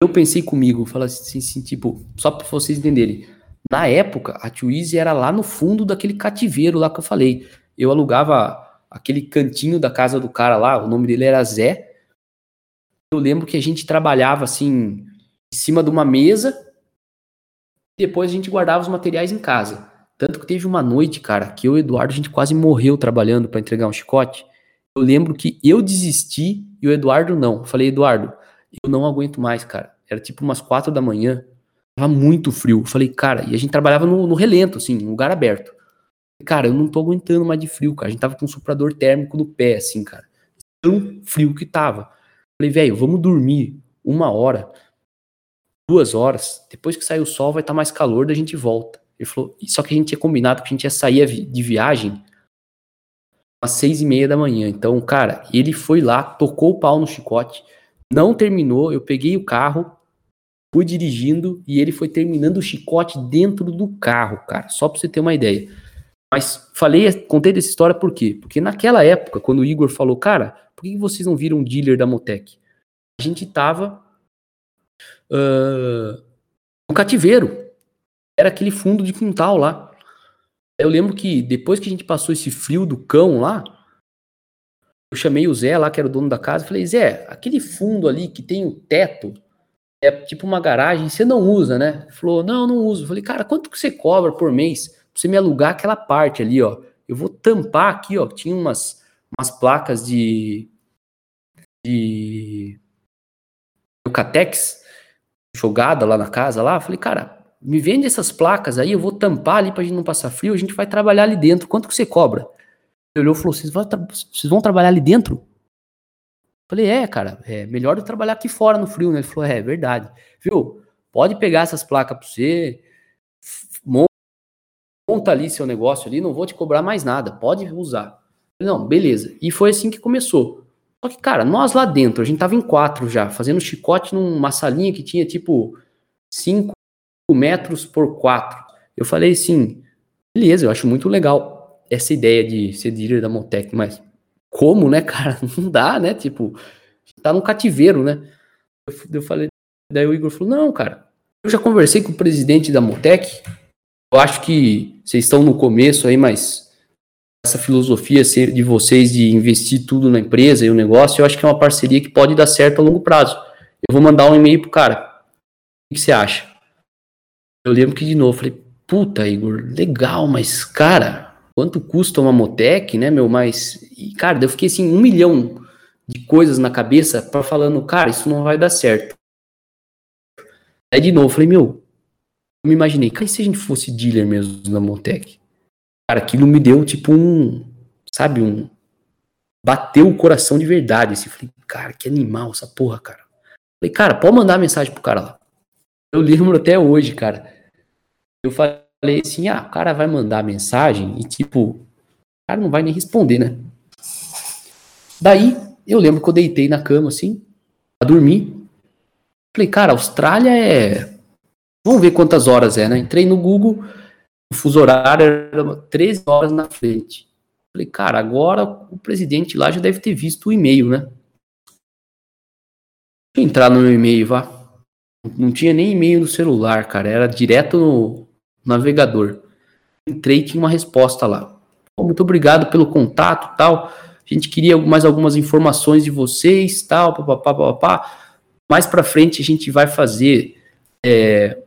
Eu pensei comigo, falei assim, assim tipo, só para vocês entenderem. Na época, a Twizy era lá no fundo daquele cativeiro lá que eu falei. Eu alugava aquele cantinho da casa do cara lá, o nome dele era Zé. Eu lembro que a gente trabalhava assim, em cima de uma mesa, depois a gente guardava os materiais em casa. Tanto que teve uma noite, cara, que eu e o Eduardo, a gente quase morreu trabalhando para entregar um chicote. Eu lembro que eu desisti e o Eduardo não. Eu falei, Eduardo, eu não aguento mais, cara. Era tipo umas quatro da manhã, tava muito frio. Eu falei, cara, e a gente trabalhava no, no relento, assim, em lugar aberto. Cara, eu não tô aguentando mais de frio, cara. A gente tava com um soprador térmico no pé, assim, cara. Tão frio que tava. Falei, velho, vamos dormir uma hora, duas horas. Depois que sair o sol, vai estar tá mais calor, da gente volta. Ele falou, só que a gente tinha combinado que a gente ia sair de viagem às seis e meia da manhã. Então, cara, ele foi lá, tocou o pau no chicote, não terminou. Eu peguei o carro, fui dirigindo e ele foi terminando o chicote dentro do carro, cara. Só pra você ter uma ideia. Mas falei, contei dessa história por quê? Porque naquela época, quando o Igor falou, cara, por que vocês não viram dealer da Motec? A gente tava uh, no cativeiro. Era aquele fundo de quintal lá. Eu lembro que depois que a gente passou esse frio do cão lá, eu chamei o Zé lá, que era o dono da casa, e falei, Zé, aquele fundo ali que tem o teto, é tipo uma garagem, você não usa, né? Ele falou, não, não uso. Falei, cara, quanto que você cobra por mês? você me alugar aquela parte ali, ó. Eu vou tampar aqui, ó. Tinha umas, umas placas de. de. Eucatex jogada lá na casa lá. Falei, cara, me vende essas placas aí, eu vou tampar ali pra gente não passar frio, a gente vai trabalhar ali dentro. Quanto que você cobra? Ele olhou e falou: vocês vão, vocês vão trabalhar ali dentro? Falei, é, cara, é melhor eu trabalhar aqui fora no frio, né? Ele falou, é, é verdade. Viu? Pode pegar essas placas pra você, monta ali seu negócio ali, não vou te cobrar mais nada, pode usar. Não, beleza. E foi assim que começou. Só que, cara, nós lá dentro, a gente tava em quatro já, fazendo chicote numa salinha que tinha tipo 5 metros por 4. Eu falei assim, beleza, eu acho muito legal essa ideia de ser dealer da Motec, mas como, né, cara? Não dá, né? Tipo, tá num cativeiro, né? Eu, eu falei, daí o Igor falou, não, cara, eu já conversei com o presidente da Motec, eu acho que vocês estão no começo aí, mas essa filosofia de vocês de investir tudo na empresa e o negócio, eu acho que é uma parceria que pode dar certo a longo prazo. Eu vou mandar um e-mail pro cara. O que você acha? Eu lembro que de novo falei, puta, Igor, legal, mas cara, quanto custa uma Motec, né, meu? Mas, e, cara, eu fiquei assim, um milhão de coisas na cabeça para falando, cara, isso não vai dar certo. Aí de novo, falei, meu, eu me imaginei, cara, e se a gente fosse dealer mesmo na Montec? Cara, aquilo me deu tipo um, sabe, um. Bateu o coração de verdade. Assim, falei, cara, que animal essa porra, cara. Falei, cara, pode mandar mensagem pro cara lá. Eu lembro até hoje, cara. Eu falei assim, ah, o cara vai mandar mensagem e tipo, o cara não vai nem responder, né? Daí, eu lembro que eu deitei na cama assim, pra dormir. Falei, cara, Austrália é Vamos ver quantas horas é, né? Entrei no Google, o fuso horário era 13 horas na frente. Falei, cara, agora o presidente lá já deve ter visto o e-mail, né? Deixa eu entrar no meu e-mail, vá. Não tinha nem e-mail no celular, cara. Era direto no navegador. Entrei tinha uma resposta lá. Muito obrigado pelo contato tal. A gente queria mais algumas informações de vocês, tal, papapá, papapá. Mais para frente a gente vai fazer é,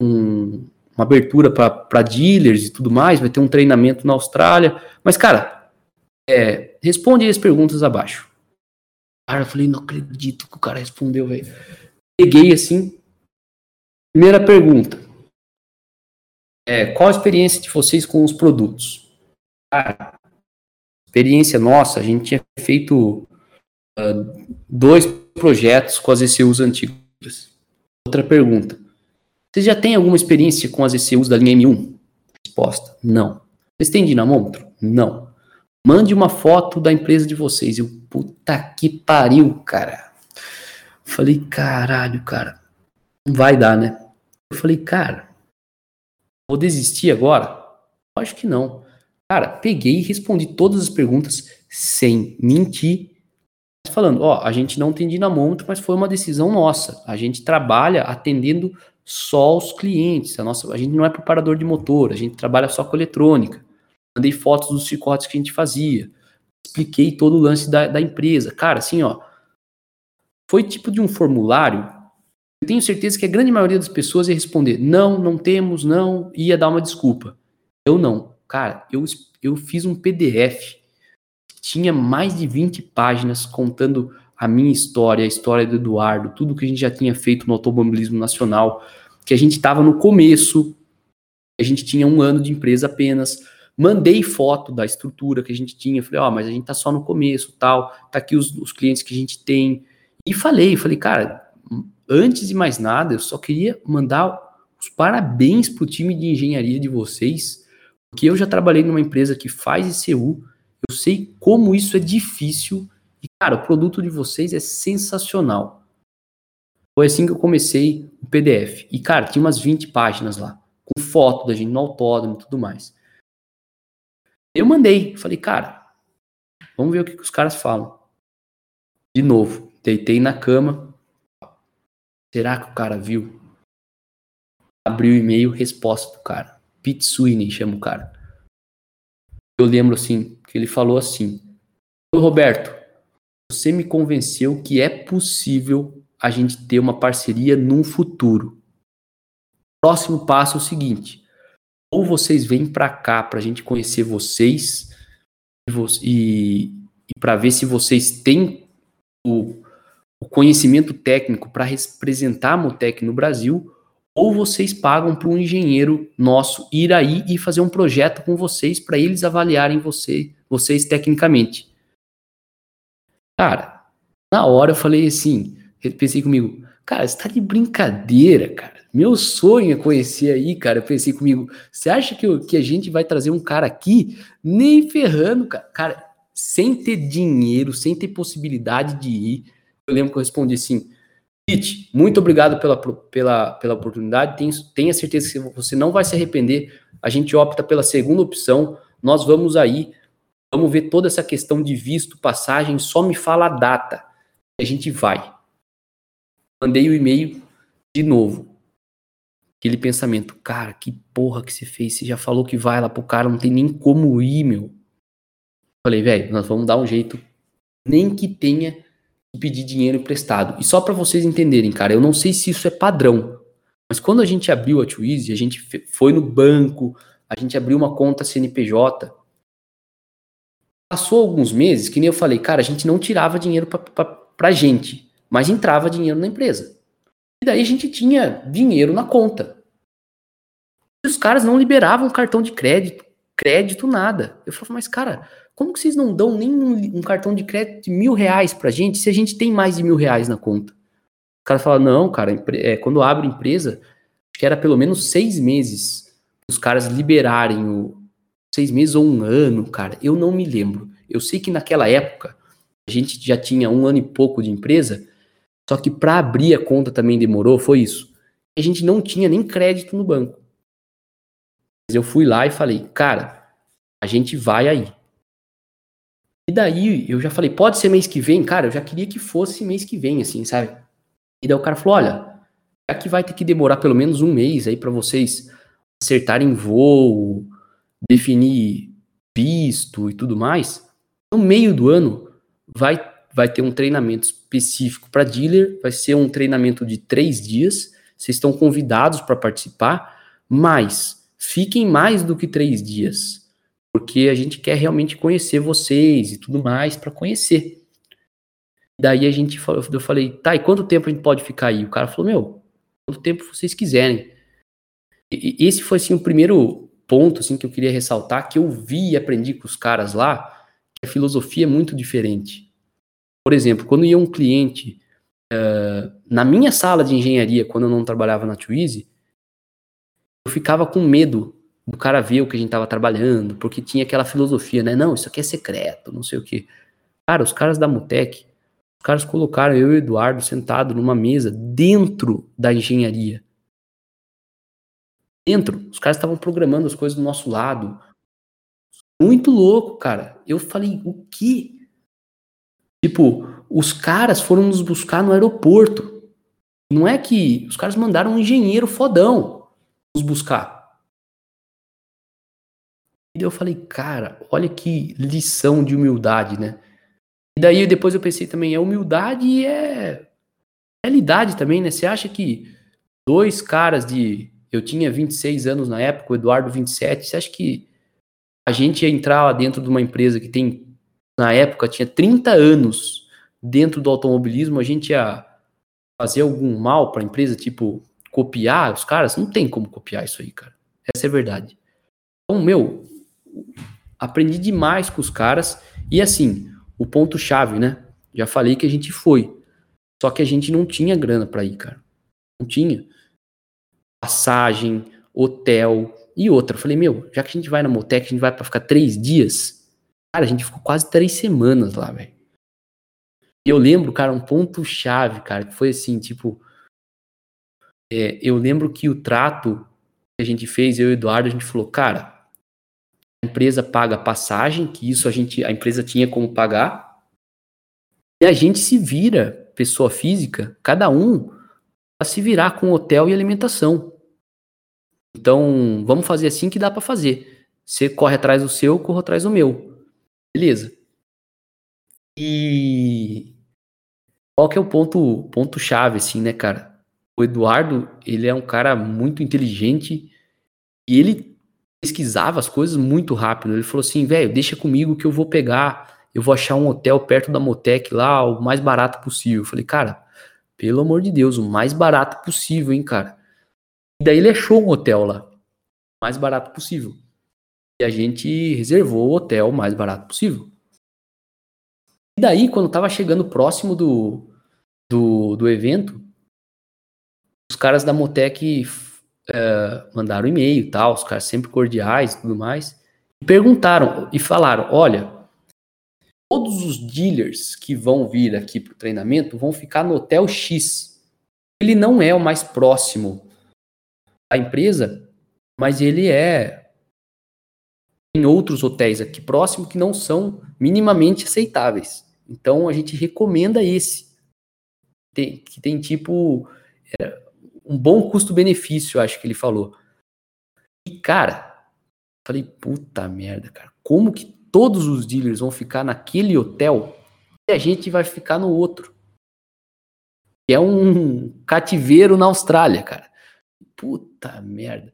um, uma abertura para dealers e tudo mais, vai ter um treinamento na Austrália. Mas, cara, é, responde as perguntas abaixo. Cara, eu falei, não acredito que o cara respondeu, velho. Peguei assim. Primeira pergunta. É, qual a experiência de vocês com os produtos? Cara, experiência nossa, a gente tinha feito uh, dois projetos com as ECUs antigas. Outra pergunta. Vocês já têm alguma experiência com as ECUs da linha M1? Resposta: não. Vocês têm dinamômetro? Não. Mande uma foto da empresa de vocês. Eu, puta que pariu, cara. Falei, caralho, cara. Não vai dar, né? Eu falei, cara, vou desistir agora? Acho que não. Cara, peguei e respondi todas as perguntas sem mentir. Falando, ó, a gente não tem dinamômetro, mas foi uma decisão nossa. A gente trabalha atendendo só os clientes. A, nossa, a gente não é preparador de motor, a gente trabalha só com eletrônica. Mandei fotos dos chicotes que a gente fazia. Expliquei todo o lance da, da empresa. Cara, assim, ó. Foi tipo de um formulário. Tenho certeza que a grande maioria das pessoas ia responder: não, não temos, não, ia dar uma desculpa. Eu não. Cara, eu, eu fiz um PDF tinha mais de 20 páginas contando a minha história, a história do Eduardo, tudo que a gente já tinha feito no automobilismo nacional, que a gente estava no começo, a gente tinha um ano de empresa apenas. Mandei foto da estrutura que a gente tinha, falei, ó, oh, mas a gente tá só no começo, tal, tá aqui os, os clientes que a gente tem. E falei, falei, cara, antes de mais nada, eu só queria mandar os parabéns pro time de engenharia de vocês, porque eu já trabalhei numa empresa que faz ICU, eu sei como isso é difícil e, cara, o produto de vocês é sensacional. Foi assim que eu comecei o PDF. E, cara, tinha umas 20 páginas lá, com foto da gente no autódromo e tudo mais. Eu mandei, falei, cara, vamos ver o que, que os caras falam. De novo, deitei na cama. Será que o cara viu? Abriu o e-mail, resposta do cara. Pete Sweeney chama o cara. Eu lembro assim, que ele falou assim: Roberto, você me convenceu que é possível a gente ter uma parceria num futuro. Próximo passo é o seguinte: ou vocês vêm para cá para a gente conhecer vocês e, e para ver se vocês têm o, o conhecimento técnico para representar a Motec no Brasil, ou vocês pagam para um engenheiro nosso ir aí e fazer um projeto com vocês para eles avaliarem você, vocês tecnicamente. Cara, na hora eu falei assim, pensei comigo, cara, você tá de brincadeira, cara. Meu sonho é conhecer aí, cara. Eu pensei comigo, você acha que, eu, que a gente vai trazer um cara aqui? Nem ferrando, cara. Cara, sem ter dinheiro, sem ter possibilidade de ir. Eu lembro que eu respondi assim, Pete, muito obrigado pela, pela, pela oportunidade. Tenho, tenha certeza que você não vai se arrepender. A gente opta pela segunda opção. Nós vamos aí, vamos ver toda essa questão de visto, passagem. Só me fala a data. A gente vai. Mandei o e-mail de novo. Aquele pensamento, cara, que porra que você fez? Você já falou que vai lá pro cara, não tem nem como ir, meu. Falei, velho, nós vamos dar um jeito. Nem que tenha pedir dinheiro emprestado. E só para vocês entenderem, cara, eu não sei se isso é padrão, mas quando a gente abriu a Twizy, a gente foi no banco, a gente abriu uma conta CNPJ. Passou alguns meses, que nem eu falei, cara, a gente não tirava dinheiro pra gente, mas entrava dinheiro na empresa. E daí a gente tinha dinheiro na conta. E os caras não liberavam cartão de crédito, crédito, nada. Eu falava, mas cara, como que vocês não dão nem um, um, cartão de crédito de mil reais pra gente se a gente tem mais de mil reais na conta? O cara fala, não, cara, é, quando abre empresa, acho que era pelo menos seis meses os caras liberarem o seis meses ou um ano, cara. Eu não me lembro. Eu sei que naquela época a gente já tinha um ano e pouco de empresa, só que para abrir a conta também demorou, foi isso. A gente não tinha nem crédito no banco. Mas eu fui lá e falei, cara, a gente vai aí. E daí eu já falei, pode ser mês que vem? Cara, eu já queria que fosse mês que vem, assim, sabe? E daí o cara falou, olha, já que vai ter que demorar pelo menos um mês aí para vocês acertarem voo, definir visto e tudo mais, no meio do ano vai, vai ter um treinamento específico para dealer, vai ser um treinamento de três dias, vocês estão convidados para participar, mas fiquem mais do que três dias porque a gente quer realmente conhecer vocês e tudo mais para conhecer. Daí a gente falou, eu falei, tá, e quanto tempo a gente pode ficar aí? O cara falou, meu, quanto tempo vocês quiserem. e, esse foi assim o primeiro ponto assim que eu queria ressaltar que eu vi e aprendi com os caras lá que a filosofia é muito diferente. Por exemplo, quando ia um cliente uh, na minha sala de engenharia, quando eu não trabalhava na Twizy, eu ficava com medo do cara ver o que a gente tava trabalhando, porque tinha aquela filosofia, né? Não, isso aqui é secreto, não sei o que. Cara, os caras da Mutec, os caras colocaram eu e o Eduardo sentado numa mesa dentro da engenharia. Dentro. Os caras estavam programando as coisas do nosso lado. Muito louco, cara. Eu falei, o que? Tipo, os caras foram nos buscar no aeroporto. Não é que os caras mandaram um engenheiro fodão nos buscar. E eu falei, cara, olha que lição de humildade, né? E daí depois eu pensei também, é humildade e é realidade também, né? Você acha que dois caras de. Eu tinha 26 anos na época, o Eduardo 27, você acha que a gente ia entrar lá dentro de uma empresa que tem, na época, tinha 30 anos dentro do automobilismo, a gente ia fazer algum mal para a empresa, tipo, copiar os caras? Não tem como copiar isso aí, cara. Essa é a verdade. Então, meu, aprendi demais com os caras. E assim, o ponto-chave, né? Já falei que a gente foi. Só que a gente não tinha grana para ir, cara. Não tinha. Passagem, hotel e outra. Eu falei, meu, já que a gente vai na Motec, a gente vai para ficar três dias. Cara, a gente ficou quase três semanas lá, velho. E eu lembro, cara, um ponto-chave, cara, que foi assim, tipo. É, eu lembro que o trato que a gente fez, eu e o Eduardo, a gente falou, cara, empresa paga passagem, que isso a gente, a empresa tinha como pagar, e a gente se vira, pessoa física, cada um a se virar com hotel e alimentação. Então, vamos fazer assim que dá para fazer. Você corre atrás do seu, eu corro atrás do meu. Beleza. E qual que é o ponto ponto chave assim, né, cara? O Eduardo, ele é um cara muito inteligente e ele pesquisava as coisas muito rápido. Ele falou assim, velho, deixa comigo que eu vou pegar, eu vou achar um hotel perto da Motec lá, o mais barato possível. Eu falei, cara, pelo amor de Deus, o mais barato possível, hein, cara. E daí ele achou um hotel lá, o mais barato possível. E a gente reservou o hotel mais barato possível. E daí, quando tava chegando próximo do, do, do evento, os caras da Motec uh, mandaram e-mail e tal, os caras sempre cordiais e tudo mais, e perguntaram e falaram: olha, todos os dealers que vão vir aqui para o treinamento vão ficar no Hotel X. Ele não é o mais próximo da empresa, mas ele é em outros hotéis aqui próximo que não são minimamente aceitáveis. Então a gente recomenda esse. Tem, que tem tipo. É, um bom custo-benefício, acho que ele falou. E, cara, falei, puta merda, cara, como que todos os dealers vão ficar naquele hotel e a gente vai ficar no outro? é um cativeiro na Austrália, cara. Puta merda.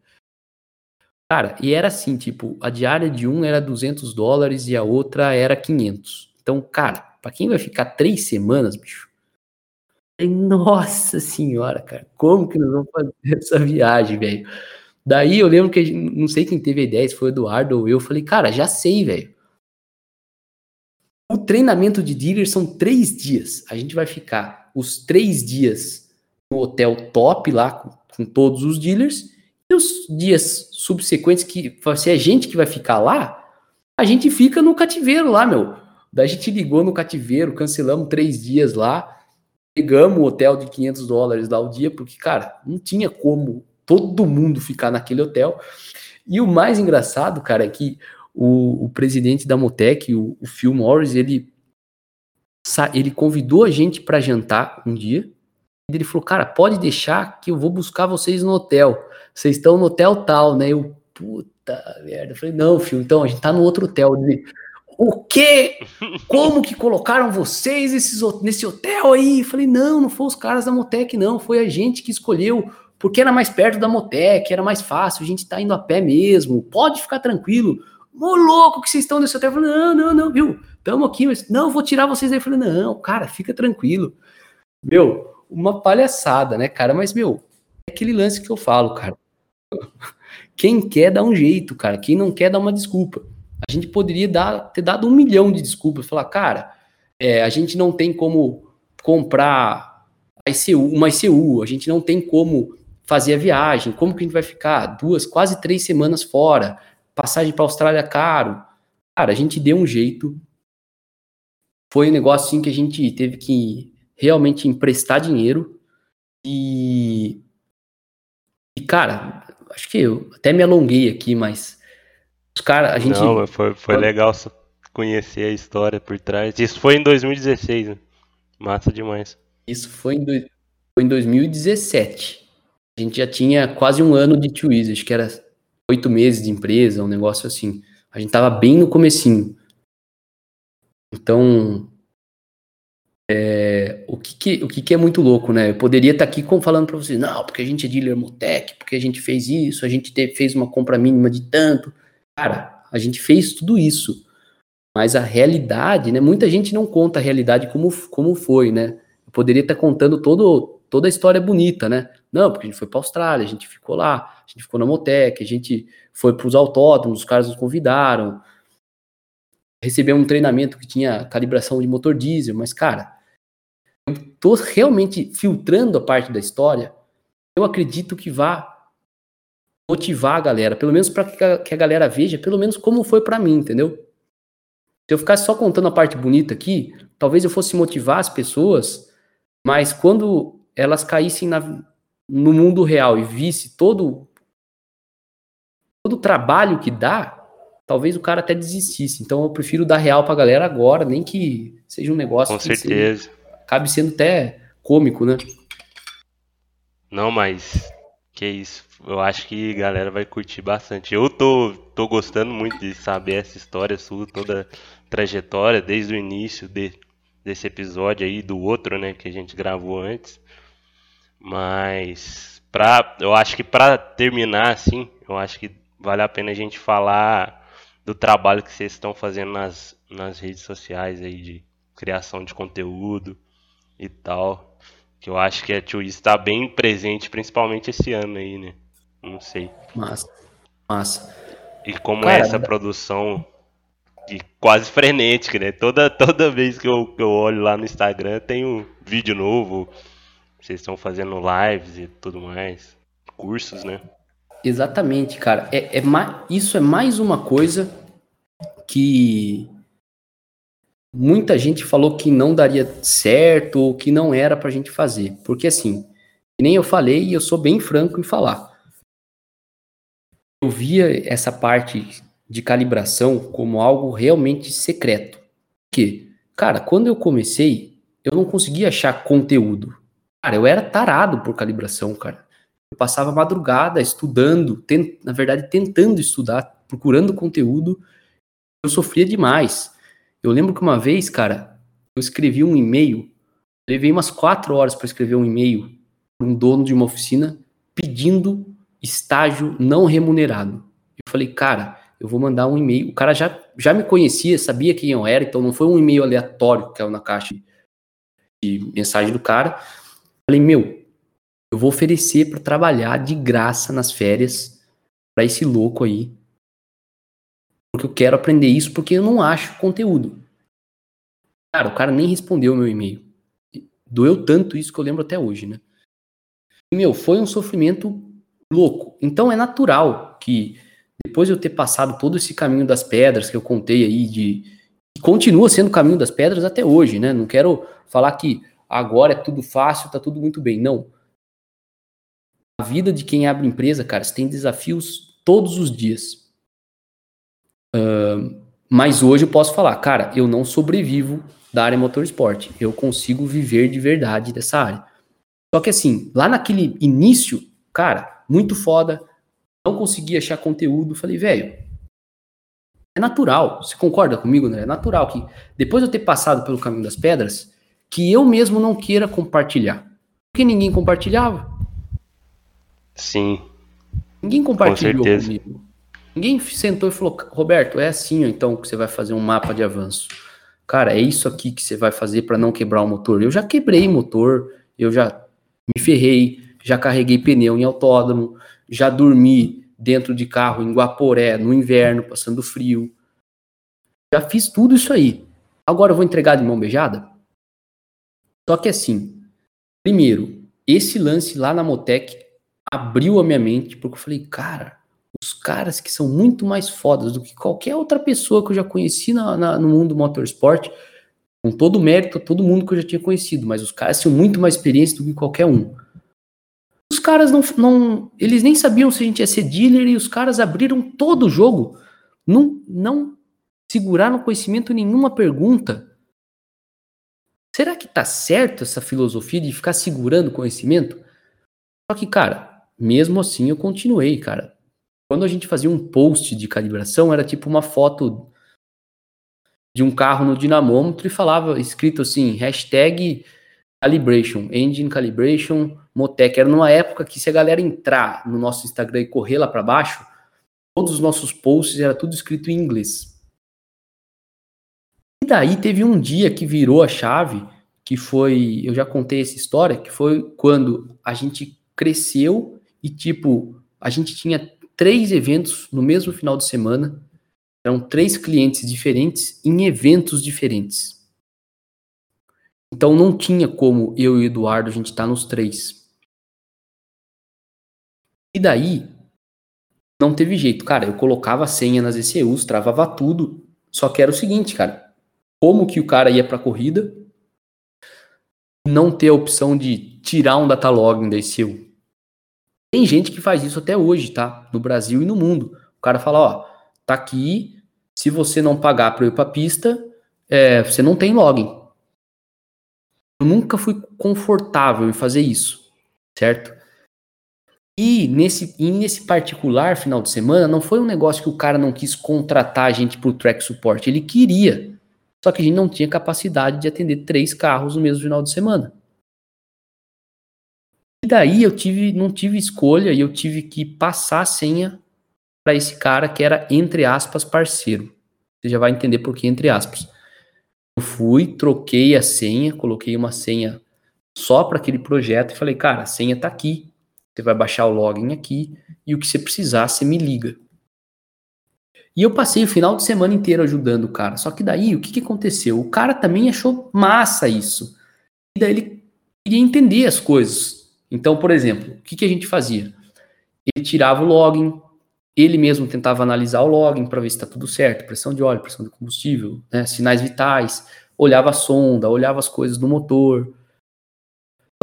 Cara, e era assim, tipo, a diária de um era 200 dólares e a outra era 500. Então, cara, para quem vai ficar três semanas, bicho, nossa senhora, cara, como que nós vamos fazer essa viagem, velho? Daí eu lembro que, não sei quem teve a ideia, se foi o Eduardo ou eu, falei, cara, já sei, velho. O treinamento de dealer são três dias. A gente vai ficar os três dias no hotel top lá, com, com todos os dealers, e os dias subsequentes, que se é gente que vai ficar lá, a gente fica no cativeiro lá, meu. Daí a gente ligou no cativeiro, cancelamos três dias lá, pegamos o hotel de 500 dólares lá o dia, porque, cara, não tinha como todo mundo ficar naquele hotel. E o mais engraçado, cara, é que o, o presidente da Motec, o, o Phil Morris, ele, ele convidou a gente para jantar um dia. E ele falou, cara, pode deixar que eu vou buscar vocês no hotel. Vocês estão no hotel tal, né? Eu, puta merda. Eu falei, não, Phil, então a gente tá no outro hotel. Ele, o quê? Como que colocaram vocês esses, nesse hotel aí? Falei, não, não foi os caras da Motec, não. Foi a gente que escolheu, porque era mais perto da Motec, era mais fácil, a gente tá indo a pé mesmo. Pode ficar tranquilo. Ô, louco que vocês estão nesse hotel. falei, não, não, não, viu? Tamo aqui, mas não, vou tirar vocês daí. falei, não, cara, fica tranquilo. Meu, uma palhaçada, né, cara? Mas, meu, é aquele lance que eu falo, cara. Quem quer dá um jeito, cara. Quem não quer dá uma desculpa. A gente poderia dar, ter dado um milhão de desculpas. Falar, cara, é, a gente não tem como comprar ICU, uma ICU, a gente não tem como fazer a viagem, como que a gente vai ficar duas, quase três semanas fora, passagem para a Austrália caro. Cara, a gente deu um jeito. Foi um negócio assim que a gente teve que realmente emprestar dinheiro e e cara, acho que eu até me alonguei aqui, mas os caras, a gente Não, foi, foi legal conhecer a história por trás. Isso foi em 2016, né? Massa demais. Isso foi em, do... foi em 2017. A gente já tinha quase um ano de Twizy, acho que era oito meses de empresa, um negócio assim. A gente tava bem no comecinho. Então, é, o, que, que o que, que, é muito louco, né? Eu poderia estar tá aqui falando para vocês, não, porque a gente é dealer Motec, porque a gente fez isso, a gente te, fez uma compra mínima de tanto. Cara, a gente fez tudo isso. Mas a realidade, né? Muita gente não conta a realidade como, como foi, né? Eu poderia estar contando todo, toda a história bonita, né? Não, porque a gente foi para a Austrália, a gente ficou lá, a gente ficou na Motec, a gente foi para os autódromos, os caras nos convidaram, recebeu um treinamento que tinha calibração de motor diesel, mas, cara, eu tô realmente filtrando a parte da história, eu acredito que vá motivar a galera, pelo menos para que a galera veja, pelo menos como foi para mim, entendeu? Se eu ficasse só contando a parte bonita aqui, talvez eu fosse motivar as pessoas, mas quando elas caíssem na, no mundo real e visse todo todo o trabalho que dá, talvez o cara até desistisse. Então eu prefiro dar real pra galera agora, nem que seja um negócio Com certeza. Seja, acabe sendo até cômico, né? Não, mas que isso. Eu acho que a galera vai curtir bastante. Eu tô, tô gostando muito de saber essa história sua, toda a trajetória, desde o início de, desse episódio aí, do outro, né, que a gente gravou antes. Mas pra, eu acho que para terminar assim, eu acho que vale a pena a gente falar do trabalho que vocês estão fazendo nas, nas redes sociais aí de criação de conteúdo e tal. Que eu acho que a Tio está bem presente, principalmente esse ano aí, né? Não sei. Massa. Massa. E como Cara, é essa produção de quase frenética, né? Toda, toda vez que eu, que eu olho lá no Instagram tem um vídeo novo, vocês estão fazendo lives e tudo mais, cursos, né? Exatamente, cara. É, é isso é mais uma coisa que muita gente falou que não daria certo ou que não era pra gente fazer. Porque assim, nem eu falei e eu sou bem franco em falar. Eu via essa parte de calibração como algo realmente secreto. Porque, cara, quando eu comecei, eu não conseguia achar conteúdo. Cara, eu era tarado por calibração, cara. Eu passava madrugada estudando, tent, na verdade, tentando estudar, procurando conteúdo. Eu sofria demais. Eu lembro que uma vez, cara, eu escrevi um e-mail, levei umas quatro horas para escrever um e-mail para um dono de uma oficina pedindo estágio não remunerado. Eu falei, cara, eu vou mandar um e-mail. O cara já, já me conhecia, sabia quem eu era, então não foi um e-mail aleatório que caiu na caixa de mensagem do cara. Falei, meu, eu vou oferecer para trabalhar de graça nas férias para esse louco aí. Porque eu quero aprender isso porque eu não acho conteúdo. Cara, o cara nem respondeu o meu e-mail. Doeu tanto isso que eu lembro até hoje, né? E, meu, foi um sofrimento louco. Então é natural que depois de eu ter passado todo esse caminho das pedras que eu contei aí de continua sendo o caminho das pedras até hoje, né? Não quero falar que agora é tudo fácil, tá tudo muito bem. Não. A vida de quem abre empresa, cara, você tem desafios todos os dias. Uh, mas hoje eu posso falar, cara, eu não sobrevivo da área motorsport. Eu consigo viver de verdade dessa área. Só que assim, lá naquele início, cara, muito foda, não consegui achar conteúdo. Falei, velho, é natural. Você concorda comigo, né? É natural que depois de eu ter passado pelo caminho das pedras, que eu mesmo não queira compartilhar. Porque ninguém compartilhava. Sim. Ninguém compartilhou Com comigo. Ninguém sentou e falou, Roberto, é assim então que você vai fazer um mapa de avanço. Cara, é isso aqui que você vai fazer para não quebrar o motor. Eu já quebrei motor, eu já me ferrei, já carreguei pneu em autódromo, já dormi dentro de carro em Guaporé, no inverno, passando frio. Já fiz tudo isso aí. Agora eu vou entregar de mão beijada? Só que assim, primeiro, esse lance lá na Motec abriu a minha mente, porque eu falei, cara, os caras que são muito mais fodas do que qualquer outra pessoa que eu já conheci na, na, no mundo do motorsport, com todo o mérito todo mundo que eu já tinha conhecido, mas os caras tinham muito mais experiência do que qualquer um. Os caras não, não. Eles nem sabiam se a gente ia ser dealer e os caras abriram todo o jogo. Não, não seguraram conhecimento nenhuma pergunta. Será que tá certo essa filosofia de ficar segurando conhecimento? Só que, cara, mesmo assim eu continuei, cara. Quando a gente fazia um post de calibração, era tipo uma foto de um carro no dinamômetro e falava, escrito assim, hashtag calibration, engine calibration, Motec. Era numa época que se a galera entrar no nosso Instagram e correr lá para baixo, todos os nossos posts era tudo escrito em inglês. E daí teve um dia que virou a chave, que foi, eu já contei essa história, que foi quando a gente cresceu e tipo, a gente tinha três eventos no mesmo final de semana. Eram três clientes diferentes em eventos diferentes. Então não tinha como eu e o Eduardo a gente estar tá nos três. E daí não teve jeito, cara. Eu colocava a senha nas ECUs, travava tudo. Só que era o seguinte, cara. Como que o cara ia para corrida não ter a opção de tirar um data login da ECU? Tem gente que faz isso até hoje, tá? No Brasil e no mundo. O cara fala, ó, tá aqui, se você não pagar para eu ir pra pista, é, você não tem login. Eu nunca fui confortável em fazer isso, certo? E nesse, e nesse particular final de semana, não foi um negócio que o cara não quis contratar a gente pro track support. Ele queria. Só que a gente não tinha capacidade de atender três carros no mesmo final de semana. E daí eu tive, não tive escolha e eu tive que passar a senha para esse cara que era, entre aspas, parceiro. Você já vai entender por que entre aspas. Eu fui, troquei a senha, coloquei uma senha só para aquele projeto e falei, cara, a senha tá aqui. Você vai baixar o login aqui e o que você precisar, você me liga. E eu passei o final de semana inteiro ajudando o cara. Só que daí, o que, que aconteceu? O cara também achou massa isso. E daí ele queria entender as coisas. Então, por exemplo, o que, que a gente fazia? Ele tirava o login, ele mesmo tentava analisar o login para ver se está tudo certo, pressão de óleo, pressão de combustível, né, sinais vitais, olhava a sonda, olhava as coisas do motor.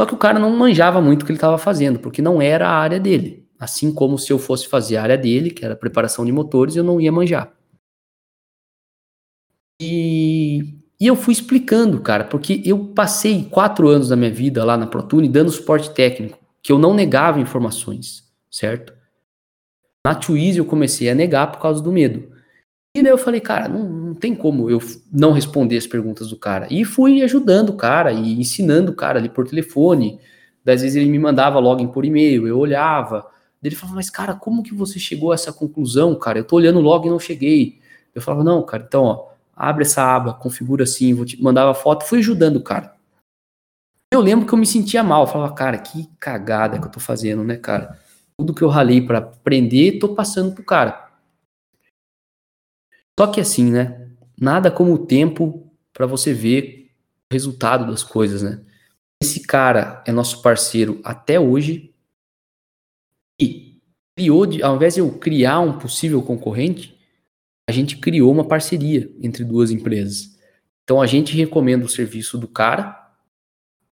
Só que o cara não manjava muito o que ele estava fazendo, porque não era a área dele. Assim como se eu fosse fazer a área dele, que era preparação de motores, eu não ia manjar. E e eu fui explicando, cara, porque eu passei quatro anos da minha vida lá na Protune dando suporte técnico, que eu não negava informações, certo? Na Twizy eu comecei a negar por causa do medo. E daí eu falei, cara, não, não tem como eu não responder as perguntas do cara. E fui ajudando o cara e ensinando o cara ali por telefone. Das vezes ele me mandava login por e-mail, eu olhava. Ele falava, mas cara, como que você chegou a essa conclusão, cara? Eu tô olhando login e não cheguei. Eu falava, não, cara, então, ó, abre essa aba, configura assim, vou te mandava foto, fui ajudando o cara. Eu lembro que eu me sentia mal, eu falava, cara, que cagada que eu tô fazendo, né, cara? Tudo que eu ralei para aprender, tô passando pro cara. Só que assim, né? Nada como o tempo para você ver o resultado das coisas, né? Esse cara é nosso parceiro até hoje e criou, ao invés de eu criar um possível concorrente, a gente criou uma parceria entre duas empresas. Então a gente recomenda o serviço do cara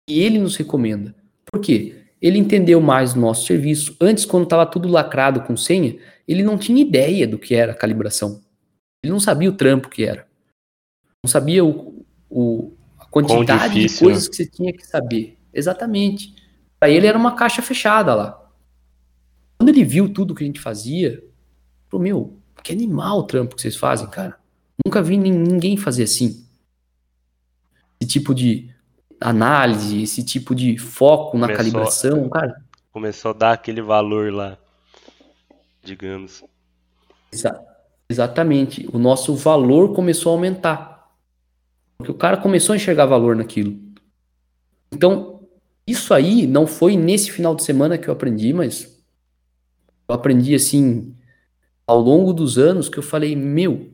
e ele nos recomenda. Por quê? Ele entendeu mais do nosso serviço. Antes, quando estava tudo lacrado com senha, ele não tinha ideia do que era calibração. Ele não sabia o trampo que era. Não sabia o, o a quantidade difícil, de coisas né? que você tinha que saber. Exatamente. Para ele era uma caixa fechada lá. Quando ele viu tudo que a gente fazia, falou, meu, que animal o trampo que vocês fazem, cara. Nunca vi ninguém fazer assim. Esse tipo de análise, esse tipo de foco na começou, calibração, cara. Começou a dar aquele valor lá, digamos. Exa exatamente. O nosso valor começou a aumentar. Porque o cara começou a enxergar valor naquilo. Então, isso aí não foi nesse final de semana que eu aprendi, mas eu aprendi assim ao longo dos anos que eu falei, meu,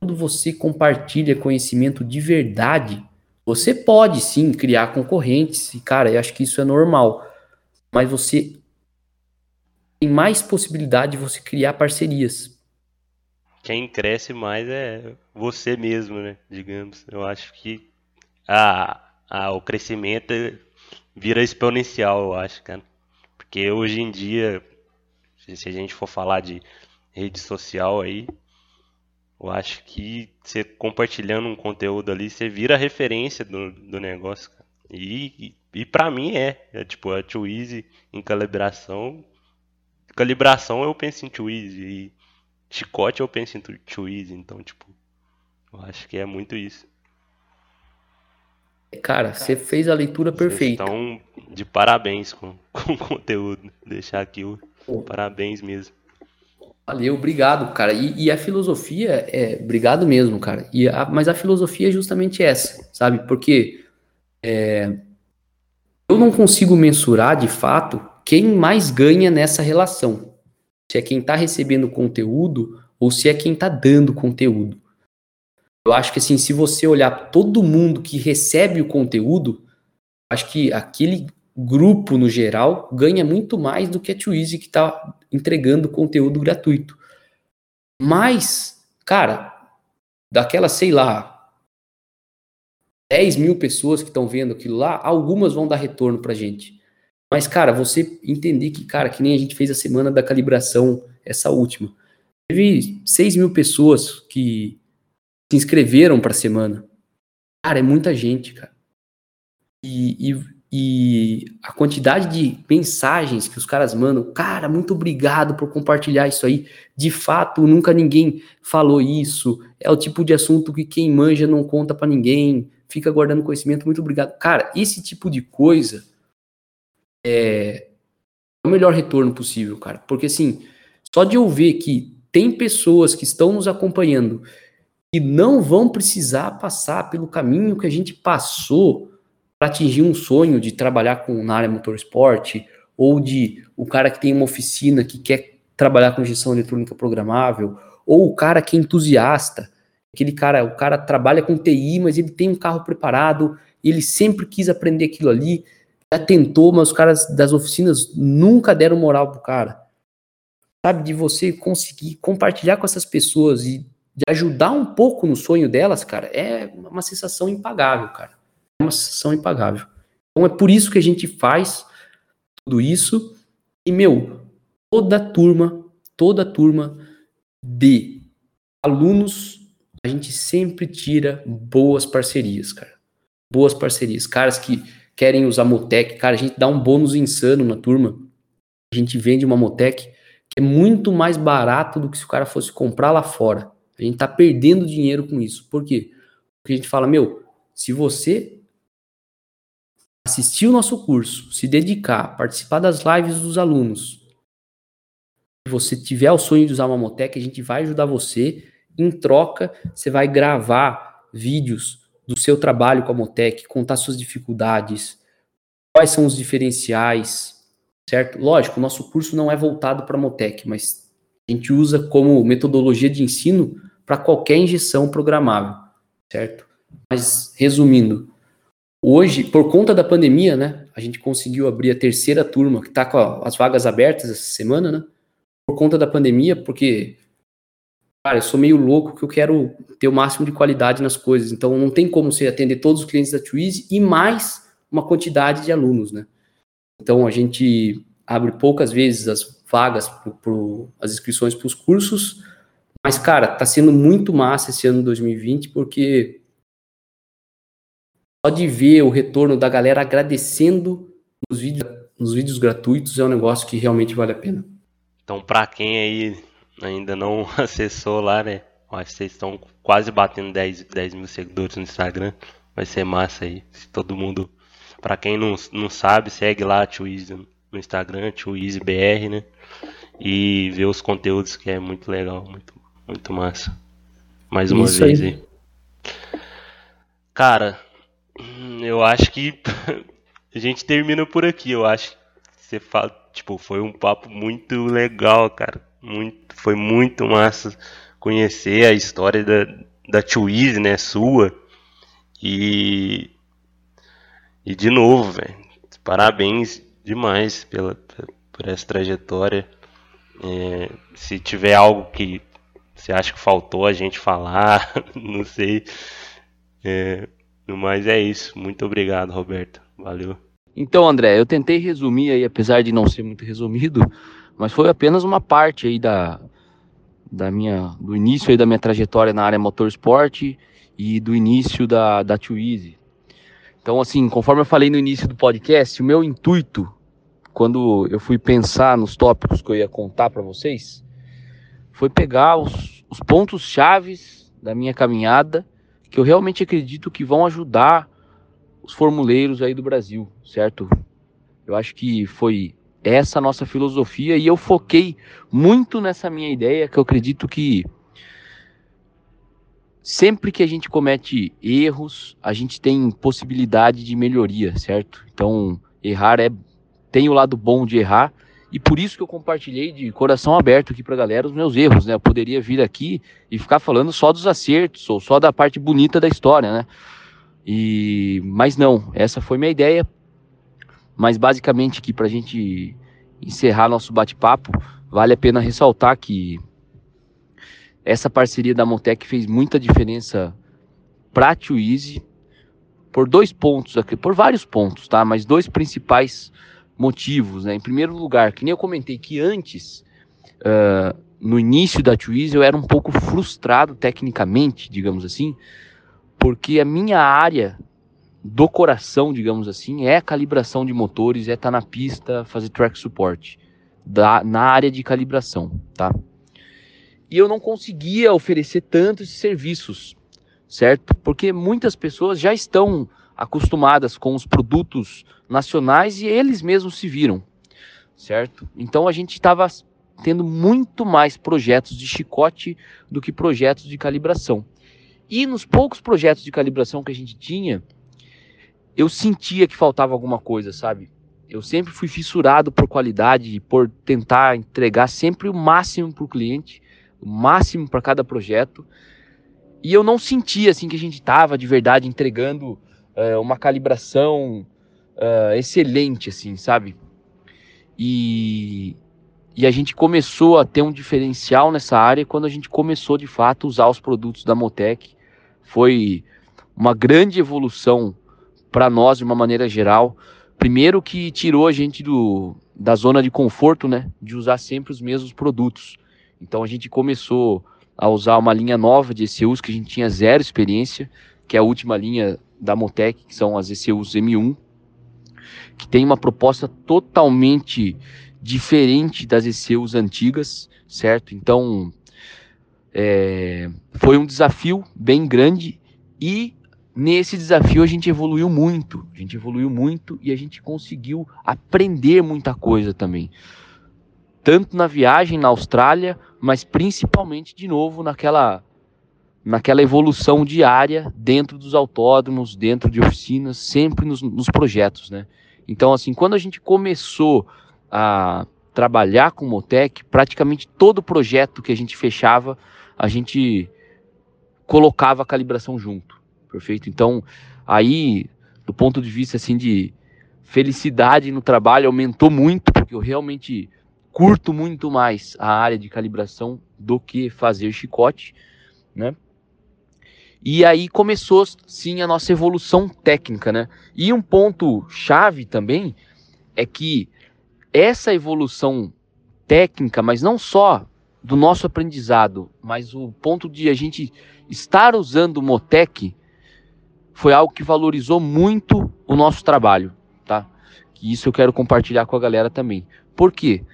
quando você compartilha conhecimento de verdade, você pode sim criar concorrentes, e cara, eu acho que isso é normal, mas você tem mais possibilidade de você criar parcerias. Quem cresce mais é você mesmo, né? Digamos. Eu acho que a, a, o crescimento vira exponencial, eu acho, cara. Porque hoje em dia, se a gente for falar de rede social aí, eu acho que você compartilhando um conteúdo ali, você vira referência do, do negócio. Cara. E, e, e para mim é, é tipo, a Too Easy em calibração. Calibração eu penso em Too Easy e chicote eu penso em Too Easy, então tipo, eu acho que é muito isso. Cara, você fez a leitura perfeita. Então, de parabéns com, com o conteúdo. Deixar aqui o. parabéns mesmo. Valeu, obrigado, cara. E, e, a filosofia é. Obrigado mesmo, cara. E a, mas a filosofia é justamente essa, sabe? Porque é, eu não consigo mensurar de fato quem mais ganha nessa relação. Se é quem está recebendo conteúdo ou se é quem está dando conteúdo. Eu acho que assim, se você olhar todo mundo que recebe o conteúdo, acho que aquele grupo no geral ganha muito mais do que a Twizy que está entregando conteúdo gratuito. Mas, cara, daquelas, sei lá, 10 mil pessoas que estão vendo aquilo lá, algumas vão dar retorno pra gente. Mas, cara, você entender que, cara, que nem a gente fez a semana da calibração, essa última. Teve 6 mil pessoas que se inscreveram para a semana. Cara, é muita gente, cara. E, e, e, a quantidade de mensagens que os caras mandam, cara, muito obrigado por compartilhar isso aí. De fato, nunca ninguém falou isso. É o tipo de assunto que quem manja não conta para ninguém, fica guardando conhecimento. Muito obrigado. Cara, esse tipo de coisa é o melhor retorno possível, cara. Porque assim, só de eu ver que tem pessoas que estão nos acompanhando e não vão precisar passar pelo caminho que a gente passou para atingir um sonho de trabalhar com na área motorsport ou de o cara que tem uma oficina que quer trabalhar com gestão eletrônica programável ou o cara que é entusiasta, aquele cara, o cara trabalha com TI, mas ele tem um carro preparado, ele sempre quis aprender aquilo ali, já tentou, mas os caras das oficinas nunca deram moral pro cara. Sabe, de você conseguir compartilhar com essas pessoas e de ajudar um pouco no sonho delas, cara, é uma sensação impagável, cara. Uma sensação impagável. Então é por isso que a gente faz tudo isso. E, meu, toda turma, toda turma de alunos, a gente sempre tira boas parcerias, cara. Boas parcerias. Caras que querem usar Motec, cara, a gente dá um bônus insano na turma. A gente vende uma Motec que é muito mais barato do que se o cara fosse comprar lá fora. A gente está perdendo dinheiro com isso. Por quê? Porque a gente fala, meu, se você assistir o nosso curso, se dedicar, participar das lives dos alunos, se você tiver o sonho de usar uma Motec, a gente vai ajudar você. Em troca, você vai gravar vídeos do seu trabalho com a Motec, contar suas dificuldades, quais são os diferenciais, certo? Lógico, o nosso curso não é voltado para a Motec, mas a gente usa como metodologia de ensino para qualquer injeção programável, certo? Mas resumindo, hoje, por conta da pandemia, né, a gente conseguiu abrir a terceira turma, que está com as vagas abertas essa semana, né? Por conta da pandemia, porque, cara, eu sou meio louco que eu quero ter o máximo de qualidade nas coisas, então não tem como você atender todos os clientes da Twizy e mais uma quantidade de alunos, né? Então a gente abre poucas vezes as vagas, para as inscrições para os cursos, mas, cara, tá sendo muito massa esse ano 2020, porque só de ver o retorno da galera agradecendo nos vídeos, nos vídeos gratuitos é um negócio que realmente vale a pena. Então, para quem aí ainda não acessou lá, né? Acho que vocês estão quase batendo 10, 10 mil seguidores no Instagram. Vai ser massa aí. Se todo mundo. Para quem não, não sabe, segue lá a Twizy no Instagram, TwizyBR, né? E vê os conteúdos que é muito legal, muito, muito massa. Mais uma Isso vez aí. aí. Cara, eu acho que a gente termina por aqui. Eu acho que você fala, tipo, foi um papo muito legal, cara. Muito, foi muito massa conhecer a história da, da Twizy, né, sua. E e de novo, velho, parabéns demais pela por essa trajetória. É, se tiver algo que você acha que faltou a gente falar, não sei. É, mas é isso. Muito obrigado, Roberto. Valeu. Então, André, eu tentei resumir aí, apesar de não ser muito resumido, mas foi apenas uma parte aí da, da minha, do início aí da minha trajetória na área motorsport e do início da, da Twizy. Então, assim, conforme eu falei no início do podcast, o meu intuito, quando eu fui pensar nos tópicos que eu ia contar para vocês, foi pegar os, os pontos chaves da minha caminhada que eu realmente acredito que vão ajudar os formuleiros aí do Brasil, certo? Eu acho que foi essa a nossa filosofia e eu foquei muito nessa minha ideia, que eu acredito que sempre que a gente comete erros, a gente tem possibilidade de melhoria, certo? Então, errar é tem o lado bom de errar, e por isso que eu compartilhei de coração aberto aqui pra galera os meus erros, né? Eu poderia vir aqui e ficar falando só dos acertos ou só da parte bonita da história, né? E mas não, essa foi minha ideia. Mas basicamente aqui pra gente encerrar nosso bate-papo, vale a pena ressaltar que essa parceria da Motec fez muita diferença para a Twizy por dois pontos aqui, por vários pontos, tá? Mas dois principais motivos, né? Em primeiro lugar, que nem eu comentei que antes, uh, no início da Twizy, eu era um pouco frustrado tecnicamente, digamos assim, porque a minha área do coração, digamos assim, é calibração de motores, é estar tá na pista, fazer track support, da, na área de calibração, tá? E eu não conseguia oferecer tantos serviços, certo? Porque muitas pessoas já estão acostumadas com os produtos nacionais e eles mesmos se viram, certo? Então a gente estava tendo muito mais projetos de chicote do que projetos de calibração. E nos poucos projetos de calibração que a gente tinha, eu sentia que faltava alguma coisa, sabe? Eu sempre fui fissurado por qualidade, por tentar entregar sempre o máximo para o cliente, o máximo para cada projeto. E eu não sentia assim que a gente estava de verdade entregando uh, uma calibração uh, excelente, assim, sabe? E, e a gente começou a ter um diferencial nessa área quando a gente começou de fato a usar os produtos da Motec. Foi uma grande evolução para nós de uma maneira geral. Primeiro que tirou a gente do, da zona de conforto, né, de usar sempre os mesmos produtos. Então a gente começou a usar uma linha nova de ECUs que a gente tinha zero experiência, que é a última linha da Motec, que são as ECUs M1, que tem uma proposta totalmente diferente das ECUs antigas, certo? Então, é, foi um desafio bem grande e nesse desafio a gente evoluiu muito, a gente evoluiu muito e a gente conseguiu aprender muita coisa também. Tanto na viagem na Austrália, mas principalmente de novo naquela naquela evolução diária dentro dos autódromos, dentro de oficinas, sempre nos, nos projetos, né? Então, assim, quando a gente começou a trabalhar com o Motec, praticamente todo projeto que a gente fechava, a gente colocava a calibração junto, perfeito? Então, aí, do ponto de vista, assim, de felicidade no trabalho, aumentou muito, porque eu realmente curto muito mais a área de calibração do que fazer chicote, né? E aí começou sim a nossa evolução técnica, né? E um ponto chave também é que essa evolução técnica, mas não só do nosso aprendizado, mas o ponto de a gente estar usando o Motec foi algo que valorizou muito o nosso trabalho, tá? Que isso eu quero compartilhar com a galera também. Por quê?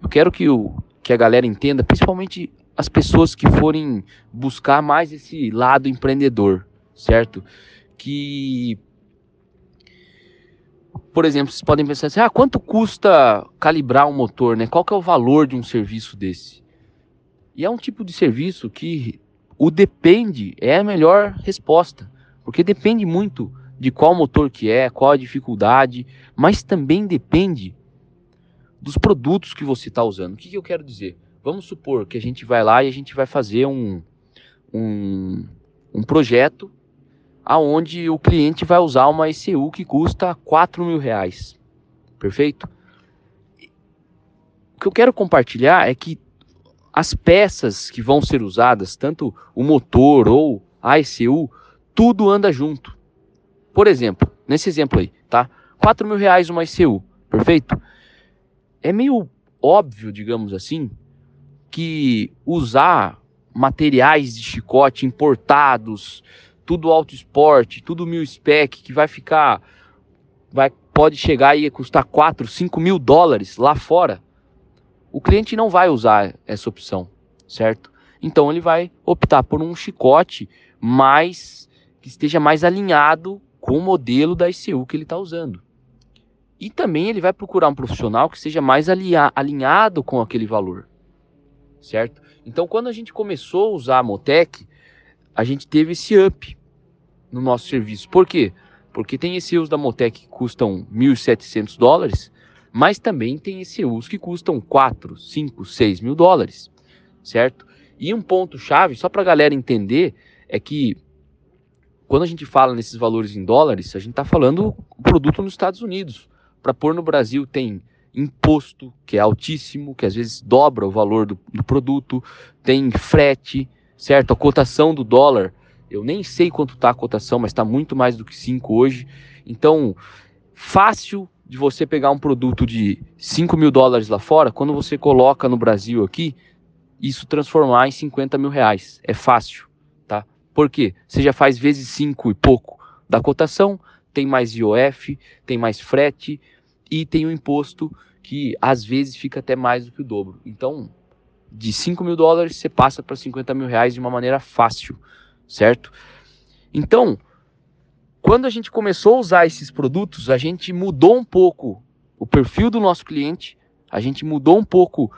Eu quero que, o, que a galera entenda, principalmente as pessoas que forem buscar mais esse lado empreendedor, certo? Que, por exemplo, vocês podem pensar assim, ah, quanto custa calibrar um motor, né? Qual que é o valor de um serviço desse? E é um tipo de serviço que o depende é a melhor resposta, porque depende muito de qual motor que é, qual a dificuldade, mas também depende dos produtos que você está usando. O que, que eu quero dizer? Vamos supor que a gente vai lá e a gente vai fazer um, um, um projeto aonde o cliente vai usar uma ECU que custa 4 mil reais. Perfeito? O que eu quero compartilhar é que as peças que vão ser usadas, tanto o motor ou a ECU, tudo anda junto. Por exemplo, nesse exemplo aí, tá? 4 mil reais uma ECU, perfeito? É meio óbvio, digamos assim, que usar materiais de chicote importados, tudo auto esporte, tudo mil spec, que vai ficar, vai, pode chegar e custar 4, 5 mil dólares lá fora, o cliente não vai usar essa opção, certo? Então ele vai optar por um chicote mais que esteja mais alinhado com o modelo da ICU que ele está usando. E também ele vai procurar um profissional que seja mais alinhado com aquele valor, certo? Então quando a gente começou a usar a Motec, a gente teve esse up no nosso serviço. Por quê? Porque tem ECUs da Motec que custam 1.700 dólares mas também tem ECUs que custam 4, 5, 6 mil dólares, certo? E um ponto chave, só para a galera entender, é que quando a gente fala nesses valores em dólares, a gente está falando o produto nos Estados Unidos. Para pôr no Brasil tem imposto, que é altíssimo, que às vezes dobra o valor do, do produto, tem frete, certo? A cotação do dólar, eu nem sei quanto está a cotação, mas está muito mais do que 5 hoje. Então, fácil de você pegar um produto de 5 mil dólares lá fora, quando você coloca no Brasil aqui, isso transformar em 50 mil reais. É fácil, tá? Por quê? Você já faz vezes 5 e pouco da cotação, tem mais IOF, tem mais frete e tem o imposto que às vezes fica até mais do que o dobro. Então, de 5 mil dólares você passa para 50 mil reais de uma maneira fácil, certo? Então, quando a gente começou a usar esses produtos, a gente mudou um pouco o perfil do nosso cliente, a gente mudou um pouco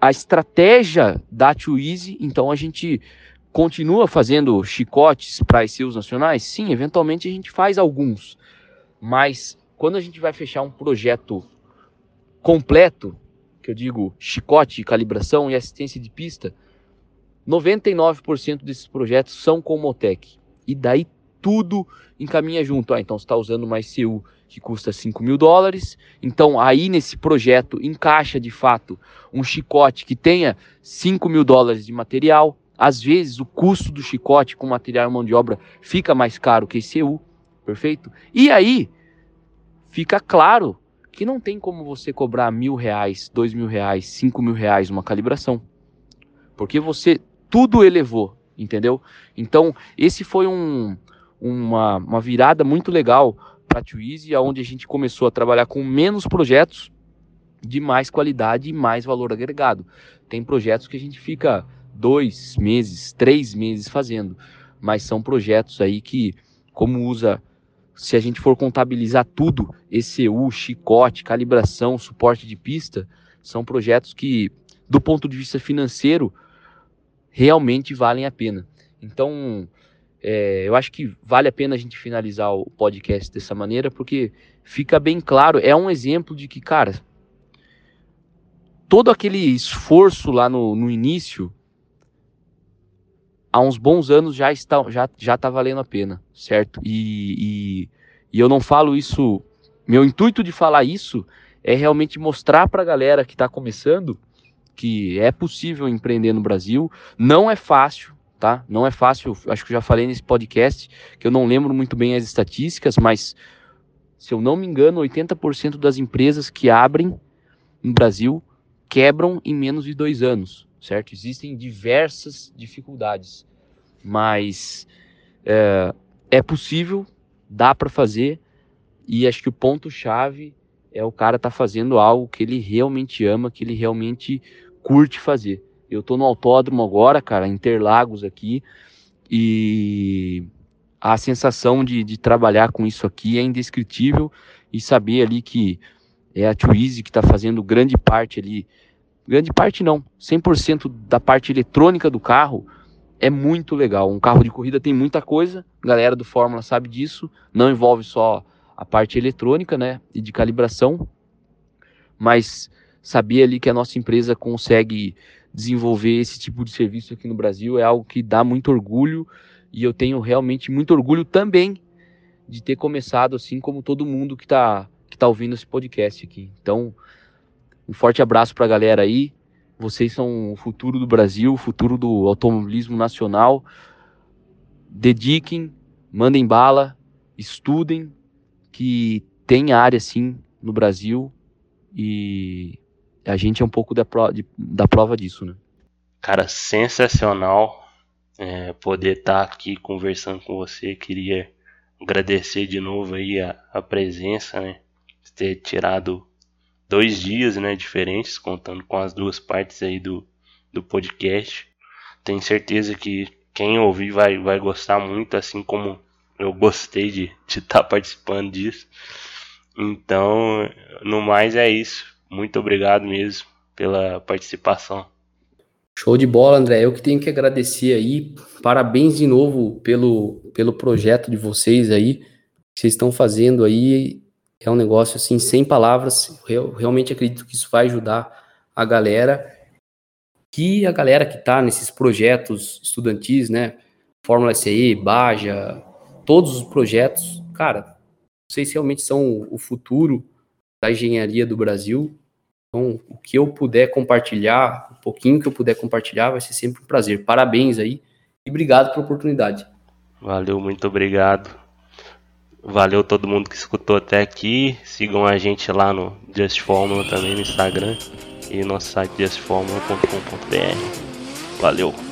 a estratégia da Twizy, então a gente continua fazendo chicotes para seus nacionais? Sim, eventualmente a gente faz alguns, mas quando a gente vai fechar um projeto completo, que eu digo chicote, calibração e assistência de pista, 99% desses projetos são com Motec. E daí tudo encaminha junto. Ah, então você está usando uma ICU que custa 5 mil dólares. Então aí nesse projeto encaixa de fato um chicote que tenha 5 mil dólares de material. Às vezes o custo do chicote com material e mão de obra fica mais caro que ICU, perfeito? E aí fica claro que não tem como você cobrar mil reais, dois mil reais, cinco mil reais uma calibração, porque você tudo elevou, entendeu? Então esse foi um uma, uma virada muito legal para a Twizy, onde a gente começou a trabalhar com menos projetos de mais qualidade e mais valor agregado. Tem projetos que a gente fica dois meses, três meses fazendo, mas são projetos aí que, como usa, se a gente for contabilizar tudo, ECU, chicote, calibração, suporte de pista, são projetos que, do ponto de vista financeiro, realmente valem a pena. Então, é, eu acho que vale a pena a gente finalizar o podcast dessa maneira, porque fica bem claro, é um exemplo de que, cara, todo aquele esforço lá no, no início, há uns bons anos já está já, já tá valendo a pena, certo? E, e, e eu não falo isso, meu intuito de falar isso é realmente mostrar para a galera que está começando que é possível empreender no Brasil, não é fácil, tá? Não é fácil, acho que eu já falei nesse podcast, que eu não lembro muito bem as estatísticas, mas se eu não me engano, 80% das empresas que abrem no Brasil quebram em menos de dois anos, certo? Existem diversas dificuldades, mas é, é possível, dá para fazer, e acho que o ponto-chave é o cara tá fazendo algo que ele realmente ama, que ele realmente curte fazer. Eu tô no autódromo agora, cara, Interlagos aqui, e a sensação de, de trabalhar com isso aqui é indescritível e saber ali que é a Twizy que está fazendo grande parte ali, grande parte não, 100% da parte eletrônica do carro é muito legal. Um carro de corrida tem muita coisa, a galera do Fórmula sabe disso, não envolve só a parte eletrônica, né, e de calibração, mas saber ali que a nossa empresa consegue desenvolver esse tipo de serviço aqui no Brasil é algo que dá muito orgulho e eu tenho realmente muito orgulho também de ter começado assim como todo mundo que está que tá ouvindo esse podcast aqui. Então, um forte abraço para a galera aí. Vocês são o futuro do Brasil, o futuro do automobilismo nacional. Dediquem, mandem bala, estudem, que tem área sim no Brasil e a gente é um pouco da, pro, de, da prova disso, né? Cara, sensacional é, poder estar tá aqui conversando com você. Queria agradecer de novo aí a, a presença, né? Ter tirado dois dias, né, diferentes, contando com as duas partes aí do, do podcast. Tenho certeza que quem ouvir vai, vai gostar muito, assim como eu gostei de estar tá participando disso. Então, no mais é isso. Muito obrigado mesmo pela participação. Show de bola, André. Eu que tenho que agradecer aí. Parabéns de novo pelo, pelo projeto de vocês aí. Que vocês estão fazendo aí. É um negócio assim, sem palavras. Eu realmente acredito que isso vai ajudar a galera. Que a galera que está nesses projetos estudantis, né? Fórmula SE, Baja, todos os projetos, cara, vocês realmente são o futuro da engenharia do Brasil. Então, o que eu puder compartilhar, um pouquinho que eu puder compartilhar, vai ser sempre um prazer. Parabéns aí e obrigado pela oportunidade. Valeu, muito obrigado. Valeu todo mundo que escutou até aqui. Sigam a gente lá no Just Formula também no Instagram e nosso site justformula.com.br. Valeu.